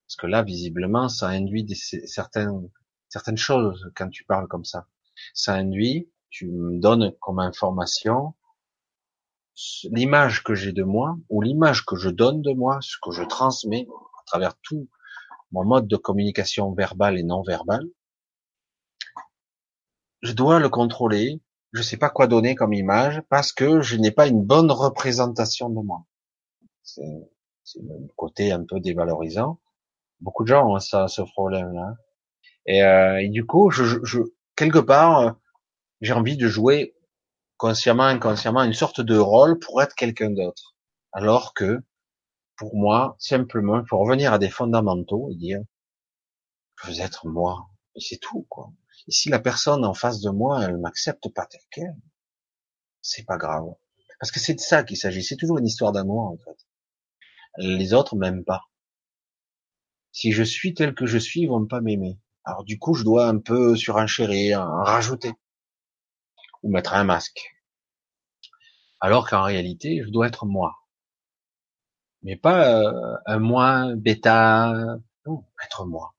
parce que là, visiblement, ça induit des, certaines, certaines choses quand tu parles comme ça. Ça induit, tu me donnes comme information l'image que j'ai de moi ou l'image que je donne de moi, ce que je transmets à travers tout mon mode de communication verbale et non verbale. Je dois le contrôler. Je sais pas quoi donner comme image parce que je n'ai pas une bonne représentation de moi. C'est le côté un peu dévalorisant. Beaucoup de gens ont ça, ce problème-là. Et, euh, du coup, je, je quelque part, euh, j'ai envie de jouer consciemment, inconsciemment, une sorte de rôle pour être quelqu'un d'autre. Alors que, pour moi, simplement, faut revenir à des fondamentaux et dire, je veux être moi. Et c'est tout, quoi. Et si la personne en face de moi, elle m'accepte pas tel quel, c'est pas grave. Parce que c'est de ça qu'il s'agit. C'est toujours une histoire d'amour, en fait. Les autres m'aiment pas si je suis tel que je suis, ils vont pas m'aimer. Alors du coup, je dois un peu surenchérir, en rajouter, ou mettre un masque. Alors qu'en réalité, je dois être moi. Mais pas euh, un moi bêta, non, être moi.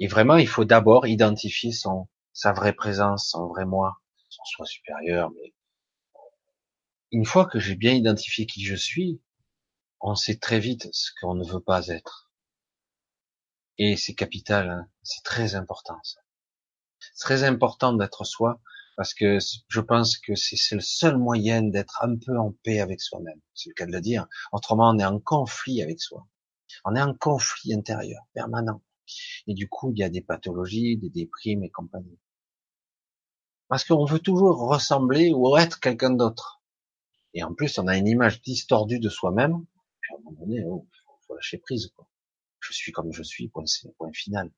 Et vraiment, il faut d'abord identifier son, sa vraie présence, son vrai moi, son soi supérieur. Mais une fois que j'ai bien identifié qui je suis, on sait très vite ce qu'on ne veut pas être. Et c'est capital, hein. c'est très important. C'est très important d'être soi, parce que je pense que c'est le seul moyen d'être un peu en paix avec soi-même. C'est le cas de le dire. Autrement, on est en conflit avec soi. On est en conflit intérieur permanent. Et du coup, il y a des pathologies, des déprimes et compagnie. Parce qu'on veut toujours ressembler ou être quelqu'un d'autre. Et en plus, on a une image distordue de soi-même. Puis à un moment donné, oh, faut lâcher prise. Quoi je suis comme je suis, point, point final.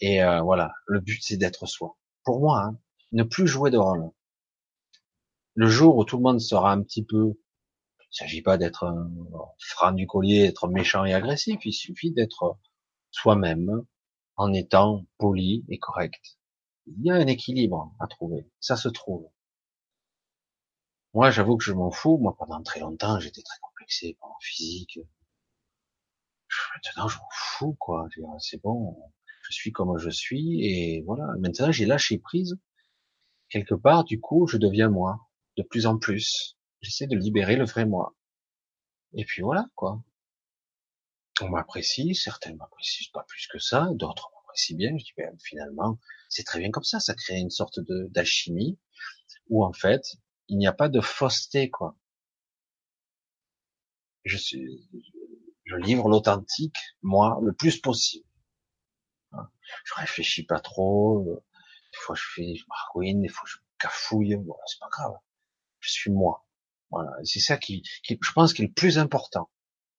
Et euh, voilà, le but c'est d'être soi. Pour moi, hein, ne plus jouer de rôle. Le jour où tout le monde sera un petit peu Il s'agit pas d'être un franc du collier, être méchant et agressif. Il suffit d'être soi-même en étant poli et correct. Il y a un équilibre à trouver. Ça se trouve. Moi, j'avoue que je m'en fous. Moi, pendant très longtemps, j'étais très complexé par physique. Maintenant, je m'en fous, quoi. C'est bon. Je suis comme je suis et voilà. Maintenant, j'ai lâché prise. Quelque part, du coup, je deviens moi. De plus en plus. J'essaie de libérer le vrai moi. Et puis voilà, quoi. On m'apprécie, certains m'apprécient pas plus que ça, d'autres m'apprécient bien. Je dis, ben, finalement, c'est très bien comme ça. Ça crée une sorte de d'alchimie où en fait, il n'y a pas de fausseté, quoi. Je suis, je livre l'authentique, moi, le plus possible. Je réfléchis pas trop. Des fois, je fais, je margouine, des fois, je cafouille. Bon, c'est pas grave. Je suis moi. Voilà. C'est ça qui, qui, je pense, qui est le plus important.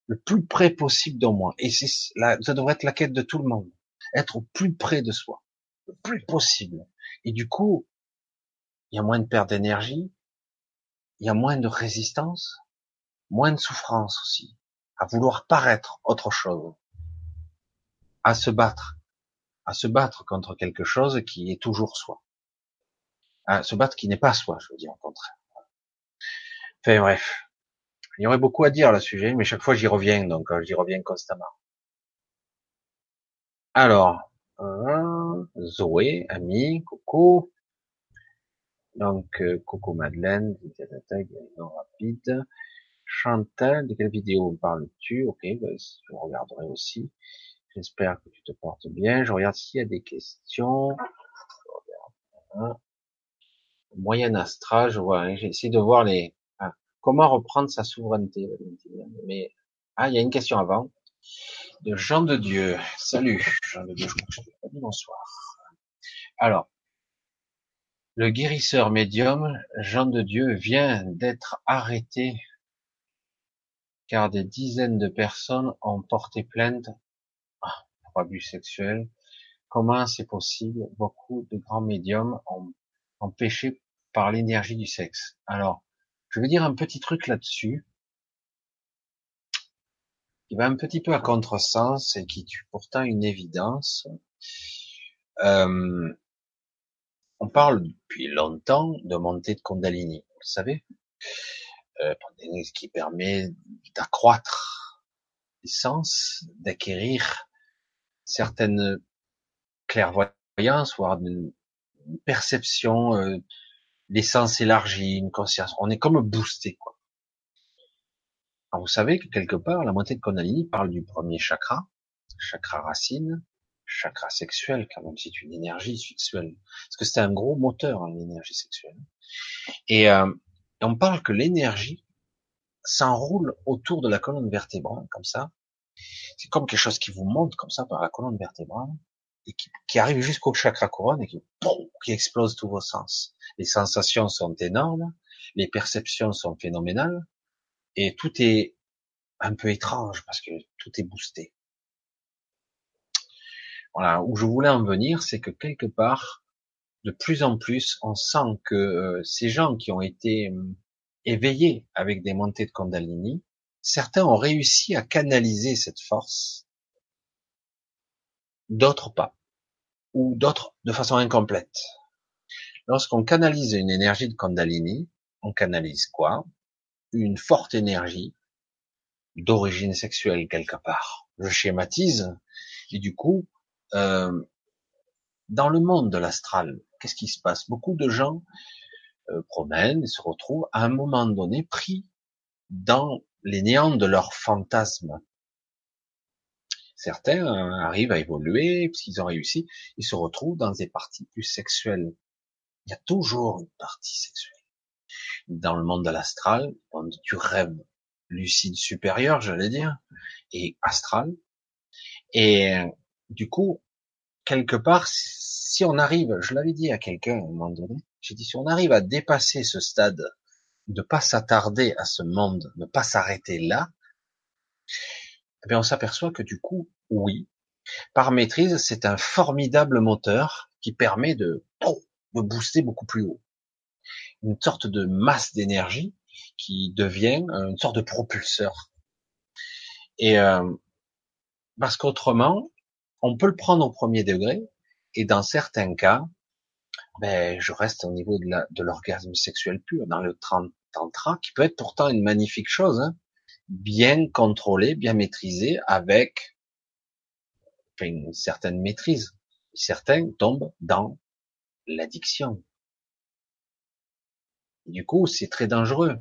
Le plus près possible de moi. Et c'est là, ça devrait être la quête de tout le monde. Être au plus près de soi. Le plus possible. Et du coup, il y a moins de perte d'énergie. Il y a moins de résistance. Moins de souffrance aussi. À vouloir paraître autre chose. À se battre. À se battre contre quelque chose qui est toujours soi. À se battre qui n'est pas soi, je veux dire, au contraire. Enfin bref, il y aurait beaucoup à dire à le sujet, mais chaque fois j'y reviens, donc euh, j'y reviens constamment. Alors, euh, Zoé, ami, coucou. Donc, euh, coucou Madeleine, rapide. Chantal, de quelle vidéo parles-tu? Ok, ben, je regarderai aussi. J'espère que tu te portes bien. Je regarde s'il y a des questions. Moyen astral, je vois. Hein, j'ai essayé de voir les, Comment reprendre sa souveraineté Mais ah, il y a une question avant de Jean de Dieu. Salut, Jean de Dieu. Bonsoir. Alors, le guérisseur médium Jean de Dieu vient d'être arrêté car des dizaines de personnes ont porté plainte ah, pour abus sexuels. Comment c'est possible? Beaucoup de grands médiums ont, péché par l'énergie du sexe. Alors, je vais dire un petit truc là-dessus, qui va un petit peu à contresens et qui est pourtant une évidence. Euh, on parle depuis longtemps de montée de Kundalini, vous le savez, qui permet d'accroître les sens, d'acquérir certaines clairvoyances, voire une perception euh, l'essence élargie, une conscience. On est comme boosté, quoi. Alors vous savez que quelque part, la montée de Kundalini parle du premier chakra, chakra racine, chakra sexuel, quand même c'est une énergie sexuelle. Parce que c'est un gros moteur, hein, l'énergie sexuelle. Et euh, on parle que l'énergie s'enroule autour de la colonne vertébrale, comme ça. C'est comme quelque chose qui vous monte comme ça par la colonne vertébrale et qui, arrive jusqu'au chakra couronne et qui, qui explose tous vos sens. Les sensations sont énormes, les perceptions sont phénoménales, et tout est un peu étrange parce que tout est boosté. Voilà, où je voulais en venir, c'est que quelque part, de plus en plus, on sent que euh, ces gens qui ont été euh, éveillés avec des montées de Kundalini, certains ont réussi à canaliser cette force d'autres pas, ou d'autres de façon incomplète. Lorsqu'on canalise une énergie de Kundalini, on canalise quoi? Une forte énergie d'origine sexuelle quelque part. Je schématise, et du coup, euh, dans le monde de l'astral, qu'est-ce qui se passe? Beaucoup de gens euh, promènent et se retrouvent à un moment donné pris dans les néants de leurs fantasmes Certains euh, arrivent à évoluer, puisqu'ils ont réussi, ils se retrouvent dans des parties plus sexuelles. Il y a toujours une partie sexuelle. Dans le monde de l'astral, monde du rêve lucide supérieur, j'allais dire, et astral. Et euh, du coup, quelque part, si on arrive, je l'avais dit à quelqu'un à un moment donné, j'ai dit si on arrive à dépasser ce stade, de pas s'attarder à ce monde, ne pas s'arrêter là, eh on s'aperçoit que du coup, oui, par maîtrise, c'est un formidable moteur qui permet de, de booster beaucoup plus haut. Une sorte de masse d'énergie qui devient une sorte de propulseur. Et euh, parce qu'autrement, on peut le prendre au premier degré, et dans certains cas, ben, je reste au niveau de l'orgasme sexuel pur, dans le tantra, qui peut être pourtant une magnifique chose, hein, bien contrôlé, bien maîtrisé, avec une certaine maîtrise. Certains tombent dans l'addiction. Du coup, c'est très dangereux.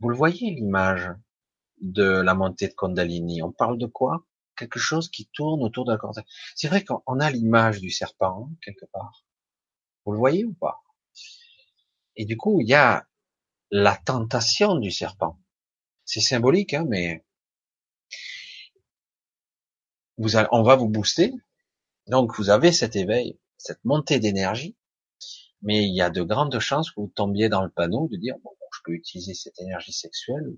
Vous le voyez, l'image de la montée de Kundalini. On parle de quoi? Quelque chose qui tourne autour la corde. C'est vrai qu'on a l'image du serpent, quelque part. Vous le voyez ou pas? Et du coup, il y a la tentation du serpent. C'est symbolique, hein, mais on va vous booster. Donc, vous avez cet éveil, cette montée d'énergie, mais il y a de grandes chances que vous tombiez dans le panneau de dire, bon, je peux utiliser cette énergie sexuelle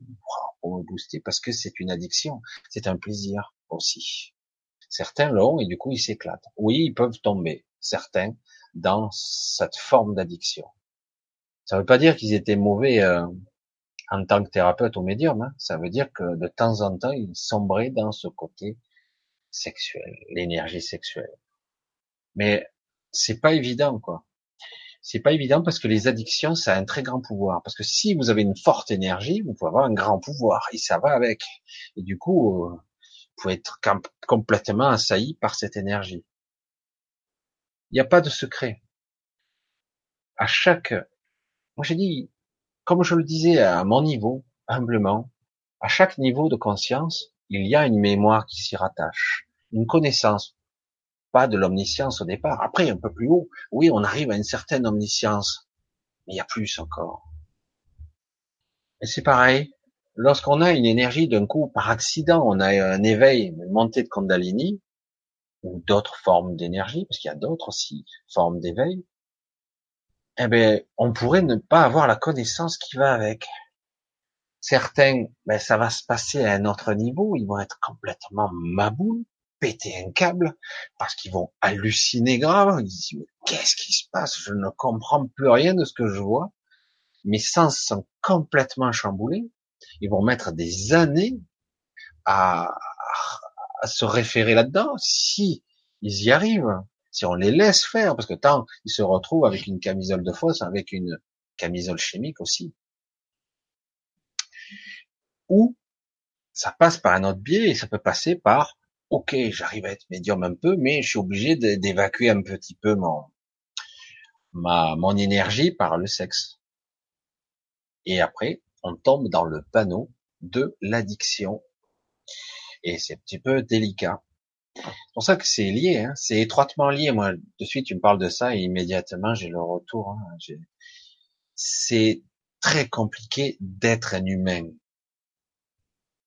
pour me booster parce que c'est une addiction, c'est un plaisir aussi. Certains l'ont et du coup ils s'éclatent. Oui, ils peuvent tomber, certains, dans cette forme d'addiction. Ça ne veut pas dire qu'ils étaient mauvais euh, en tant que thérapeute ou médium. Hein. Ça veut dire que de temps en temps, ils sombraient dans ce côté sexuel, l'énergie sexuelle. Mais c'est pas évident, quoi. C'est pas évident parce que les addictions, ça a un très grand pouvoir. Parce que si vous avez une forte énergie, vous pouvez avoir un grand pouvoir et ça va avec. Et du coup, euh, pouvez être complètement assailli par cette énergie. Il n'y a pas de secret. À chaque, moi j'ai dit, comme je le disais à mon niveau, humblement, à chaque niveau de conscience, il y a une mémoire qui s'y rattache, une connaissance, pas de l'omniscience au départ. Après, un peu plus haut, oui, on arrive à une certaine omniscience, mais il y a plus encore. Et c'est pareil, lorsqu'on a une énergie d'un coup, par accident, on a un éveil, une montée de Kundalini, ou d'autres formes d'énergie, parce qu'il y a d'autres aussi formes d'éveil, eh ben, on pourrait ne pas avoir la connaissance qui va avec. Certains, ben, ça va se passer à un autre niveau, ils vont être complètement maboules, péter un câble, parce qu'ils vont halluciner grave, ils disent, qu'est-ce qui se passe? Je ne comprends plus rien de ce que je vois. Mes sens sont complètement chamboulés. Ils vont mettre des années à, se référer là-dedans, si ils y arrivent, si on les laisse faire, parce que tant ils se retrouvent avec une camisole de fosse, avec une camisole chimique aussi. Ou ça passe par un autre biais et ça peut passer par ok, j'arrive à être médium un peu, mais je suis obligé d'évacuer un petit peu mon ma mon énergie par le sexe. Et après, on tombe dans le panneau de l'addiction et c'est un petit peu délicat. C'est pour ça que c'est lié, hein. c'est étroitement lié. Moi, de suite, tu me parles de ça et immédiatement, j'ai le retour. Hein. C'est très compliqué d'être un humain.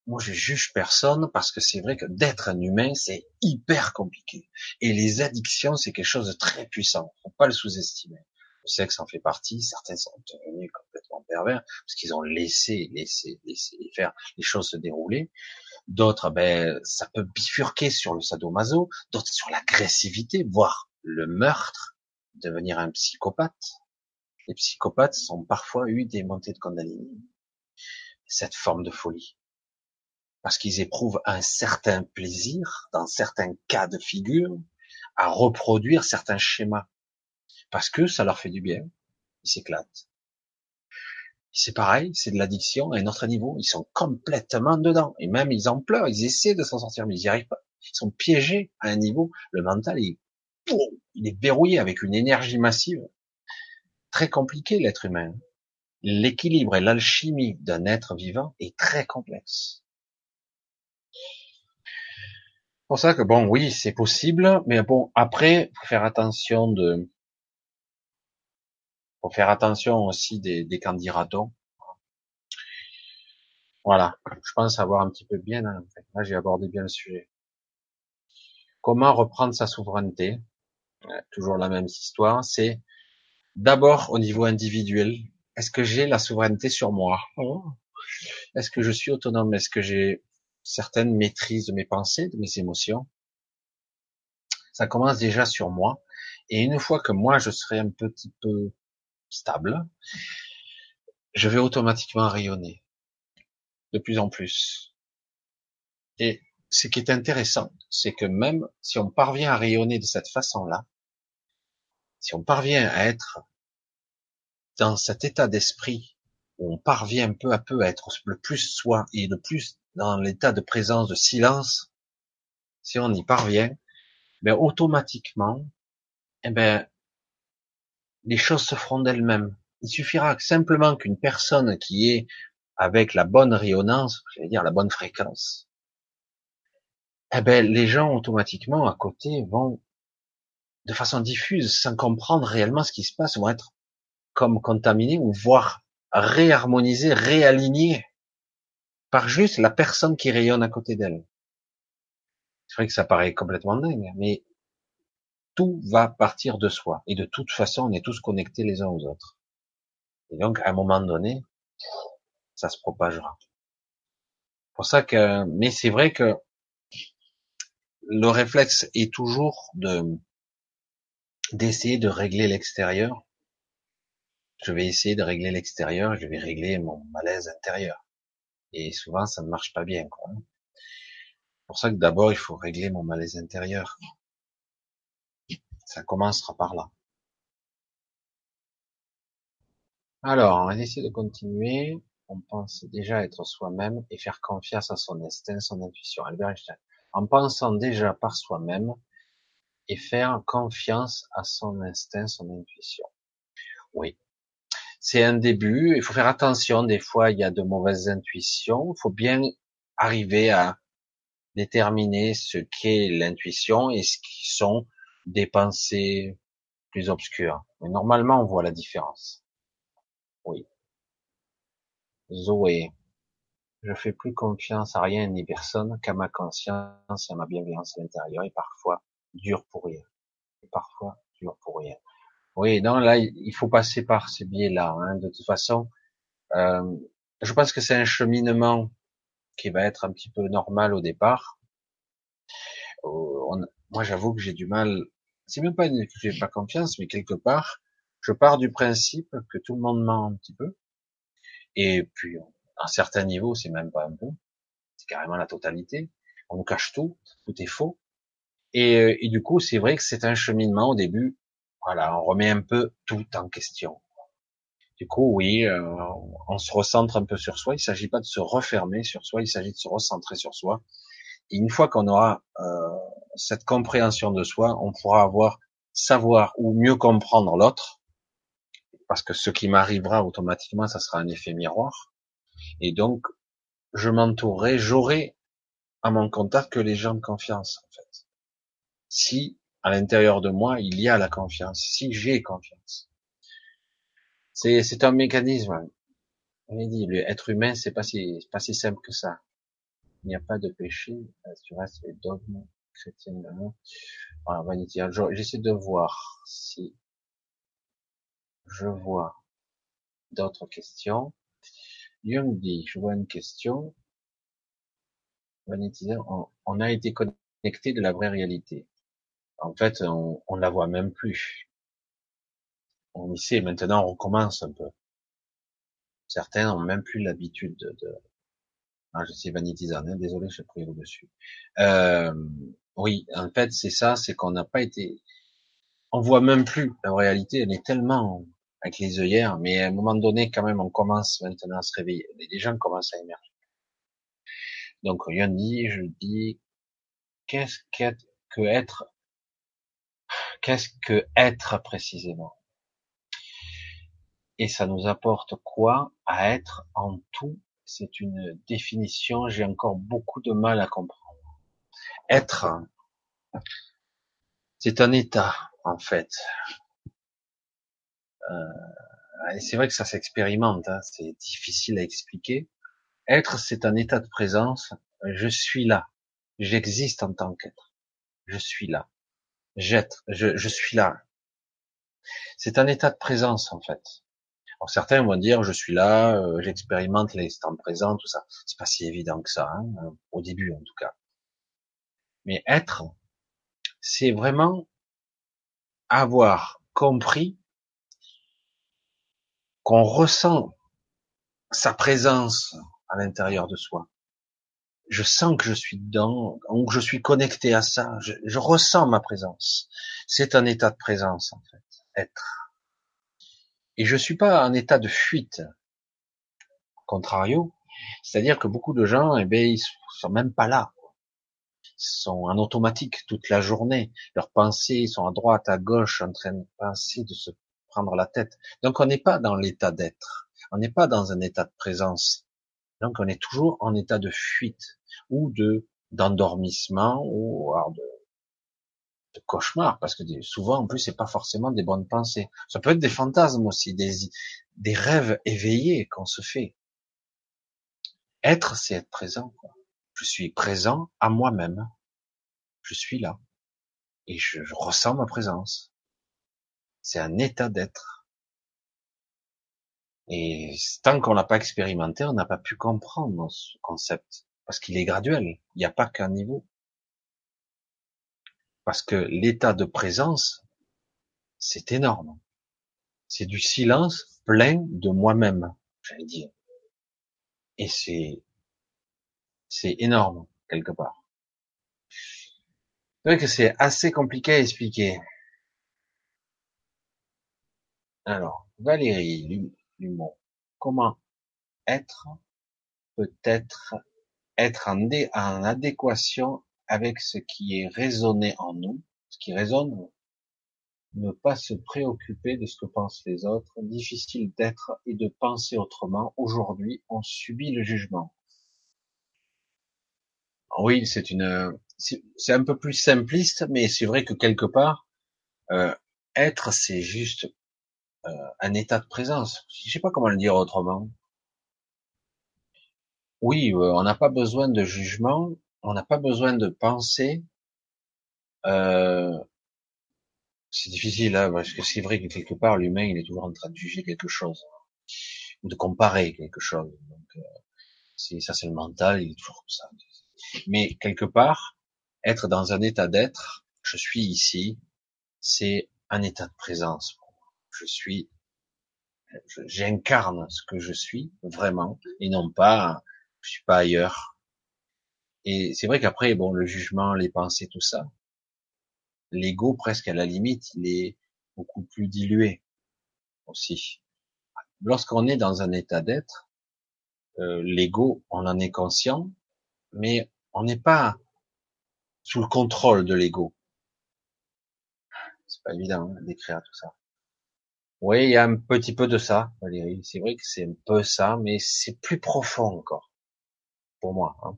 Moi, je juge personne parce que c'est vrai que d'être un humain, c'est hyper compliqué. Et les addictions, c'est quelque chose de très puissant. Faut pas le sous-estimer. Le sexe en fait partie. Certains sont devenus complètement pervers parce qu'ils ont laissé, laissé, laissé faire les choses se dérouler. D'autres, ben, ça peut bifurquer sur le sadomaso, d'autres sur l'agressivité, voire le meurtre, devenir un psychopathe. Les psychopathes sont parfois eu des montées de Kundalini. Cette forme de folie. Parce qu'ils éprouvent un certain plaisir, dans certains cas de figure, à reproduire certains schémas. Parce que ça leur fait du bien. Ils s'éclatent. C'est pareil, c'est de l'addiction à un autre niveau. Ils sont complètement dedans. Et même, ils en pleurent, ils essaient de s'en sortir, mais ils n'y arrivent pas. Ils sont piégés à un niveau. Le mental, il, est verrouillé avec une énergie massive. Très compliqué, l'être humain. L'équilibre et l'alchimie d'un être vivant est très complexe. C'est pour ça que bon, oui, c'est possible, mais bon, après, faut faire attention de, faut faire attention aussi des, des Voilà, je pense avoir un petit peu bien. Hein, Là, j'ai abordé bien le sujet. Comment reprendre sa souveraineté? Toujours la même histoire. C'est d'abord au niveau individuel. Est-ce que j'ai la souveraineté sur moi? Est-ce que je suis autonome? Est-ce que j'ai certaines maîtrises de mes pensées, de mes émotions? Ça commence déjà sur moi. Et une fois que moi je serai un petit peu stable, je vais automatiquement rayonner de plus en plus. Et ce qui est intéressant, c'est que même si on parvient à rayonner de cette façon-là, si on parvient à être dans cet état d'esprit où on parvient peu à peu à être le plus soi et le plus dans l'état de présence de silence, si on y parvient, ben automatiquement, eh ben les choses se feront d'elles-mêmes. Il suffira simplement qu'une personne qui est avec la bonne rayonnance, j'allais dire la bonne fréquence, eh ben les gens automatiquement à côté vont de façon diffuse, sans comprendre réellement ce qui se passe, vont être comme contaminés ou voire réharmonisés, réalignés par juste la personne qui rayonne à côté d'elle. C'est vrai que ça paraît complètement dingue, mais tout va partir de soi. Et de toute façon, on est tous connectés les uns aux autres. Et donc, à un moment donné, ça se propagera. Pour ça que, mais c'est vrai que le réflexe est toujours de, d'essayer de régler l'extérieur. Je vais essayer de régler l'extérieur, je vais régler mon malaise intérieur. Et souvent, ça ne marche pas bien, quoi. C'est pour ça que d'abord, il faut régler mon malaise intérieur. Ça commencera par là. Alors, on va essayer de continuer. On pense déjà être soi-même et faire confiance à son instinct, son intuition. Albert Einstein. En pensant déjà par soi-même et faire confiance à son instinct, son intuition. Oui. C'est un début. Il faut faire attention. Des fois, il y a de mauvaises intuitions. Il faut bien arriver à déterminer ce qu'est l'intuition et ce qui sont des pensées plus obscures. Mais normalement, on voit la différence. Oui. Zoé. Je fais plus confiance à rien ni personne qu'à ma conscience et à ma bienveillance à l'intérieur et parfois dur pour rien. Et parfois dur pour rien. Oui, non, là, il faut passer par ces biais-là. Hein. De toute façon, euh, je pense que c'est un cheminement qui va être un petit peu normal au départ. Euh, moi, j'avoue que j'ai du mal. C'est même pas que j'ai pas confiance, mais quelque part, je pars du principe que tout le monde ment un petit peu. Et puis, à un certain niveau, c'est même pas un peu. C'est carrément la totalité. On nous cache tout. Tout est faux. Et, euh, et du coup, c'est vrai que c'est un cheminement au début. Voilà, on remet un peu tout en question. Du coup, oui, euh, on se recentre un peu sur soi. Il s'agit pas de se refermer sur soi, il s'agit de se recentrer sur soi une fois qu'on aura euh, cette compréhension de soi, on pourra avoir savoir ou mieux comprendre l'autre, parce que ce qui m'arrivera automatiquement, ça sera un effet miroir. Et donc, je m'entourerai, j'aurai à mon contact que les gens de confiance, en fait. Si à l'intérieur de moi il y a la confiance, si j'ai confiance, c'est un mécanisme. On dit, l'être humain, c'est pas pas si simple que ça il n'y a pas de péché, tu restes les dogmes chrétiens. Voilà, vanity. J'essaie de voir si je vois d'autres questions. Jung dit, je vois une question. On, on, a été connecté de la vraie réalité. En fait, on, on la voit même plus. On y sait, maintenant on recommence un peu. Certains ont même plus l'habitude de, de, ah, je sais Vanity hein, désolé, je pris au dessus. Euh, oui, en fait, c'est ça, c'est qu'on n'a pas été, on voit même plus la réalité, elle est tellement avec les œillères, mais à un moment donné, quand même, on commence maintenant à se réveiller. Les gens commencent à émerger. Donc, rien dit, je dis, qu'est-ce qu'être, que être, qu'est-ce que être précisément? Et ça nous apporte quoi à être en tout c'est une définition, j'ai encore beaucoup de mal à comprendre. Être, c'est un état, en fait. Euh, c'est vrai que ça s'expérimente, hein, c'est difficile à expliquer. Être, c'est un état de présence. Je suis là. J'existe en tant qu'être. Je suis là. J'être, je, je suis là. C'est un état de présence, en fait. Alors certains vont dire je suis là, euh, j'expérimente l'instant présent, tout ça. C'est pas si évident que ça, hein, euh, au début en tout cas. Mais être, c'est vraiment avoir compris qu'on ressent sa présence à l'intérieur de soi. Je sens que je suis dedans, que je suis connecté à ça. Je ressens ma présence. C'est un état de présence en fait, être. Et je suis pas en état de fuite. Contrario, c'est-à-dire que beaucoup de gens, eh ben, ils sont même pas là. Ils sont en automatique toute la journée. Leurs pensées sont à droite, à gauche, en train de penser, de se prendre la tête. Donc on n'est pas dans l'état d'être. On n'est pas dans un état de présence. Donc on est toujours en état de fuite ou de d'endormissement ou de, de cauchemar parce que souvent en plus c'est pas forcément des bonnes pensées. Ça peut être des fantasmes aussi, des des rêves éveillés qu'on se fait. Être, c'est être présent. Je suis présent à moi-même. Je suis là. Et je, ressens ma présence. C'est un état d'être. Et tant qu'on l'a pas expérimenté, on n'a pas pu comprendre ce concept. Parce qu'il est graduel. Il n'y a pas qu'un niveau. Parce que l'état de présence, c'est énorme. C'est du silence plein de moi-même, j'allais dire. Et c'est, c'est énorme, quelque part. C'est vrai que c'est assez compliqué à expliquer. Alors, Valérie Lumont, comment être peut-être être en, en adéquation avec ce qui est raisonné en nous, ce qui résonne, ne pas se préoccuper de ce que pensent les autres, difficile d'être et de penser autrement. Aujourd'hui, on subit le jugement. Oui, c'est une, c'est un peu plus simpliste, mais c'est vrai que quelque part, euh, être, c'est juste euh, un état de présence. Je sais pas comment le dire autrement. Oui, euh, on n'a pas besoin de jugement, on n'a pas besoin de penser. Euh, c'est difficile, hein, parce que c'est vrai que quelque part, l'humain, il est toujours en train de juger quelque chose, ou de comparer quelque chose. Donc, euh, ça, c'est le mental, il est toujours comme ça. Mais quelque part, être dans un état d'être, je suis ici, c'est un état de présence. Je suis, j'incarne ce que je suis vraiment, et non pas, je suis pas ailleurs. Et c'est vrai qu'après, bon, le jugement, les pensées, tout ça, l'ego presque à la limite, il est beaucoup plus dilué aussi. Lorsqu'on est dans un état d'être, euh, l'ego, on en est conscient, mais on n'est pas sous le contrôle de l'ego. C'est pas évident hein, d'écrire tout ça. Oui, il y a un petit peu de ça, Valérie. C'est vrai que c'est un peu ça, mais c'est plus profond encore pour moi. Hein.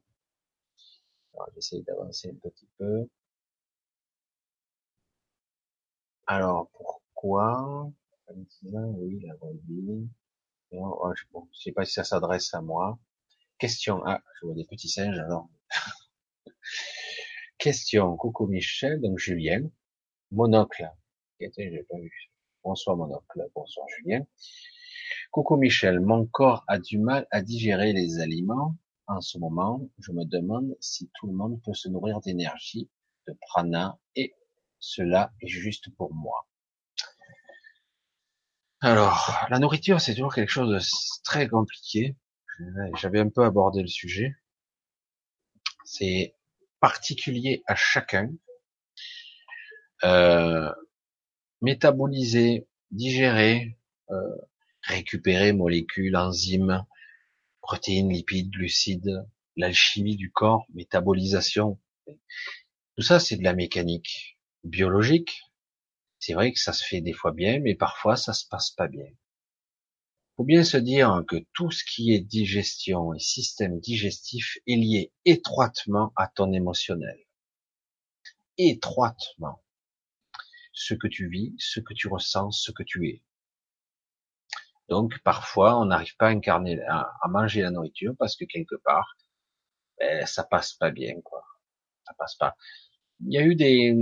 J'essaie d'avancer un petit peu. Alors, pourquoi? Oui, la vie. Bon, je sais pas si ça s'adresse à moi. Question. Ah, je vois des petits singes alors. Question. Coucou Michel, donc Julien. Monocle. J'ai pas vu? Bonsoir Monocle. Bonsoir Julien. Coucou Michel. Mon corps a du mal à digérer les aliments. En ce moment, je me demande si tout le monde peut se nourrir d'énergie, de prana et cela est juste pour moi. Alors, la nourriture, c'est toujours quelque chose de très compliqué. J'avais un peu abordé le sujet. C'est particulier à chacun. Euh, métaboliser, digérer, euh, récupérer molécules, enzymes, protéines, lipides, glucides, l'alchimie du corps, métabolisation. Tout ça, c'est de la mécanique biologique, c'est vrai que ça se fait des fois bien, mais parfois ça se passe pas bien. Faut bien se dire que tout ce qui est digestion et système digestif est lié étroitement à ton émotionnel. Étroitement. Ce que tu vis, ce que tu ressens, ce que tu es. Donc parfois on n'arrive pas à incarner, à, manger la nourriture parce que quelque part, ben, ça passe pas bien, quoi. Ça passe pas. Il y a eu des,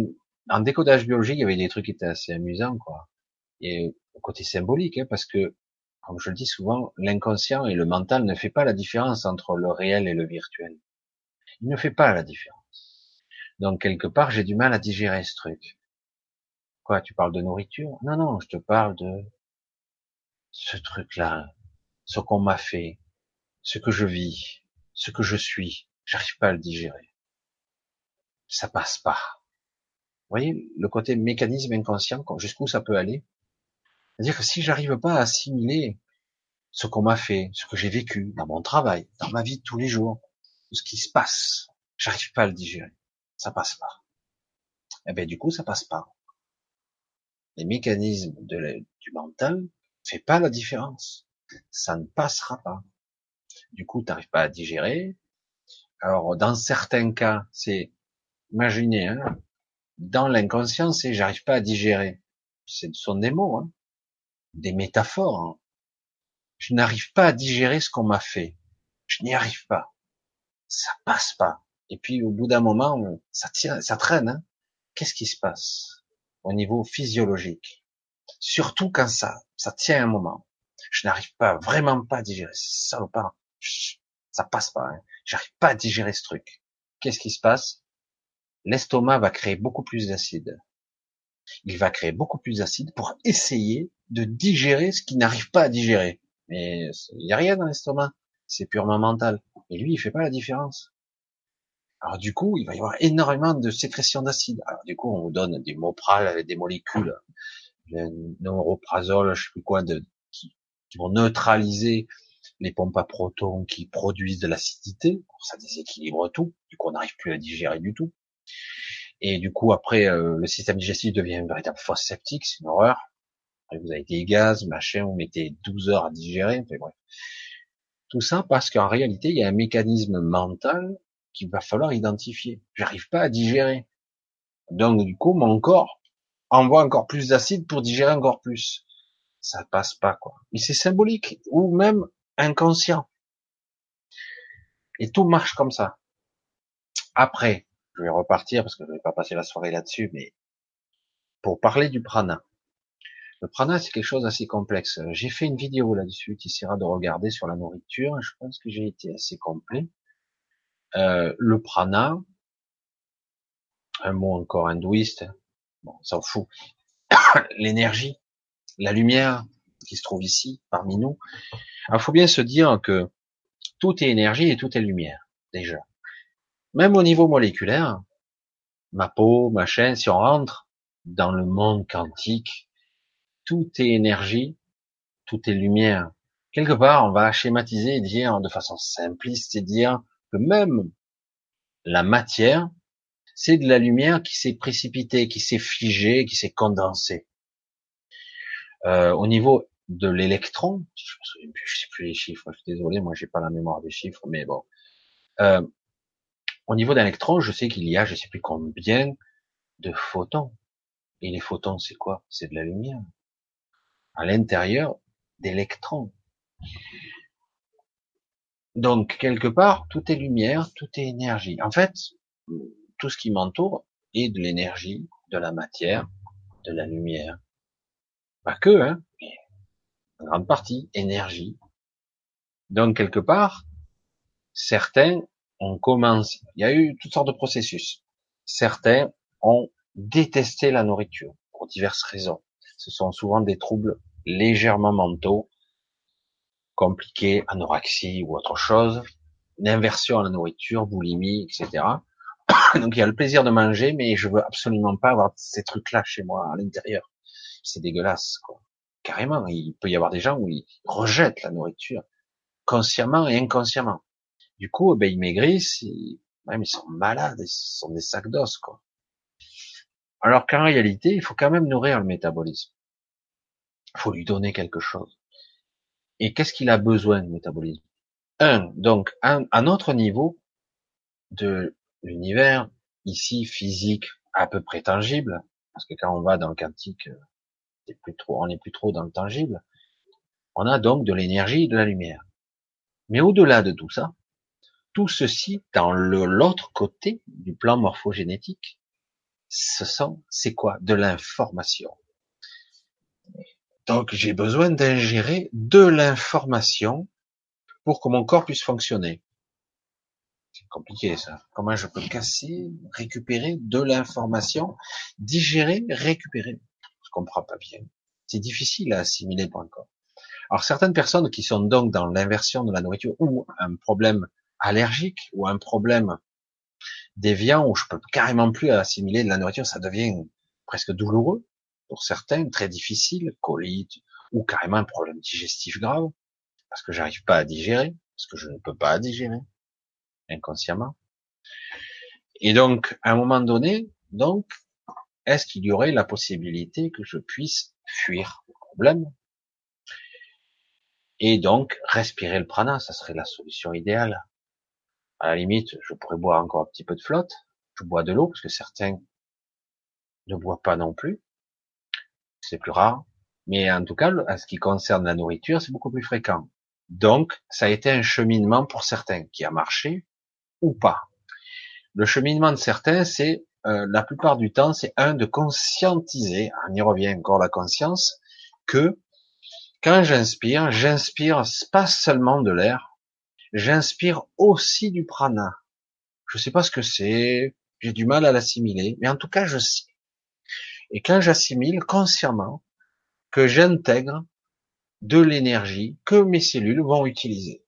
en décodage biologique, il y avait des trucs qui étaient assez amusants, quoi. Et au côté symbolique, hein, parce que, comme je le dis souvent, l'inconscient et le mental ne fait pas la différence entre le réel et le virtuel. Il ne fait pas la différence. Donc, quelque part, j'ai du mal à digérer ce truc. Quoi, tu parles de nourriture? Non, non, je te parle de ce truc-là, ce qu'on m'a fait, ce que je vis, ce que je suis, j'arrive pas à le digérer. Ça passe pas. Vous voyez le côté mécanisme inconscient, jusqu'où ça peut aller? C'est-à-dire que si j'arrive pas à assimiler ce qu'on m'a fait, ce que j'ai vécu dans mon travail, dans ma vie de tous les jours, ce qui se passe, j'arrive pas à le digérer. Ça passe pas. Eh ben du coup, ça passe pas. Les mécanismes du mental fait pas la différence. Ça ne passera pas. Du coup, tu n'arrives pas à digérer. Alors, dans certains cas, c'est, imaginez, hein, dans l'inconscient, c'est j'arrive pas à digérer. Ce sont des mots, hein, des métaphores. Hein. Je n'arrive pas à digérer ce qu'on m'a fait. Je n'y arrive pas. Ça passe pas. Et puis, au bout d'un moment, ça tient, ça traîne. Hein. Qu'est-ce qui se passe au niveau physiologique? Surtout quand ça, ça tient un moment. Je n'arrive pas, vraiment pas à digérer. Pas ça passe pas. Hein. J'arrive pas à digérer ce truc. Qu'est-ce qui se passe? L'estomac va créer beaucoup plus d'acide. Il va créer beaucoup plus d'acide pour essayer de digérer ce qu'il n'arrive pas à digérer. Mais il n'y a rien dans l'estomac. C'est purement mental. Et lui, il fait pas la différence. Alors du coup, il va y avoir énormément de sécrétion d'acide. Alors du coup, on vous donne des moprales, des molécules, le neuroprazole, je sais plus quoi, de, qui, qui vont neutraliser les pompes à protons qui produisent de l'acidité, ça déséquilibre tout, du coup on n'arrive plus à digérer du tout. Et du coup après euh, le système digestif devient une véritable fosse septique, c'est une horreur. vous avez des gaz, machin, vous mettez 12 heures à digérer, bref. Tout ça parce qu'en réalité il y a un mécanisme mental qu'il va falloir identifier. J'arrive pas à digérer. Donc du coup mon corps envoie encore plus d'acide pour digérer encore plus. Ça passe pas quoi. Mais c'est symbolique. Ou même inconscient. Et tout marche comme ça. Après, je vais repartir parce que je vais pas passer la soirée là-dessus, mais pour parler du prana. Le prana, c'est quelque chose d'assez complexe. J'ai fait une vidéo là-dessus qui sera de regarder sur la nourriture. Je pense que j'ai été assez complet. Euh, le prana, un mot encore hindouiste, bon, s'en fout. L'énergie, la lumière qui se trouve ici, parmi nous, il faut bien se dire que tout est énergie et tout est lumière, déjà. Même au niveau moléculaire, ma peau, ma chaîne, si on rentre dans le monde quantique, tout est énergie, tout est lumière. Quelque part, on va schématiser et dire de façon simpliste et dire que même la matière, c'est de la lumière qui s'est précipitée, qui s'est figée, qui s'est condensée. Euh, au niveau de l'électron, je ne sais plus les chiffres, je suis désolé, moi j'ai pas la mémoire des chiffres, mais bon. Euh, au niveau d'un électron, je sais qu'il y a, je sais plus combien de photons. Et les photons, c'est quoi? C'est de la lumière. À l'intérieur d'électrons. Donc, quelque part, tout est lumière, tout est énergie. En fait, tout ce qui m'entoure est de l'énergie, de la matière, de la lumière. Pas que, hein, en grande partie, énergie. Donc quelque part, certains ont commencé, il y a eu toutes sortes de processus. Certains ont détesté la nourriture pour diverses raisons. Ce sont souvent des troubles légèrement mentaux, compliqués, anorexie ou autre chose, une inversion à la nourriture, boulimie, etc. Donc il y a le plaisir de manger, mais je veux absolument pas avoir ces trucs-là chez moi à l'intérieur. C'est dégueulasse, quoi. Carrément, il peut y avoir des gens où ils rejettent la nourriture, consciemment et inconsciemment. Du coup, ben, ils maigrissent, même ils sont malades, ils sont des sacs d'os, quoi. Alors qu'en réalité, il faut quand même nourrir le métabolisme. Il faut lui donner quelque chose. Et qu'est-ce qu'il a besoin, le métabolisme? Un, donc, un, à notre niveau de l'univers, ici, physique, à peu près tangible, parce que quand on va dans le quantique, trop, on n'est plus trop dans le tangible. On a donc de l'énergie et de la lumière. Mais au-delà de tout ça, tout ceci dans l'autre côté du plan morphogénétique, ce sont, c'est quoi? De l'information. Donc j'ai besoin d'ingérer de l'information pour que mon corps puisse fonctionner. C'est compliqué ça. Comment je peux casser, récupérer de l'information, digérer, récupérer? Comprends pas bien. C'est difficile à assimiler pour un corps. Alors certaines personnes qui sont donc dans l'inversion de la nourriture ou un problème allergique ou un problème déviant où je peux carrément plus assimiler de la nourriture, ça devient presque douloureux pour certains, très difficile, colite ou carrément un problème digestif grave parce que j'arrive pas à digérer, parce que je ne peux pas digérer inconsciemment. Et donc, à un moment donné, donc, est-ce qu'il y aurait la possibilité que je puisse fuir le problème? Et donc respirer le prana, ça serait la solution idéale. À la limite, je pourrais boire encore un petit peu de flotte, je bois de l'eau parce que certains ne boivent pas non plus, c'est plus rare. Mais en tout cas, à ce qui concerne la nourriture, c'est beaucoup plus fréquent. Donc, ça a été un cheminement pour certains qui a marché ou pas. Le cheminement de certains, c'est euh, la plupart du temps, c'est un de conscientiser, on y revient encore la conscience, que quand j'inspire, j'inspire pas seulement de l'air, j'inspire aussi du prana. Je sais pas ce que c'est, j'ai du mal à l'assimiler, mais en tout cas, je sais. Et quand j'assimile consciemment que j'intègre de l'énergie que mes cellules vont utiliser.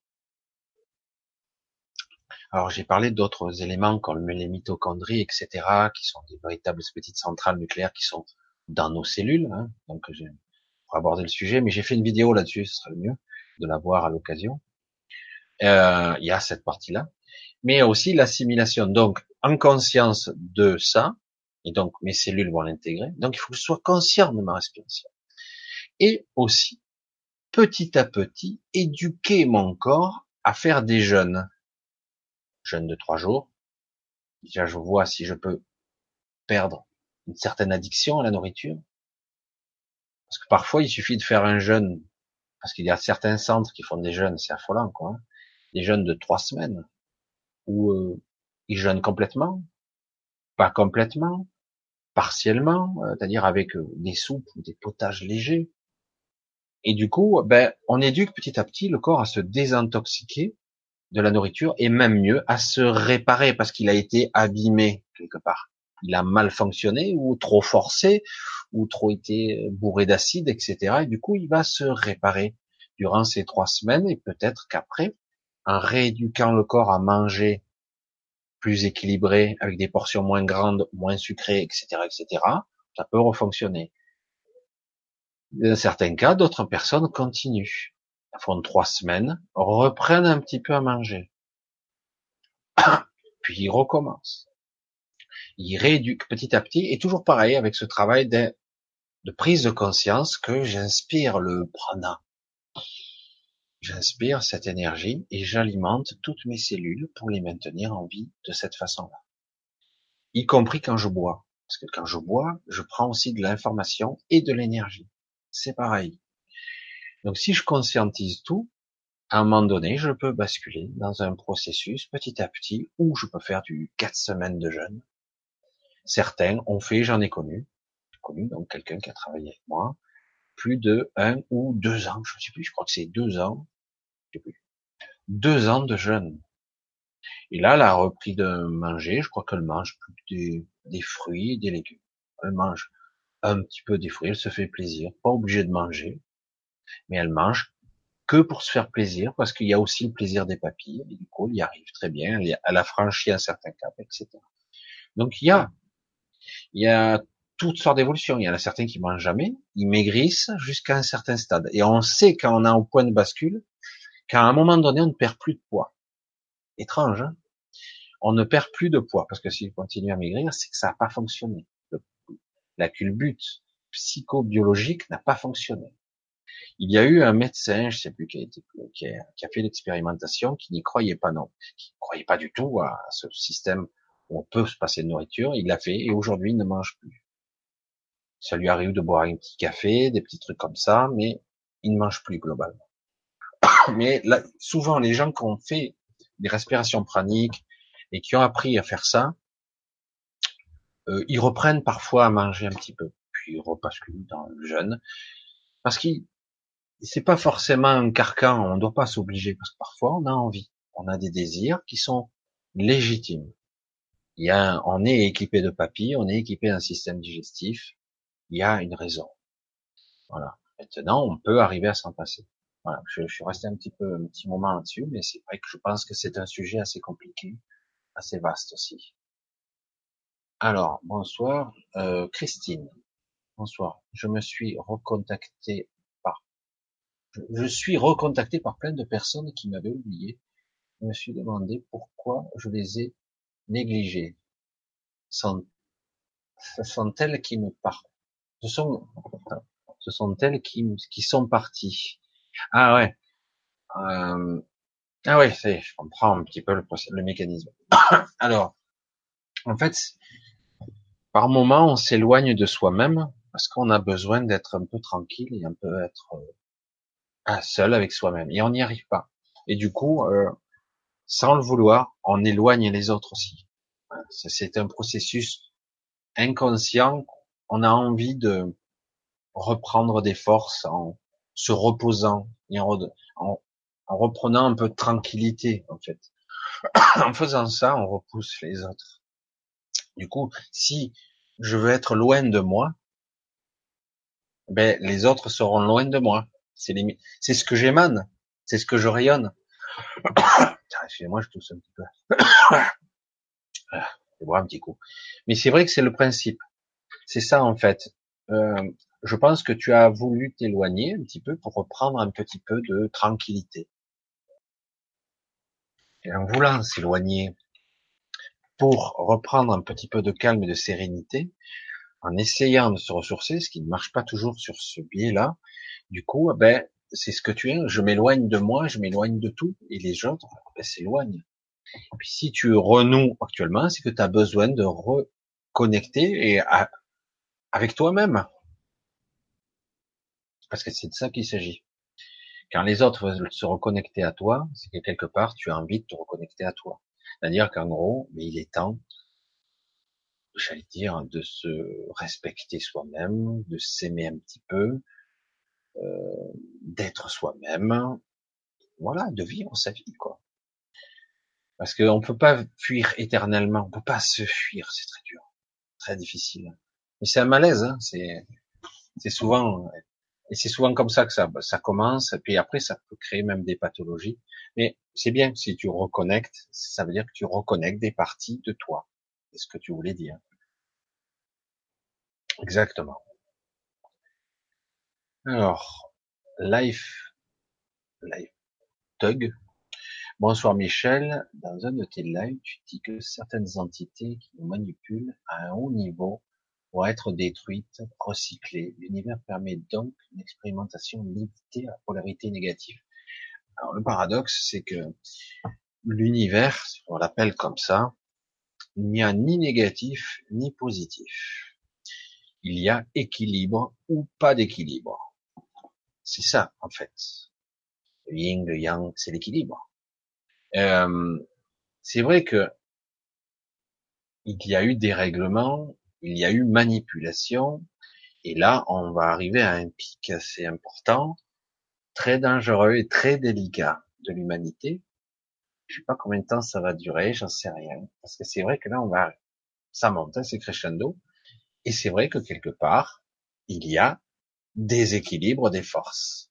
Alors j'ai parlé d'autres éléments comme les mitochondries, etc., qui sont des véritables petites centrales nucléaires qui sont dans nos cellules. Hein. Donc pour aborder le sujet, mais j'ai fait une vidéo là-dessus, ce serait le mieux de la voir à l'occasion. Euh, il y a cette partie-là, mais aussi l'assimilation. Donc en conscience de ça, et donc mes cellules vont l'intégrer. Donc il faut que je sois conscient de ma respiration. Et aussi, petit à petit, éduquer mon corps à faire des jeûnes jeûne de trois jours. Déjà, je vois si je peux perdre une certaine addiction à la nourriture. Parce que parfois, il suffit de faire un jeûne, parce qu'il y a certains centres qui font des jeûnes, c'est affolant, quoi. Hein. Des jeûnes de trois semaines, où euh, ils jeûnent complètement, pas complètement, partiellement, euh, c'est-à-dire avec euh, des soupes ou des potages légers. Et du coup, ben, on éduque petit à petit le corps à se désintoxiquer de la nourriture et même mieux à se réparer parce qu'il a été abîmé quelque part. Il a mal fonctionné ou trop forcé ou trop été bourré d'acide, etc. Et du coup, il va se réparer durant ces trois semaines et peut-être qu'après, en rééduquant le corps à manger plus équilibré, avec des portions moins grandes, moins sucrées, etc., etc., ça peut refonctionner. Dans certains cas, d'autres personnes continuent font trois semaines, reprennent un petit peu à manger. Puis ils recommencent. Ils rééduquent petit à petit, et toujours pareil avec ce travail de, de prise de conscience que j'inspire le prana. J'inspire cette énergie et j'alimente toutes mes cellules pour les maintenir en vie de cette façon-là. Y compris quand je bois. Parce que quand je bois, je prends aussi de l'information et de l'énergie. C'est pareil. Donc si je conscientise tout, à un moment donné, je peux basculer dans un processus petit à petit où je peux faire du quatre semaines de jeûne. Certains ont fait, j'en ai connu, connu donc quelqu'un qui a travaillé avec moi, plus de un ou deux ans, je ne sais plus, je crois que c'est deux ans, je sais plus, deux ans de jeûne. Et là, elle a repris de manger, je crois qu'elle mange plus des, des fruits, des légumes. Elle mange un petit peu des fruits, elle se fait plaisir, pas obligée de manger mais elle mange que pour se faire plaisir, parce qu'il y a aussi le plaisir des papilles, et du coup, elle y arrive très bien, elle a franchi un certain cap, etc. Donc, il y a, il y a toutes sortes d'évolutions. Il y en a certains qui mangent jamais, ils maigrissent jusqu'à un certain stade. Et on sait quand on a un point de bascule, qu'à un moment donné, on ne perd plus de poids. Étrange, hein? On ne perd plus de poids, parce que s'il continue à maigrir, c'est que ça n'a pas fonctionné. La culbute psychobiologique n'a pas fonctionné. Il y a eu un médecin, je sais plus qui a, été, qui a, fait l'expérimentation, qui n'y croyait pas non, qui ne croyait pas du tout à ce système où on peut se passer de nourriture. Il l'a fait et aujourd'hui il ne mange plus. Ça lui arrive de boire un petit café, des petits trucs comme ça, mais il ne mange plus globalement. Mais là, souvent les gens qui ont fait des respirations praniques et qui ont appris à faire ça, euh, ils reprennent parfois à manger un petit peu, puis ils rebasculent dans le jeûne, parce qu'ils c'est pas forcément un carcan, on ne doit pas s'obliger, parce que parfois on a envie, on a des désirs qui sont légitimes. Il y a, on est équipé de papilles, on est équipé d'un système digestif, il y a une raison. Voilà. Maintenant, on peut arriver à s'en passer. Voilà, je, je, suis resté un petit peu, un petit moment là-dessus, mais c'est vrai que je pense que c'est un sujet assez compliqué, assez vaste aussi. Alors, bonsoir, euh, Christine. Bonsoir. Je me suis recontacté je suis recontacté par plein de personnes qui m'avaient oublié. Je me suis demandé pourquoi je les ai négligées. Sont, ce sont elles qui me parlent. Ce sont, ce sont elles qui, qui sont parties. Ah ouais. Euh, ah ouais, c'est, je comprends un petit peu le, le mécanisme. Alors, en fait, par moment, on s'éloigne de soi-même parce qu'on a besoin d'être un peu tranquille et un peu être seul avec soi-même. Et on n'y arrive pas. Et du coup, euh, sans le vouloir, on éloigne les autres aussi. C'est un processus inconscient. On a envie de reprendre des forces en se reposant en, en reprenant un peu de tranquillité, en fait. en faisant ça, on repousse les autres. Du coup, si je veux être loin de moi, ben les autres seront loin de moi. C'est c'est ce que j'émane, c'est ce que je rayonne. Excusez-moi, je tousse un petit peu. C'est un petit coup. Mais c'est vrai que c'est le principe. C'est ça en fait. Euh, je pense que tu as voulu t'éloigner un petit peu pour reprendre un petit peu de tranquillité. Et en voulant s'éloigner pour reprendre un petit peu de calme et de sérénité, en essayant de se ressourcer, ce qui ne marche pas toujours sur ce biais-là, du coup, eh ben, c'est ce que tu es, je m'éloigne de moi, je m'éloigne de tout, et les autres ben, s'éloignent. Puis si tu renoues actuellement, c'est que tu as besoin de reconnecter et avec toi-même. Parce que c'est de ça qu'il s'agit. Quand les autres veulent se reconnecter à toi, c'est que quelque part, tu as envie de te reconnecter à toi. C'est-à-dire qu'en gros, mais il est temps, j'allais dire, de se respecter soi-même, de s'aimer un petit peu, euh, d'être soi-même, voilà, de vivre sa vie, quoi. Parce qu'on ne peut pas fuir éternellement, on peut pas se fuir, c'est très dur, très difficile. Mais c'est un malaise, hein, c'est, souvent, et c'est souvent comme ça que ça, ça commence, et puis après ça peut créer même des pathologies. Mais c'est bien si tu reconnectes, ça veut dire que tu reconnectes des parties de toi. C'est ce que tu voulais dire. Exactement. Alors, Life, Life Tug. Bonsoir Michel. Dans un de tes lives, tu dis que certaines entités qui nous manipulent à un haut niveau vont être détruites, recyclées. L'univers permet donc une expérimentation limitée à polarité négative. Alors le paradoxe, c'est que l'univers, on l'appelle comme ça, il n'y a ni négatif ni positif. Il y a équilibre ou pas d'équilibre. C'est ça, en fait. Le yin, le yang, c'est l'équilibre. Euh, c'est vrai que il y a eu des règlements, il y a eu manipulation, et là, on va arriver à un pic assez important, très dangereux et très délicat de l'humanité. Je sais pas combien de temps ça va durer, j'en sais rien. Parce que c'est vrai que là, on va, ça monte, hein, c'est crescendo. Et c'est vrai que quelque part, il y a déséquilibre des forces.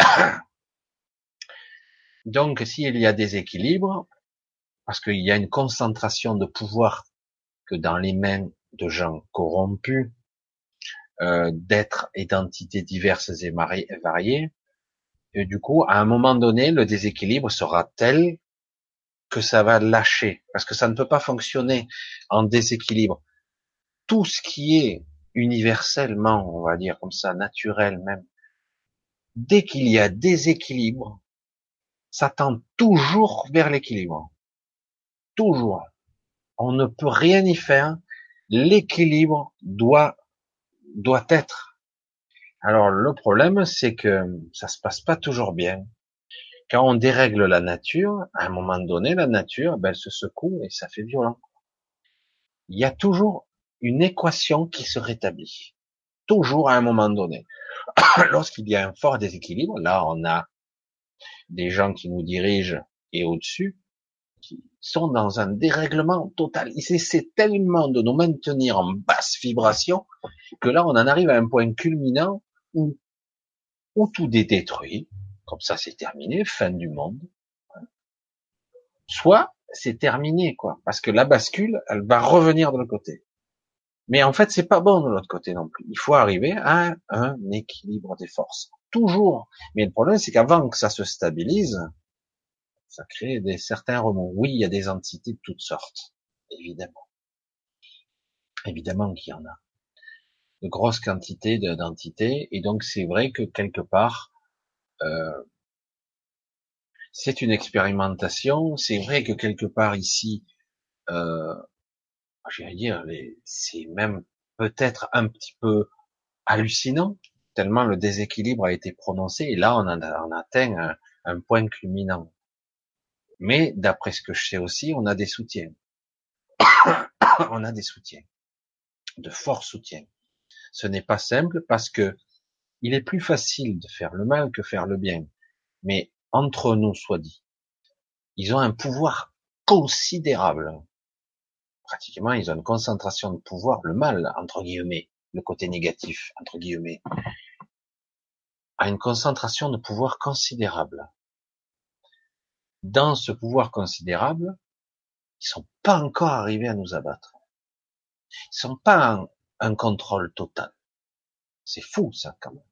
Donc, s'il y a déséquilibre, parce qu'il y a une concentration de pouvoir que dans les mains de gens corrompus, euh, d'êtres et d'entités diverses et variées, du coup, à un moment donné, le déséquilibre sera tel que ça va lâcher, parce que ça ne peut pas fonctionner en déséquilibre. Tout ce qui est universellement, on va dire comme ça, naturel même, dès qu'il y a déséquilibre, ça tend toujours vers l'équilibre. Toujours. On ne peut rien y faire. L'équilibre doit, doit être. Alors le problème, c'est que ça se passe pas toujours bien. Quand on dérègle la nature, à un moment donné, la nature, ben, elle se secoue et ça fait violent. Il y a toujours une équation qui se rétablit. Toujours à un moment donné. Lorsqu'il y a un fort déséquilibre, là on a des gens qui nous dirigent et au-dessus, qui sont dans un dérèglement total. Ils essaient tellement de nous maintenir en basse vibration que là on en arrive à un point culminant où, tout est détruit, Comme ça, c'est terminé, fin du monde. Soit c'est terminé, quoi, parce que la bascule, elle va revenir de l'autre côté. Mais en fait, c'est pas bon de l'autre côté non plus. Il faut arriver à un équilibre des forces. Toujours. Mais le problème, c'est qu'avant que ça se stabilise, ça crée des certains remous. Oui, il y a des entités de toutes sortes. Évidemment. Évidemment qu'il y en a. De grosses quantités d'entités. Et donc, c'est vrai que quelque part, euh, c'est une expérimentation. C'est vrai que quelque part ici, euh, j'allais dire, c'est même peut-être un petit peu hallucinant, tellement le déséquilibre a été prononcé, et là on, atteint un, point culminant. Mais d'après ce que je sais aussi, on a des soutiens. on a des soutiens, de forts soutiens. Ce n'est pas simple parce que il est plus facile de faire le mal que faire le bien. Mais entre nous, soit dit, ils ont un pouvoir considérable pratiquement, ils ont une concentration de pouvoir, le mal, entre guillemets, le côté négatif, entre guillemets, a une concentration de pouvoir considérable. Dans ce pouvoir considérable, ils sont pas encore arrivés à nous abattre. Ils sont pas en un contrôle total. C'est fou, ça, quand même.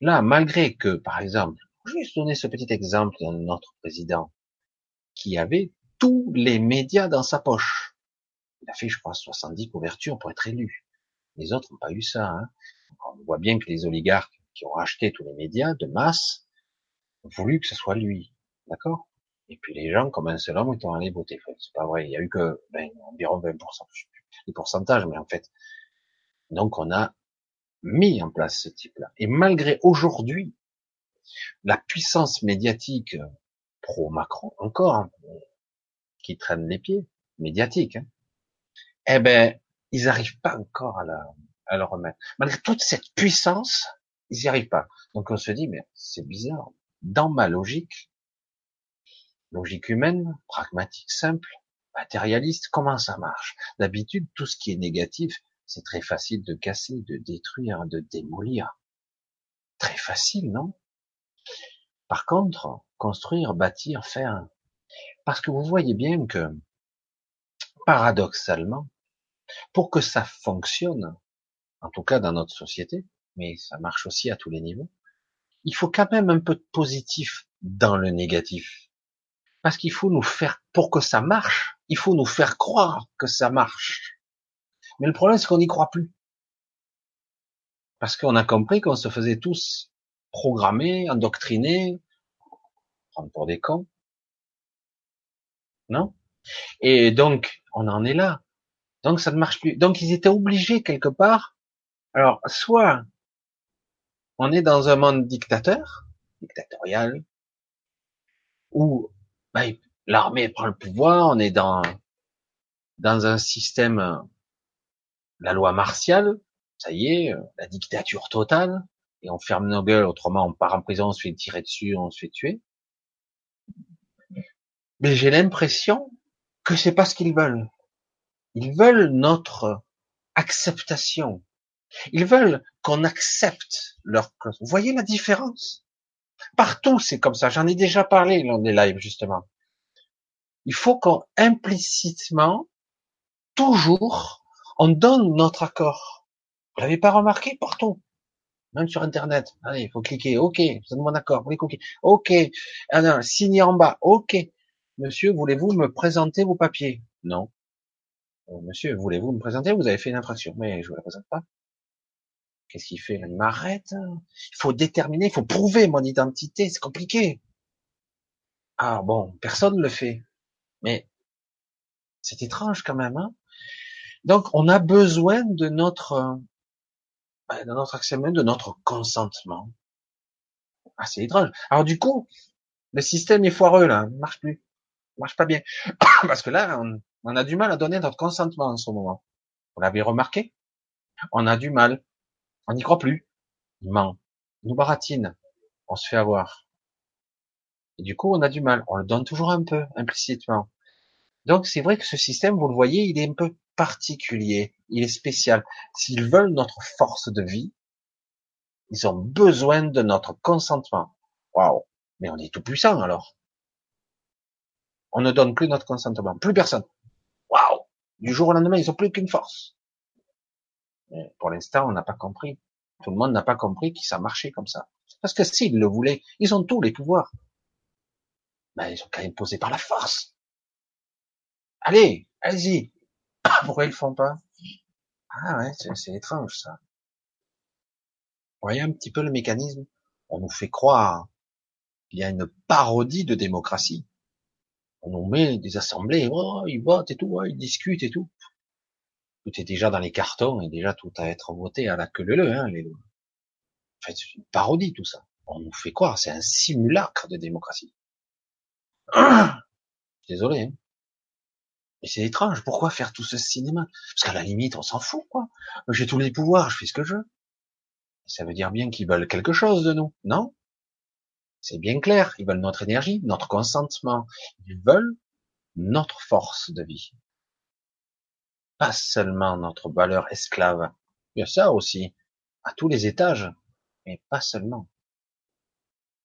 Là, malgré que, par exemple, vais donner ce petit exemple d'un notre président qui avait tous les médias dans sa poche. Il a fait, je crois, 70 couvertures pour être élu. Les autres n'ont pas eu ça. Hein. On voit bien que les oligarques qui ont racheté tous les médias de masse ont voulu que ce soit lui. D'accord? Et puis les gens, comme un seul homme, ils ont allé voter. c'est pas vrai. Il y a eu que ben, environ 20%, je les pourcentages, mais en fait. Donc on a mis en place ce type-là. Et malgré aujourd'hui la puissance médiatique pro-Macron, encore, hein, qui traînent les pieds, médiatiques, hein, eh ben, ils n'arrivent pas encore à, la, à le remettre. Malgré toute cette puissance, ils n'y arrivent pas. Donc on se dit, mais c'est bizarre. Dans ma logique, logique humaine, pragmatique, simple, matérialiste, comment ça marche? D'habitude, tout ce qui est négatif, c'est très facile de casser, de détruire, de démolir. Très facile, non? Par contre, construire, bâtir, faire, parce que vous voyez bien que, paradoxalement, pour que ça fonctionne, en tout cas dans notre société, mais ça marche aussi à tous les niveaux, il faut quand même un peu de positif dans le négatif. Parce qu'il faut nous faire, pour que ça marche, il faut nous faire croire que ça marche. Mais le problème, c'est qu'on n'y croit plus. Parce qu'on a compris qu'on se faisait tous programmer, endoctriner, prendre pour des cons, non? Et donc, on en est là. Donc, ça ne marche plus. Donc, ils étaient obligés quelque part. Alors, soit on est dans un monde dictateur, dictatorial, où ben, l'armée prend le pouvoir, on est dans dans un système, la loi martiale, ça y est, la dictature totale, et on ferme nos gueules, autrement on part en prison, on se fait tirer dessus, on se fait tuer mais j'ai l'impression que c'est pas ce qu'ils veulent. Ils veulent notre acceptation. Ils veulent qu'on accepte leur Vous voyez la différence? Partout, c'est comme ça. J'en ai déjà parlé lors des lives, justement. Il faut qu'on implicitement, toujours, on donne notre accord. Vous l'avez pas remarqué partout même sur Internet. Allez, il faut cliquer. OK, vous donne mon accord. Cliquer. OK. Ah signer en bas. OK. Monsieur, voulez-vous me présenter vos papiers? Non. Euh, monsieur, voulez-vous me présenter? Vous avez fait une infraction. Mais je vous la présente pas. Qu'est-ce qu'il fait? Il m'arrête. Il faut déterminer, il faut prouver mon identité. C'est compliqué. Ah bon, personne ne le fait. Mais c'est étrange quand même. Hein Donc, on a besoin de notre, ben, de notre accès, de notre consentement. Ah, c'est étrange. Alors du coup, le système est foireux là, il marche plus marche pas bien. Parce que là, on, a du mal à donner notre consentement en ce moment. Vous l'avez remarqué? On a du mal. On n'y croit plus. Il ment. Il nous baratine. On se fait avoir. Et du coup, on a du mal. On le donne toujours un peu, implicitement. Donc, c'est vrai que ce système, vous le voyez, il est un peu particulier. Il est spécial. S'ils veulent notre force de vie, ils ont besoin de notre consentement. Waouh. Mais on est tout puissant alors. On ne donne plus notre consentement. Plus personne. Waouh. Du jour au lendemain, ils ont plus qu'une force. Mais pour l'instant, on n'a pas compris. Tout le monde n'a pas compris que ça marchait comme ça. Parce que s'ils le voulaient, ils ont tous les pouvoirs. Ben, ils sont quand même par la force. Allez, allez-y. Pourquoi ils le font pas? Ah ouais, c'est étrange ça. Vous voyez un petit peu le mécanisme? On nous fait croire qu'il y a une parodie de démocratie. On nous met des assemblées, oh, ils votent et tout, ils discutent et tout. Tout est déjà dans les cartons et déjà tout à être voté à la queue leu, hein, les lois. En fait, c'est une parodie tout ça. On nous fait croire, c'est un simulacre de démocratie. Désolé. Hein. Mais c'est étrange. Pourquoi faire tout ce cinéma? Parce qu'à la limite, on s'en fout, quoi. J'ai tous les pouvoirs, je fais ce que je veux. Ça veut dire bien qu'ils veulent quelque chose de nous, non? C'est bien clair. Ils veulent notre énergie, notre consentement. Ils veulent notre force de vie. Pas seulement notre valeur esclave. Il y a ça aussi, à tous les étages, mais pas seulement.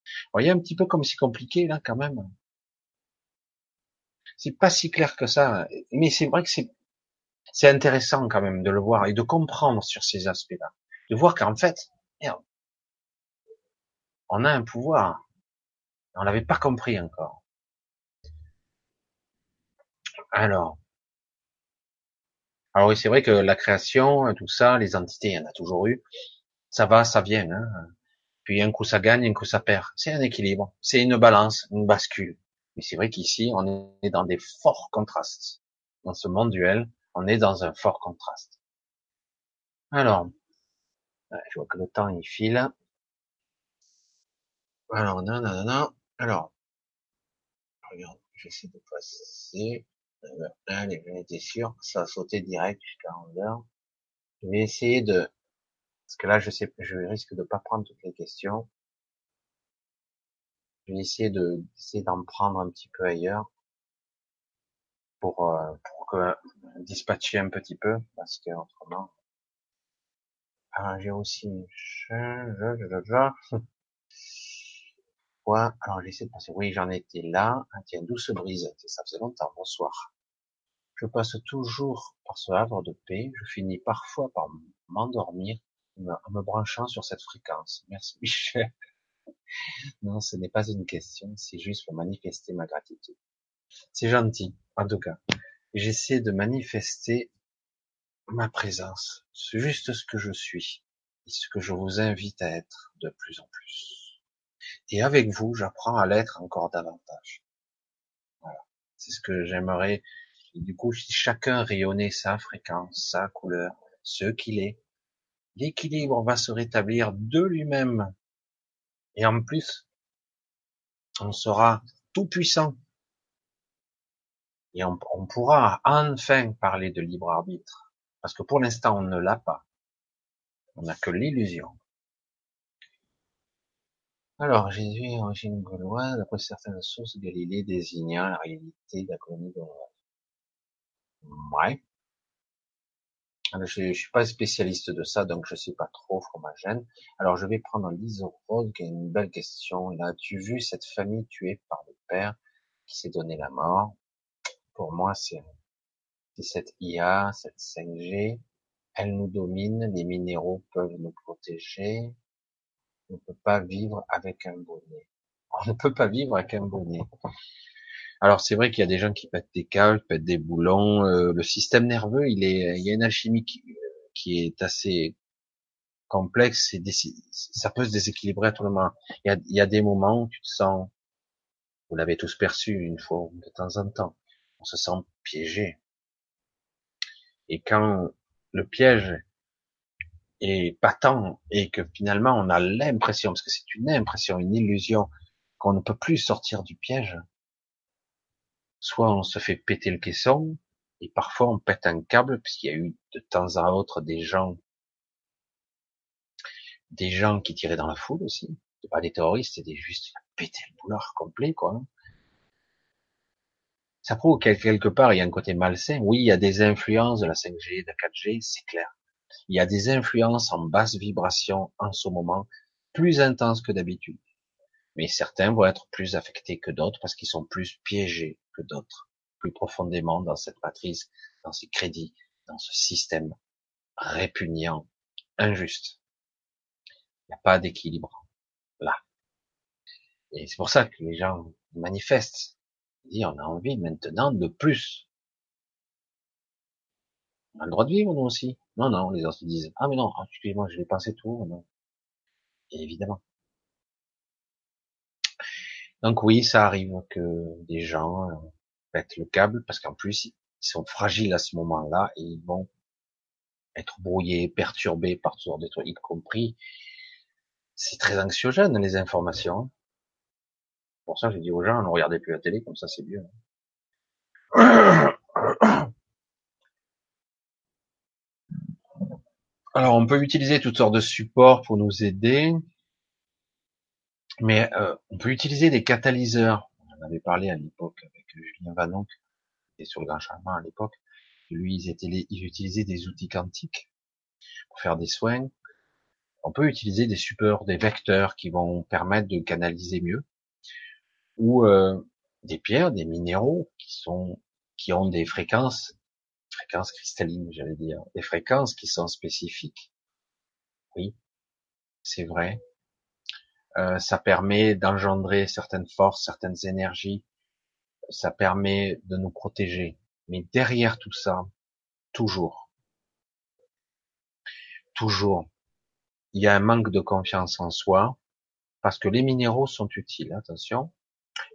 Vous voyez un petit peu comme c'est compliqué là quand même. C'est pas si clair que ça, mais c'est vrai que c'est c'est intéressant quand même de le voir et de comprendre sur ces aspects-là, de voir qu'en fait, merde, on a un pouvoir, on l'avait pas compris encore. Alors, alors oui, c'est vrai que la création, tout ça, les entités, il y en a toujours eu. Ça va, ça vient. Hein. Puis un coup ça gagne, un coup ça perd. C'est un équilibre, c'est une balance, une bascule. Mais c'est vrai qu'ici, on est dans des forts contrastes. Dans ce monde duel, on est dans un fort contraste. Alors, je vois que le temps il file. Alors, non, non, non, Alors, regarde, j'essaie de passer. Allez, j'en étais sûr, ça a sauté direct jusqu'à 11 heures. Je vais essayer de, parce que là, je sais, je risque de pas prendre toutes les questions. Je vais essayer de essayer d'en prendre un petit peu ailleurs pour euh, pour que dispatcher un petit peu parce que autrement. Alors j'ai aussi Ouais, alors j'essaie de passer. Oui, j'en étais là. Ah, tiens, douce brise. Ça faisait longtemps. Bonsoir. Je passe toujours par ce havre de paix. Je finis parfois par m'endormir en me branchant sur cette fréquence. Merci Michel. Non, ce n'est pas une question, c'est juste pour manifester ma gratitude. C'est gentil, en tout cas. J'essaie de manifester ma présence. C'est juste ce que je suis et ce que je vous invite à être de plus en plus. Et avec vous, j'apprends à l'être encore davantage. Voilà. C'est ce que j'aimerais. du coup, si chacun rayonnait sa fréquence, sa couleur, ce qu'il est, l'équilibre va se rétablir de lui-même et en plus, on sera tout puissant. Et on, pourra enfin parler de libre arbitre. Parce que pour l'instant, on ne l'a pas. On n'a que l'illusion. Alors, Jésus est origine gauloise, d'après certaines sources, Galilée désigna la réalité de la Ouais. Je, ne suis pas spécialiste de ça, donc je sais pas trop fromagène. Alors je vais prendre Lise Rose qui a une belle question. Là, as-tu vu cette famille tuée par le père qui s'est donné la mort? Pour moi, c'est cette IA, cette 5G. Elle nous domine, les minéraux peuvent nous protéger. On ne peut pas vivre avec un bonnet. On ne peut pas vivre avec un bonnet. Alors c'est vrai qu'il y a des gens qui pètent des câbles, pètent des boulons. Euh, le système nerveux, il est, il y a une alchimie qui, est assez complexe et ça peut se déséquilibrer à tout moment. Il y a, il y a des moments où tu te sens, vous l'avez tous perçu une fois de temps en temps, on se sent piégé. Et quand le piège est patent et que finalement on a l'impression, parce que c'est une impression, une illusion, qu'on ne peut plus sortir du piège, soit on se fait péter le caisson, et parfois on pète un câble, puisqu'il y a eu de temps à autre des gens, des gens qui tiraient dans la foule aussi. C'est pas des terroristes, des juste péter le boulard complet, quoi. Ça prouve qu'à quelque part, il y a un côté malsain. Oui, il y a des influences de la 5G, de la 4G, c'est clair. Il y a des influences en basse vibration en ce moment, plus intenses que d'habitude. Mais certains vont être plus affectés que d'autres parce qu'ils sont plus piégés que d'autres, plus profondément dans cette matrice, dans ces crédits, dans ce système répugnant, injuste. Il n'y a pas d'équilibre là. Et c'est pour ça que les gens manifestent. Ils disent, on a envie maintenant de plus. On a le droit de vivre, nous aussi. Non, non, les autres disent, ah mais non, ah, excusez-moi, je l'ai pensé tout, non. évidemment. Donc oui, ça arrive que des gens euh, pètent le câble parce qu'en plus ils sont fragiles à ce moment-là et ils vont être brouillés, perturbés par toutes sortes de trucs, y compris. C'est très anxiogène les informations. Pour ça, j'ai dit aux gens, ne regardez plus la télé, comme ça c'est mieux. Alors, on peut utiliser toutes sortes de supports pour nous aider. Mais euh, on peut utiliser des catalyseurs. On en avait parlé à l'époque avec Julien Vanon, qui était sur le grand changement à l'époque. Lui, ils, étaient, ils utilisaient des outils quantiques pour faire des soins. On peut utiliser des supports, des vecteurs qui vont permettre de canaliser mieux, ou euh, des pierres, des minéraux qui qui ont des fréquences, fréquences cristallines, j'allais dire, des fréquences qui sont spécifiques. Oui, c'est vrai. Euh, ça permet d'engendrer certaines forces, certaines énergies, ça permet de nous protéger. Mais derrière tout ça, toujours, toujours, il y a un manque de confiance en soi, parce que les minéraux sont utiles, attention,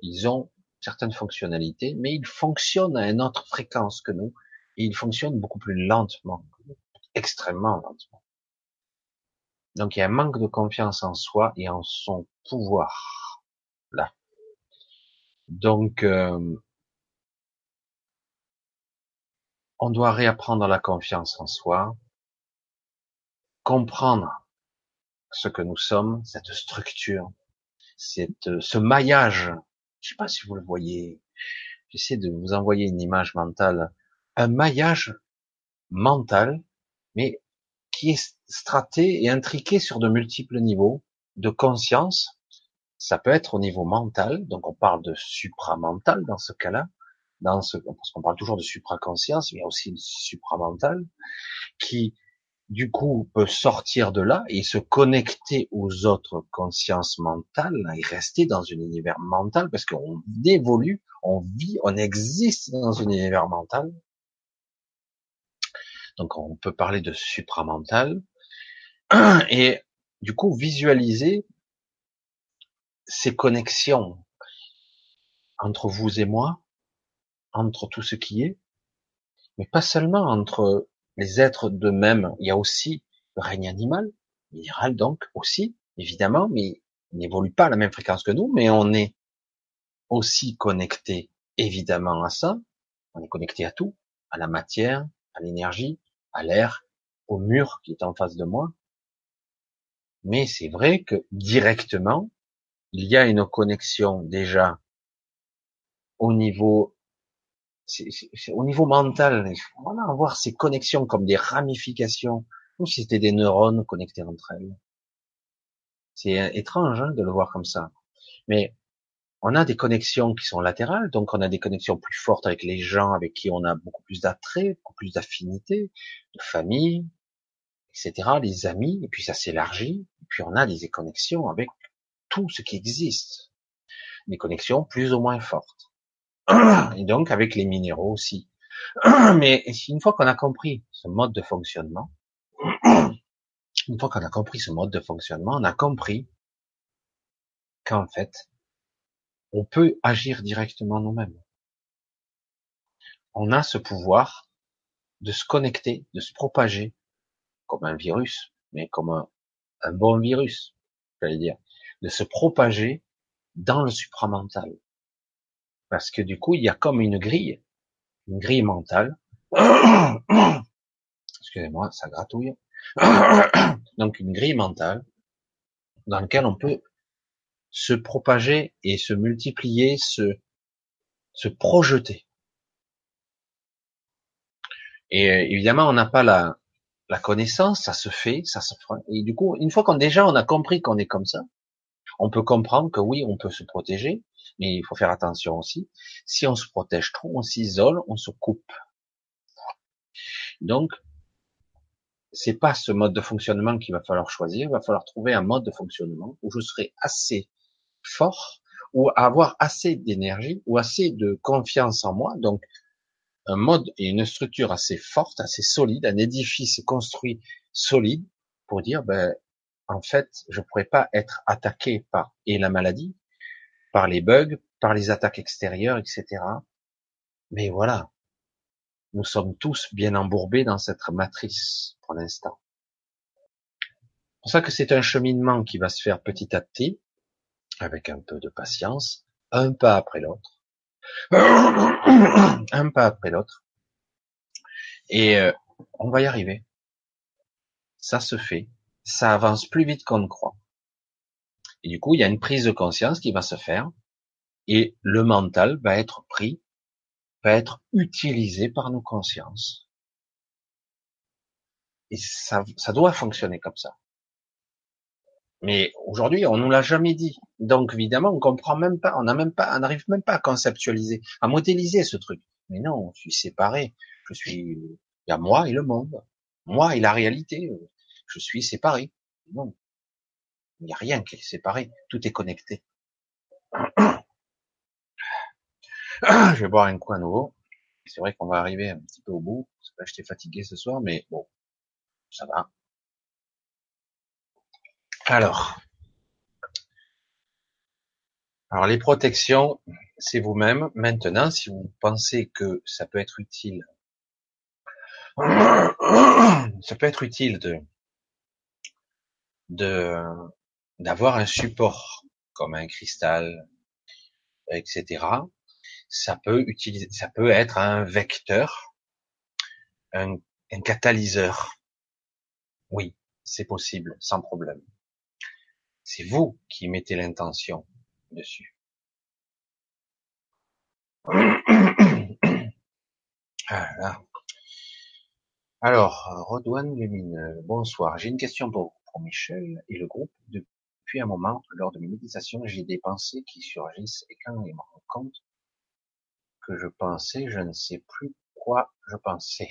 ils ont certaines fonctionnalités, mais ils fonctionnent à une autre fréquence que nous, et ils fonctionnent beaucoup plus lentement, extrêmement lentement. Donc il y a un manque de confiance en soi et en son pouvoir. Là. Donc euh, on doit réapprendre la confiance en soi, comprendre ce que nous sommes, cette structure, cette, ce maillage. Je sais pas si vous le voyez. J'essaie de vous envoyer une image mentale. Un maillage mental, mais qui est straté et intriqué sur de multiples niveaux de conscience. Ça peut être au niveau mental, donc on parle de supramental dans ce cas-là, dans ce, parce qu'on parle toujours de supraconscience, mais il y a aussi le supramental, qui du coup peut sortir de là et se connecter aux autres consciences mentales et rester dans un univers mental parce qu'on évolue, on vit, on existe dans un univers mental donc on peut parler de supramental. Et du coup, visualiser ces connexions entre vous et moi, entre tout ce qui est, mais pas seulement entre les êtres d'eux-mêmes, il y a aussi le règne animal, minéral donc aussi, évidemment, mais il n'évolue pas à la même fréquence que nous, mais on est aussi connecté évidemment à ça, on est connecté à tout, à la matière, à l'énergie, à l'air, au mur qui est en face de moi. Mais c'est vrai que directement, il y a une connexion déjà au niveau, au niveau mental. Il faut avoir ces connexions comme des ramifications, comme si c'était des neurones connectés entre elles. C'est étrange hein, de le voir comme ça. Mais on a des connexions qui sont latérales, donc on a des connexions plus fortes avec les gens avec qui on a beaucoup plus d'attrait, beaucoup plus d'affinité, de famille, etc., les amis, et puis ça s'élargit, puis on a des connexions avec tout ce qui existe, des connexions plus ou moins fortes, et donc avec les minéraux aussi. Mais une fois qu'on a compris ce mode de fonctionnement, une fois qu'on a compris ce mode de fonctionnement, on a compris qu'en fait, on peut agir directement nous-mêmes. On a ce pouvoir de se connecter, de se propager, comme un virus, mais comme un, bon virus, j'allais dire, de se propager dans le supramental. Parce que du coup, il y a comme une grille, une grille mentale. Excusez-moi, ça gratouille. Donc une grille mentale dans laquelle on peut se propager et se multiplier, se, se projeter. Et euh, évidemment, on n'a pas la, la connaissance, ça se fait, ça se fera. Et du coup, une fois qu'on déjà on a compris qu'on est comme ça, on peut comprendre que oui, on peut se protéger, mais il faut faire attention aussi. Si on se protège trop, on s'isole, on se coupe. Donc, c'est pas ce mode de fonctionnement qu'il va falloir choisir. Il va falloir trouver un mode de fonctionnement où je serai assez fort ou avoir assez d'énergie ou assez de confiance en moi. Donc, un mode et une structure assez forte, assez solide, un édifice construit solide pour dire, ben, en fait, je pourrais pas être attaqué par et la maladie, par les bugs, par les attaques extérieures, etc. Mais voilà, nous sommes tous bien embourbés dans cette matrice pour l'instant. C'est pour ça que c'est un cheminement qui va se faire petit à petit, avec un peu de patience, un pas après l'autre, un pas après l'autre, et euh, on va y arriver. Ça se fait, ça avance plus vite qu'on ne croit. Et du coup, il y a une prise de conscience qui va se faire, et le mental va être pris, va être utilisé par nos consciences. Et ça, ça doit fonctionner comme ça. Mais aujourd'hui, on nous l'a jamais dit. Donc évidemment, on comprend même pas, on n'a même pas, on n'arrive même pas à conceptualiser, à modéliser ce truc. Mais non, je suis séparé. Je suis, il y a moi et le monde. Moi et la réalité. Je suis séparé. Non. Il n'y a rien qui est séparé. Tout est connecté. Je vais boire un coin nouveau. C'est vrai qu'on va arriver un petit peu au bout. J'étais fatigué ce soir, mais bon, ça va. Alors, alors les protections, c'est vous-même. Maintenant, si vous pensez que ça peut être utile, ça peut être utile de d'avoir un support comme un cristal, etc. Ça peut utiliser, ça peut être un vecteur, un catalyseur. Oui, c'est possible, sans problème. C'est vous qui mettez l'intention dessus. Ah, Alors, Rodouane Lumineux, bonsoir. J'ai une question pour, Michel et le groupe. Depuis un moment, lors de mes méditations, j'ai des pensées qui surgissent et quand je me rends compte que je pensais, je ne sais plus quoi je pensais.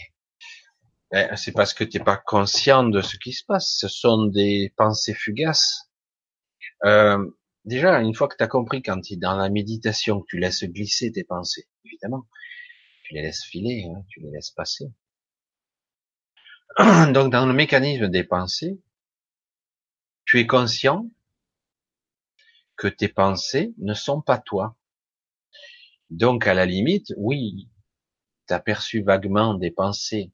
Ben, c'est parce que tu n'es pas conscient de ce qui se passe. Ce sont des pensées fugaces euh, déjà, une fois que tu as compris quand tu es dans la méditation, que tu laisses glisser tes pensées, évidemment, tu les laisses filer, hein, tu les laisses passer. Donc, dans le mécanisme des pensées, tu es conscient que tes pensées ne sont pas toi. Donc, à la limite, oui, tu perçu vaguement des pensées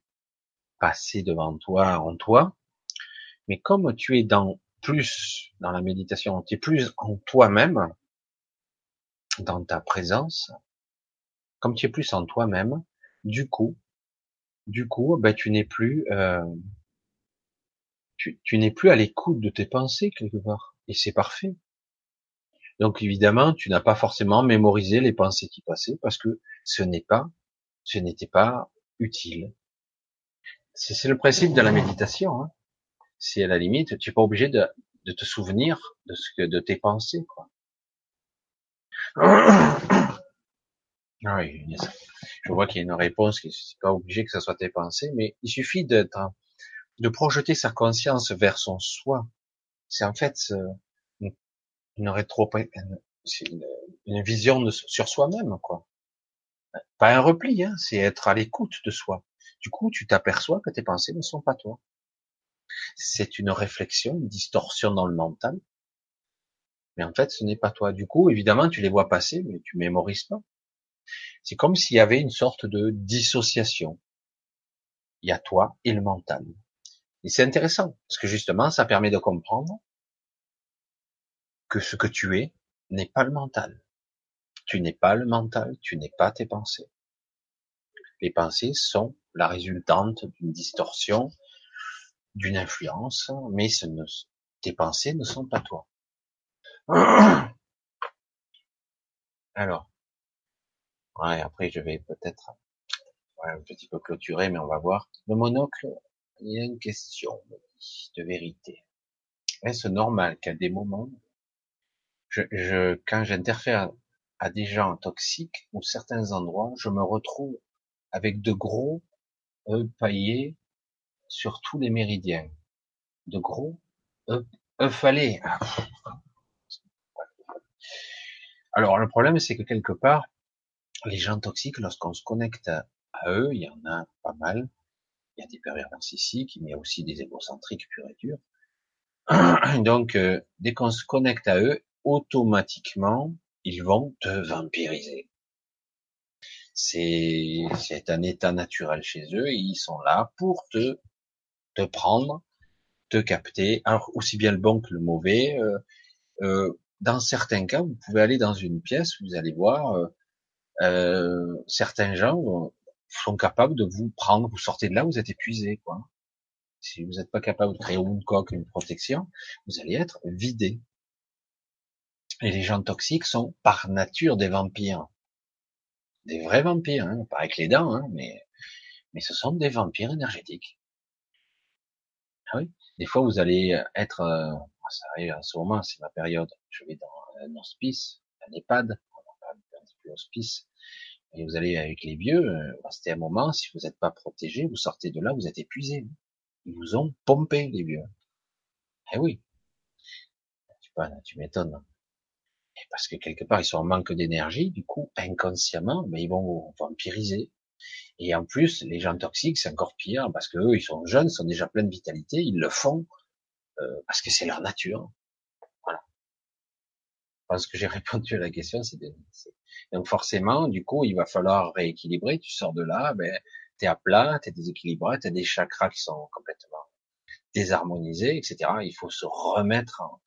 passer devant toi, en toi, mais comme tu es dans plus dans la méditation, tu es plus en toi-même, dans ta présence, comme tu es plus en toi-même, du coup, du coup, ben tu n'es plus, euh, tu, n'es plus à l'écoute de tes pensées quelque part, et c'est parfait. Donc évidemment, tu n'as pas forcément mémorisé les pensées qui passaient parce que ce n'est pas, ce n'était pas utile. C'est le principe de la méditation. Hein c'est à la limite, tu n'es pas obligé de, de, te souvenir de ce que de tes pensées, quoi. Ah oui, je vois qu'il y a une réponse qui c'est pas obligé que ce soit tes pensées, mais il suffit de, de projeter sa conscience vers son soi. C'est en fait une, rétro, une, vision sur soi-même, quoi. Pas un repli, hein, c'est être à l'écoute de soi. Du coup, tu t'aperçois que tes pensées ne sont pas toi c'est une réflexion, une distorsion dans le mental. Mais en fait, ce n'est pas toi. Du coup, évidemment, tu les vois passer, mais tu mémorises pas. C'est comme s'il y avait une sorte de dissociation. Il y a toi et le mental. Et c'est intéressant, parce que justement, ça permet de comprendre que ce que tu es n'est pas le mental. Tu n'es pas le mental, tu n'es pas tes pensées. Les pensées sont la résultante d'une distorsion, d'une influence, mais ce ne, tes pensées ne sont pas toi. Alors, ouais, après je vais peut-être un petit peu clôturer, mais on va voir. Le monocle, il y a une question de vérité. Est-ce normal qu'à des moments quand j'interfère à des gens toxiques ou certains endroits, je me retrouve avec de gros œufs paillés sur tous les méridiens. De gros œufs, œufs Alors le problème, c'est que quelque part, les gens toxiques, lorsqu'on se connecte à, eux, il y en a pas mal. Il y a des pervers narcissiques, mais il y a aussi des égocentriques purs et durs. Donc, euh, dès qu'on se connecte à eux, automatiquement, ils vont te vampiriser. C'est, c'est un état naturel chez eux. Ils sont là pour te, te prendre, te capter. Alors aussi bien le bon que le mauvais. Euh, euh, dans certains cas, vous pouvez aller dans une pièce, vous allez voir, euh, euh certains gens sont capables de vous prendre, vous sortez de là, vous êtes épuisé, quoi. Si vous n'êtes pas capable de créer une coque, une protection, vous allez être vidé. Et les gens toxiques sont par nature des vampires. Des vrais vampires, hein, pas avec les dents, hein, mais, mais ce sont des vampires énergétiques. Ah oui. Des fois, vous allez être, euh, ça arrive en ce moment, c'est ma période, je vais dans un hospice, un EHPAD, un petit peu hospice, et vous allez avec les vieux, euh, restez un moment, si vous n'êtes pas protégé, vous sortez de là, vous êtes épuisé. Ils vous ont pompé, les vieux. Eh oui. Tu, tu m'étonnes parce que quelque part ils sont en manque d'énergie, du coup inconsciemment, mais ils vont vampiriser. Et en plus, les gens toxiques, c'est encore pire parce que eux, ils sont jeunes, sont déjà pleins de vitalité, ils le font euh, parce que c'est leur nature. Voilà. Je pense que j'ai répondu à la question. C'est donc forcément, du coup, il va falloir rééquilibrer. Tu sors de là, ben t'es à plat, t'es déséquilibré, t'as des chakras qui sont complètement désharmonisés, etc. Il faut se remettre en,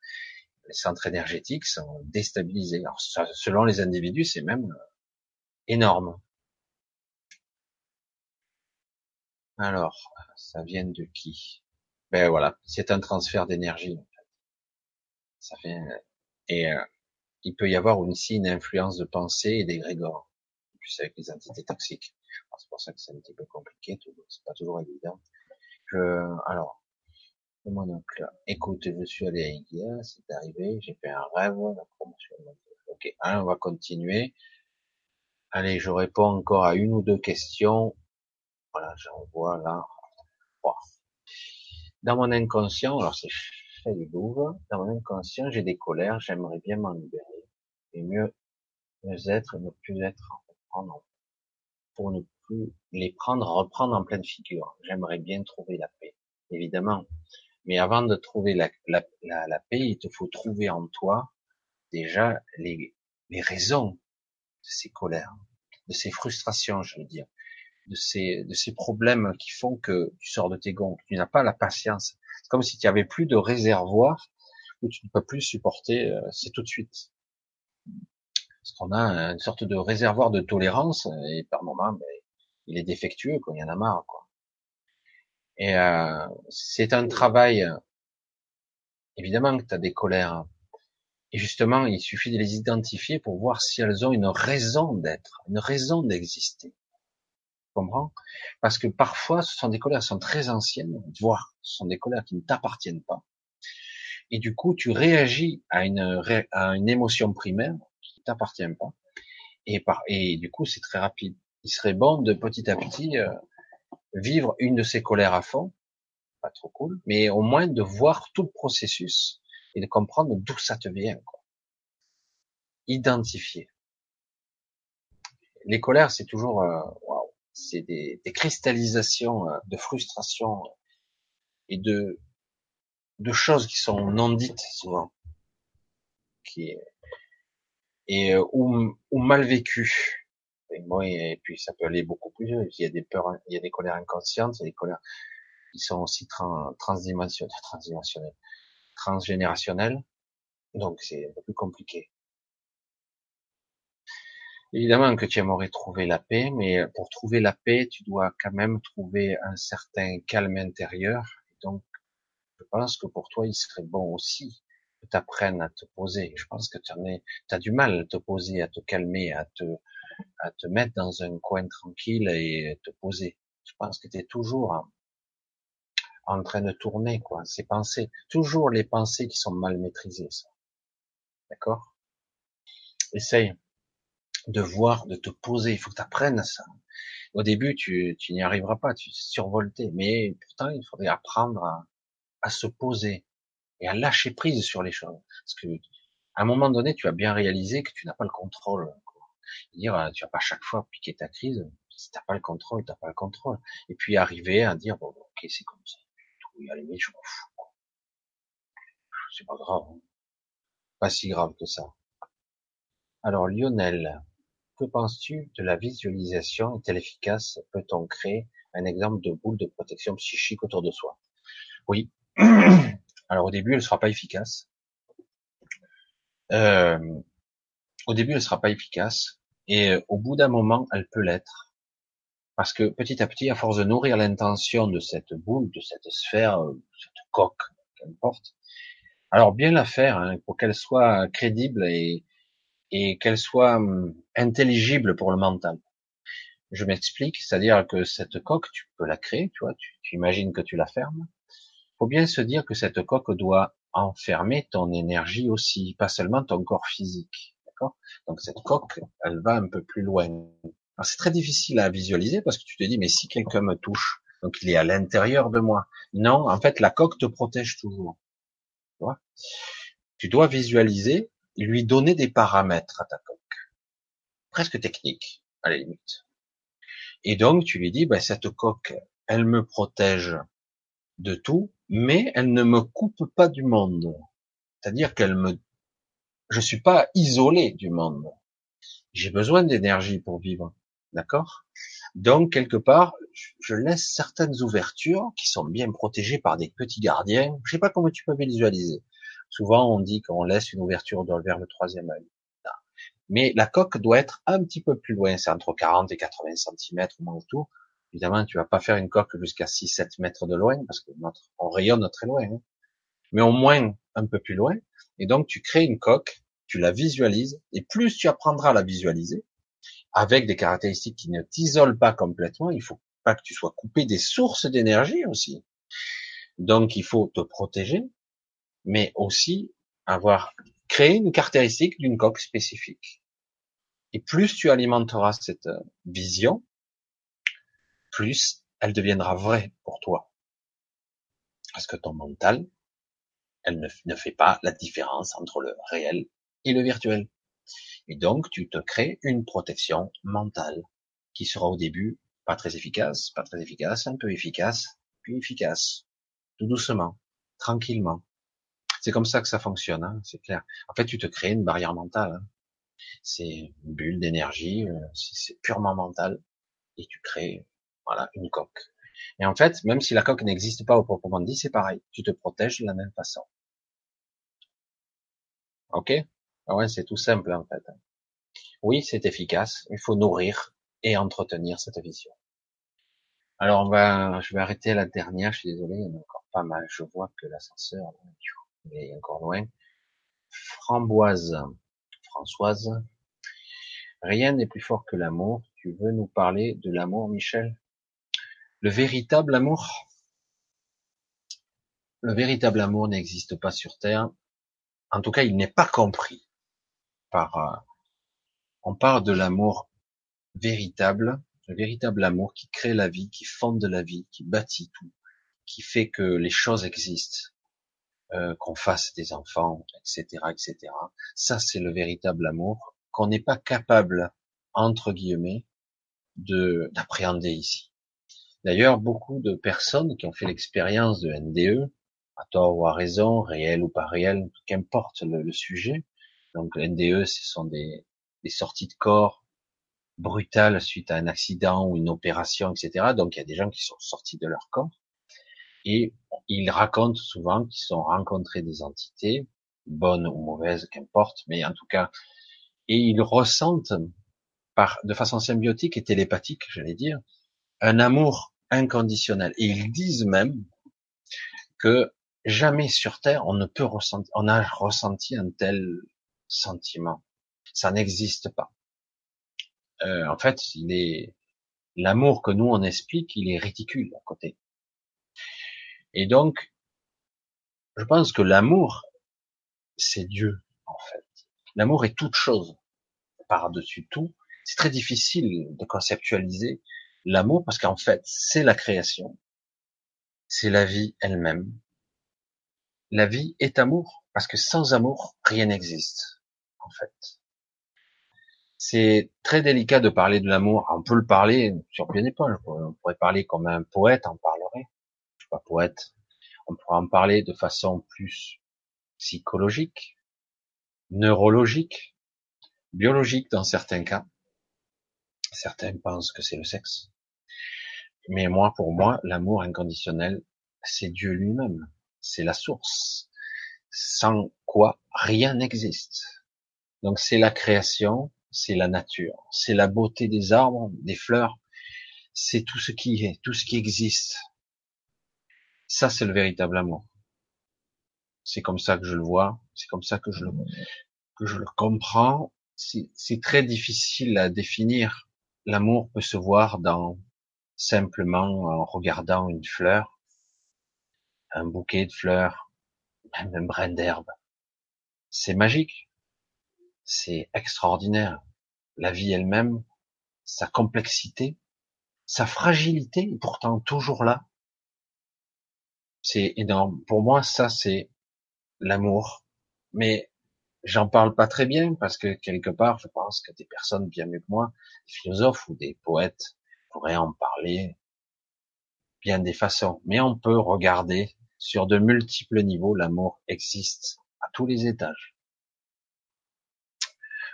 les centres énergétiques sont déstabilisés. Alors, selon les individus, c'est même euh, énorme. Alors, ça vient de qui? Ben voilà, c'est un transfert d'énergie. Ça fait et euh, il peut y avoir aussi une influence de pensée et d'égrégore, plus avec les entités toxiques. C'est pour ça que c'est un petit peu compliqué, c'est pas toujours évident. Je, alors, mon oncle. Écoute, je suis allé à Ikea, c'est arrivé, j'ai fait un rêve, la promotion. Ok, on va continuer. Allez, je réponds encore à une ou deux questions. Voilà, j'en vois là. Dans mon inconscient, alors c'est fait du Louvre, dans mon inconscient, j'ai des colères, j'aimerais bien m'en libérer. Et mieux, mieux être ne plus être en pour ne plus les prendre, reprendre en pleine figure. J'aimerais bien trouver la paix. Évidemment, mais avant de trouver la, la, la, paix, il te faut trouver en toi déjà les, les raisons de ces colères, de ces frustrations, je veux dire, de ces, de ces problèmes qui font que tu sors de tes gonds. Tu n'as pas la patience. C'est comme si tu avais plus de réservoir où tu ne peux plus supporter, euh, c'est tout de suite. Parce qu'on a une sorte de réservoir de tolérance et par moment, ben, il est défectueux, quoi. Il y en a marre, quoi. Et euh, c'est un travail, évidemment que tu as des colères. Et justement, il suffit de les identifier pour voir si elles ont une raison d'être, une raison d'exister. Comprends Parce que parfois, ce sont des colères qui sont très anciennes, voire ce sont des colères qui ne t'appartiennent pas. Et du coup, tu réagis à une, à une émotion primaire qui ne t'appartient pas. Et, par, et du coup, c'est très rapide. Il serait bon de petit à petit euh, vivre une de ces colères à fond, pas trop cool, mais au moins de voir tout le processus et de comprendre d'où ça te vient. Quoi. Identifier. Les colères, c'est toujours, euh, c'est des, des, cristallisations euh, de frustration et de de choses qui sont non dites souvent, qui et euh, ou, ou mal vécues et, puis ça peut aller beaucoup plus. Il y a des peurs, il y a des colères inconscientes, il y a des colères qui sont aussi transdimensionnelles, transdimensionnelles, transgénérationnelles. Donc c'est un peu plus compliqué. Évidemment que tu aimerais trouver la paix, mais pour trouver la paix, tu dois quand même trouver un certain calme intérieur. donc, je pense que pour toi, il serait bon aussi que tu apprennes à te poser. Je pense que tu as du mal à te poser, à te calmer, à te, à te mettre dans un coin tranquille et te poser. Je pense que tu es toujours en, train de tourner, quoi. Ces pensées, toujours les pensées qui sont mal maîtrisées, ça. D'accord? Essaye de voir, de te poser. Il faut que tu apprennes ça. Au début, tu, tu n'y arriveras pas, tu survolter. Mais pourtant, il faudrait apprendre à, à se poser et à lâcher prise sur les choses. Parce que à un moment donné, tu as bien réalisé que tu n'as pas le contrôle. Dire, euh, tu vas pas chaque fois piquer ta crise. Si t'as pas le contrôle, t'as pas le contrôle. Et puis arriver à dire, bon, ok, c'est comme ça. Tout, à la limite, je m'en fous. C'est pas grave. Hein. Pas si grave que ça. Alors Lionel, que penses-tu de la visualisation Est-elle efficace Peut-on créer un exemple de boule de protection psychique autour de soi? Oui. Alors au début, elle sera pas efficace. Euh, au début, elle sera pas efficace, et euh, au bout d'un moment, elle peut l'être, parce que petit à petit, à force de nourrir l'intention de cette boule, de cette sphère, euh, cette coque, qu'importe, alors bien la faire hein, pour qu'elle soit crédible et, et qu'elle soit hum, intelligible pour le mental. Je m'explique, c'est-à-dire que cette coque, tu peux la créer, tu vois, tu, imagines que tu la fermes, faut bien se dire que cette coque doit enfermer ton énergie aussi, pas seulement ton corps physique. D'accord? Donc cette coque, elle va un peu plus loin. c'est très difficile à visualiser parce que tu te dis, mais si quelqu'un me touche, donc il est à l'intérieur de moi. Non, en fait, la coque te protège toujours. Tu, vois? Tu dois visualiser, lui donner des paramètres à ta coque. Presque technique, à la limite. Et donc, tu lui dis, ben, cette coque, elle me protège de tout, mais elle ne me coupe pas du monde. C'est-à-dire qu'elle me, je suis pas isolé du monde. J'ai besoin d'énergie pour vivre. D'accord? Donc, quelque part, je laisse certaines ouvertures qui sont bien protégées par des petits gardiens. Je sais pas comment tu peux visualiser. Souvent, on dit qu'on laisse une ouverture vers le troisième œil. Mais la coque doit être un petit peu plus loin. C'est entre 40 et 80 cm, moins autour. Évidemment, tu vas pas faire une coque jusqu'à 6-7 mètres de loin, parce que notre, on rayonne très loin, hein. mais au moins un peu plus loin. Et donc, tu crées une coque, tu la visualises, et plus tu apprendras à la visualiser, avec des caractéristiques qui ne t'isolent pas complètement, il faut pas que tu sois coupé des sources d'énergie aussi. Donc, il faut te protéger, mais aussi avoir créé une caractéristique d'une coque spécifique. Et plus tu alimenteras cette vision, plus elle deviendra vraie pour toi. Parce que ton mental, elle ne, fait pas la différence entre le réel et le virtuel. Et donc, tu te crées une protection mentale qui sera au début pas très efficace, pas très efficace, un peu efficace, puis efficace, tout doucement, tranquillement. C'est comme ça que ça fonctionne, hein, c'est clair. En fait, tu te crées une barrière mentale. Hein. C'est une bulle d'énergie, euh, c'est purement mental, et tu crées voilà, une coque. Et en fait, même si la coque n'existe pas au proprement dit, c'est pareil. Tu te protèges de la même façon. Ok? Ah Ouais, c'est tout simple en fait. Oui, c'est efficace. Il faut nourrir et entretenir cette vision. Alors, on va, je vais arrêter la dernière. Je suis désolé, il y en a encore pas mal. Je vois que l'ascenseur est encore loin. Framboise, Françoise. Rien n'est plus fort que l'amour. Tu veux nous parler de l'amour, Michel? Le véritable amour? Le véritable amour n'existe pas sur Terre. En tout cas, il n'est pas compris par. Euh, on parle de l'amour véritable, le véritable amour qui crée la vie, qui fonde la vie, qui bâtit tout, qui fait que les choses existent, euh, qu'on fasse des enfants, etc., etc. Ça, c'est le véritable amour qu'on n'est pas capable, entre guillemets, de d'appréhender ici. D'ailleurs, beaucoup de personnes qui ont fait l'expérience de NDE, à tort ou à raison, réel ou pas réel, qu'importe le, sujet. Donc NDE, ce sont des, sorties de corps brutales suite à un accident ou une opération, etc. Donc il y a des gens qui sont sortis de leur corps et ils racontent souvent qu'ils ont rencontré des entités, bonnes ou mauvaises, qu'importe, mais en tout cas, et ils ressentent par, de façon symbiotique et télépathique, j'allais dire, un amour inconditionnel. Et ils disent même que jamais sur Terre on ne peut ressentir, on a ressenti un tel sentiment. Ça n'existe pas. Euh, en fait, il est l'amour que nous on explique, il est ridicule à côté. Et donc, je pense que l'amour, c'est Dieu en fait. L'amour est toute chose. par-dessus tout. C'est très difficile de conceptualiser l'amour parce qu'en fait, c'est la création. C'est la vie elle-même. La vie est amour parce que sans amour, rien n'existe, en fait. C'est très délicat de parler de l'amour. On peut le parler sur bien épaules. On pourrait parler comme un poète en parlerait. Poète. On pourrait en parler de façon plus psychologique, neurologique, biologique dans certains cas. Certains pensent que c'est le sexe. Mais moi, pour moi, l'amour inconditionnel, c'est Dieu lui-même. C'est la source. Sans quoi rien n'existe. Donc c'est la création, c'est la nature, c'est la beauté des arbres, des fleurs, c'est tout ce qui est, tout ce qui existe. Ça, c'est le véritable amour. C'est comme ça que je le vois, c'est comme ça que je le, que je le comprends. C'est très difficile à définir. L'amour peut se voir dans simplement en regardant une fleur, un bouquet de fleurs, même un brin d'herbe. C'est magique c'est extraordinaire. La vie elle-même, sa complexité, sa fragilité est pourtant toujours là. C'est énorme. Pour moi, ça, c'est l'amour. Mais j'en parle pas très bien parce que quelque part, je pense que des personnes bien mieux que moi, des philosophes ou des poètes pourraient en parler bien des façons. Mais on peut regarder sur de multiples niveaux, l'amour existe à tous les étages.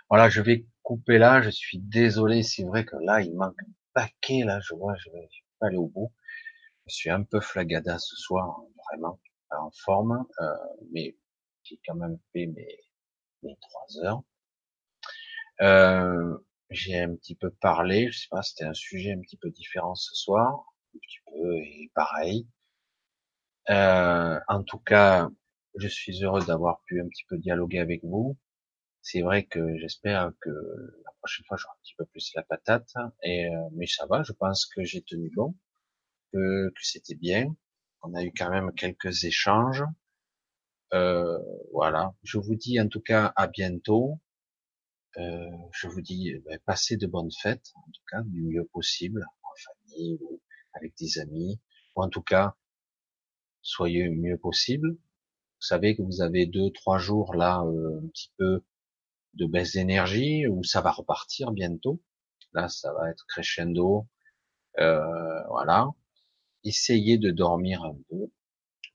Voilà, je vais couper là. Je suis désolé. C'est vrai que là, il manque un paquet. Là, je vois, je vais pas aller au bout. Je suis un peu flagada ce soir, vraiment pas en forme, euh, mais j'ai quand même fait mes, mes trois heures. Euh, j'ai un petit peu parlé. Je sais pas, c'était un sujet un petit peu différent ce soir, un petit peu et pareil. Euh, en tout cas, je suis heureux d'avoir pu un petit peu dialoguer avec vous c'est vrai que j'espère que la prochaine fois j'aurai un petit peu plus la patate. Et euh, mais ça va, je pense que j'ai tenu bon, que, que c'était bien. On a eu quand même quelques échanges. Euh, voilà. Je vous dis en tout cas à bientôt. Euh, je vous dis ben, passez de bonnes fêtes, en tout cas du mieux possible, en famille ou avec des amis, ou en tout cas soyez le mieux possible. Vous savez que vous avez deux, trois jours là euh, un petit peu de baisse d'énergie où ça va repartir bientôt. Là, ça va être crescendo. Euh, voilà. Essayez de dormir un peu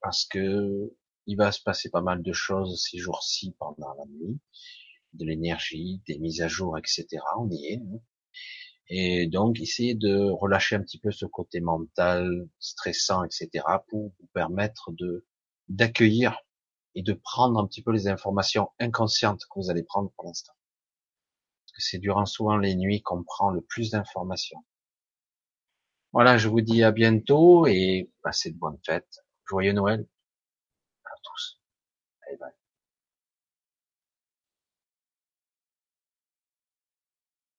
parce que il va se passer pas mal de choses ces jours-ci pendant la nuit, de l'énergie, des mises à jour, etc. On y est. Hein. Et donc, essayez de relâcher un petit peu ce côté mental, stressant, etc. pour vous permettre de d'accueillir et de prendre un petit peu les informations inconscientes que vous allez prendre pour l'instant. Parce que c'est durant souvent les nuits qu'on prend le plus d'informations. Voilà, je vous dis à bientôt et passez de bonnes fêtes. Joyeux Noël à tous. Bye bye.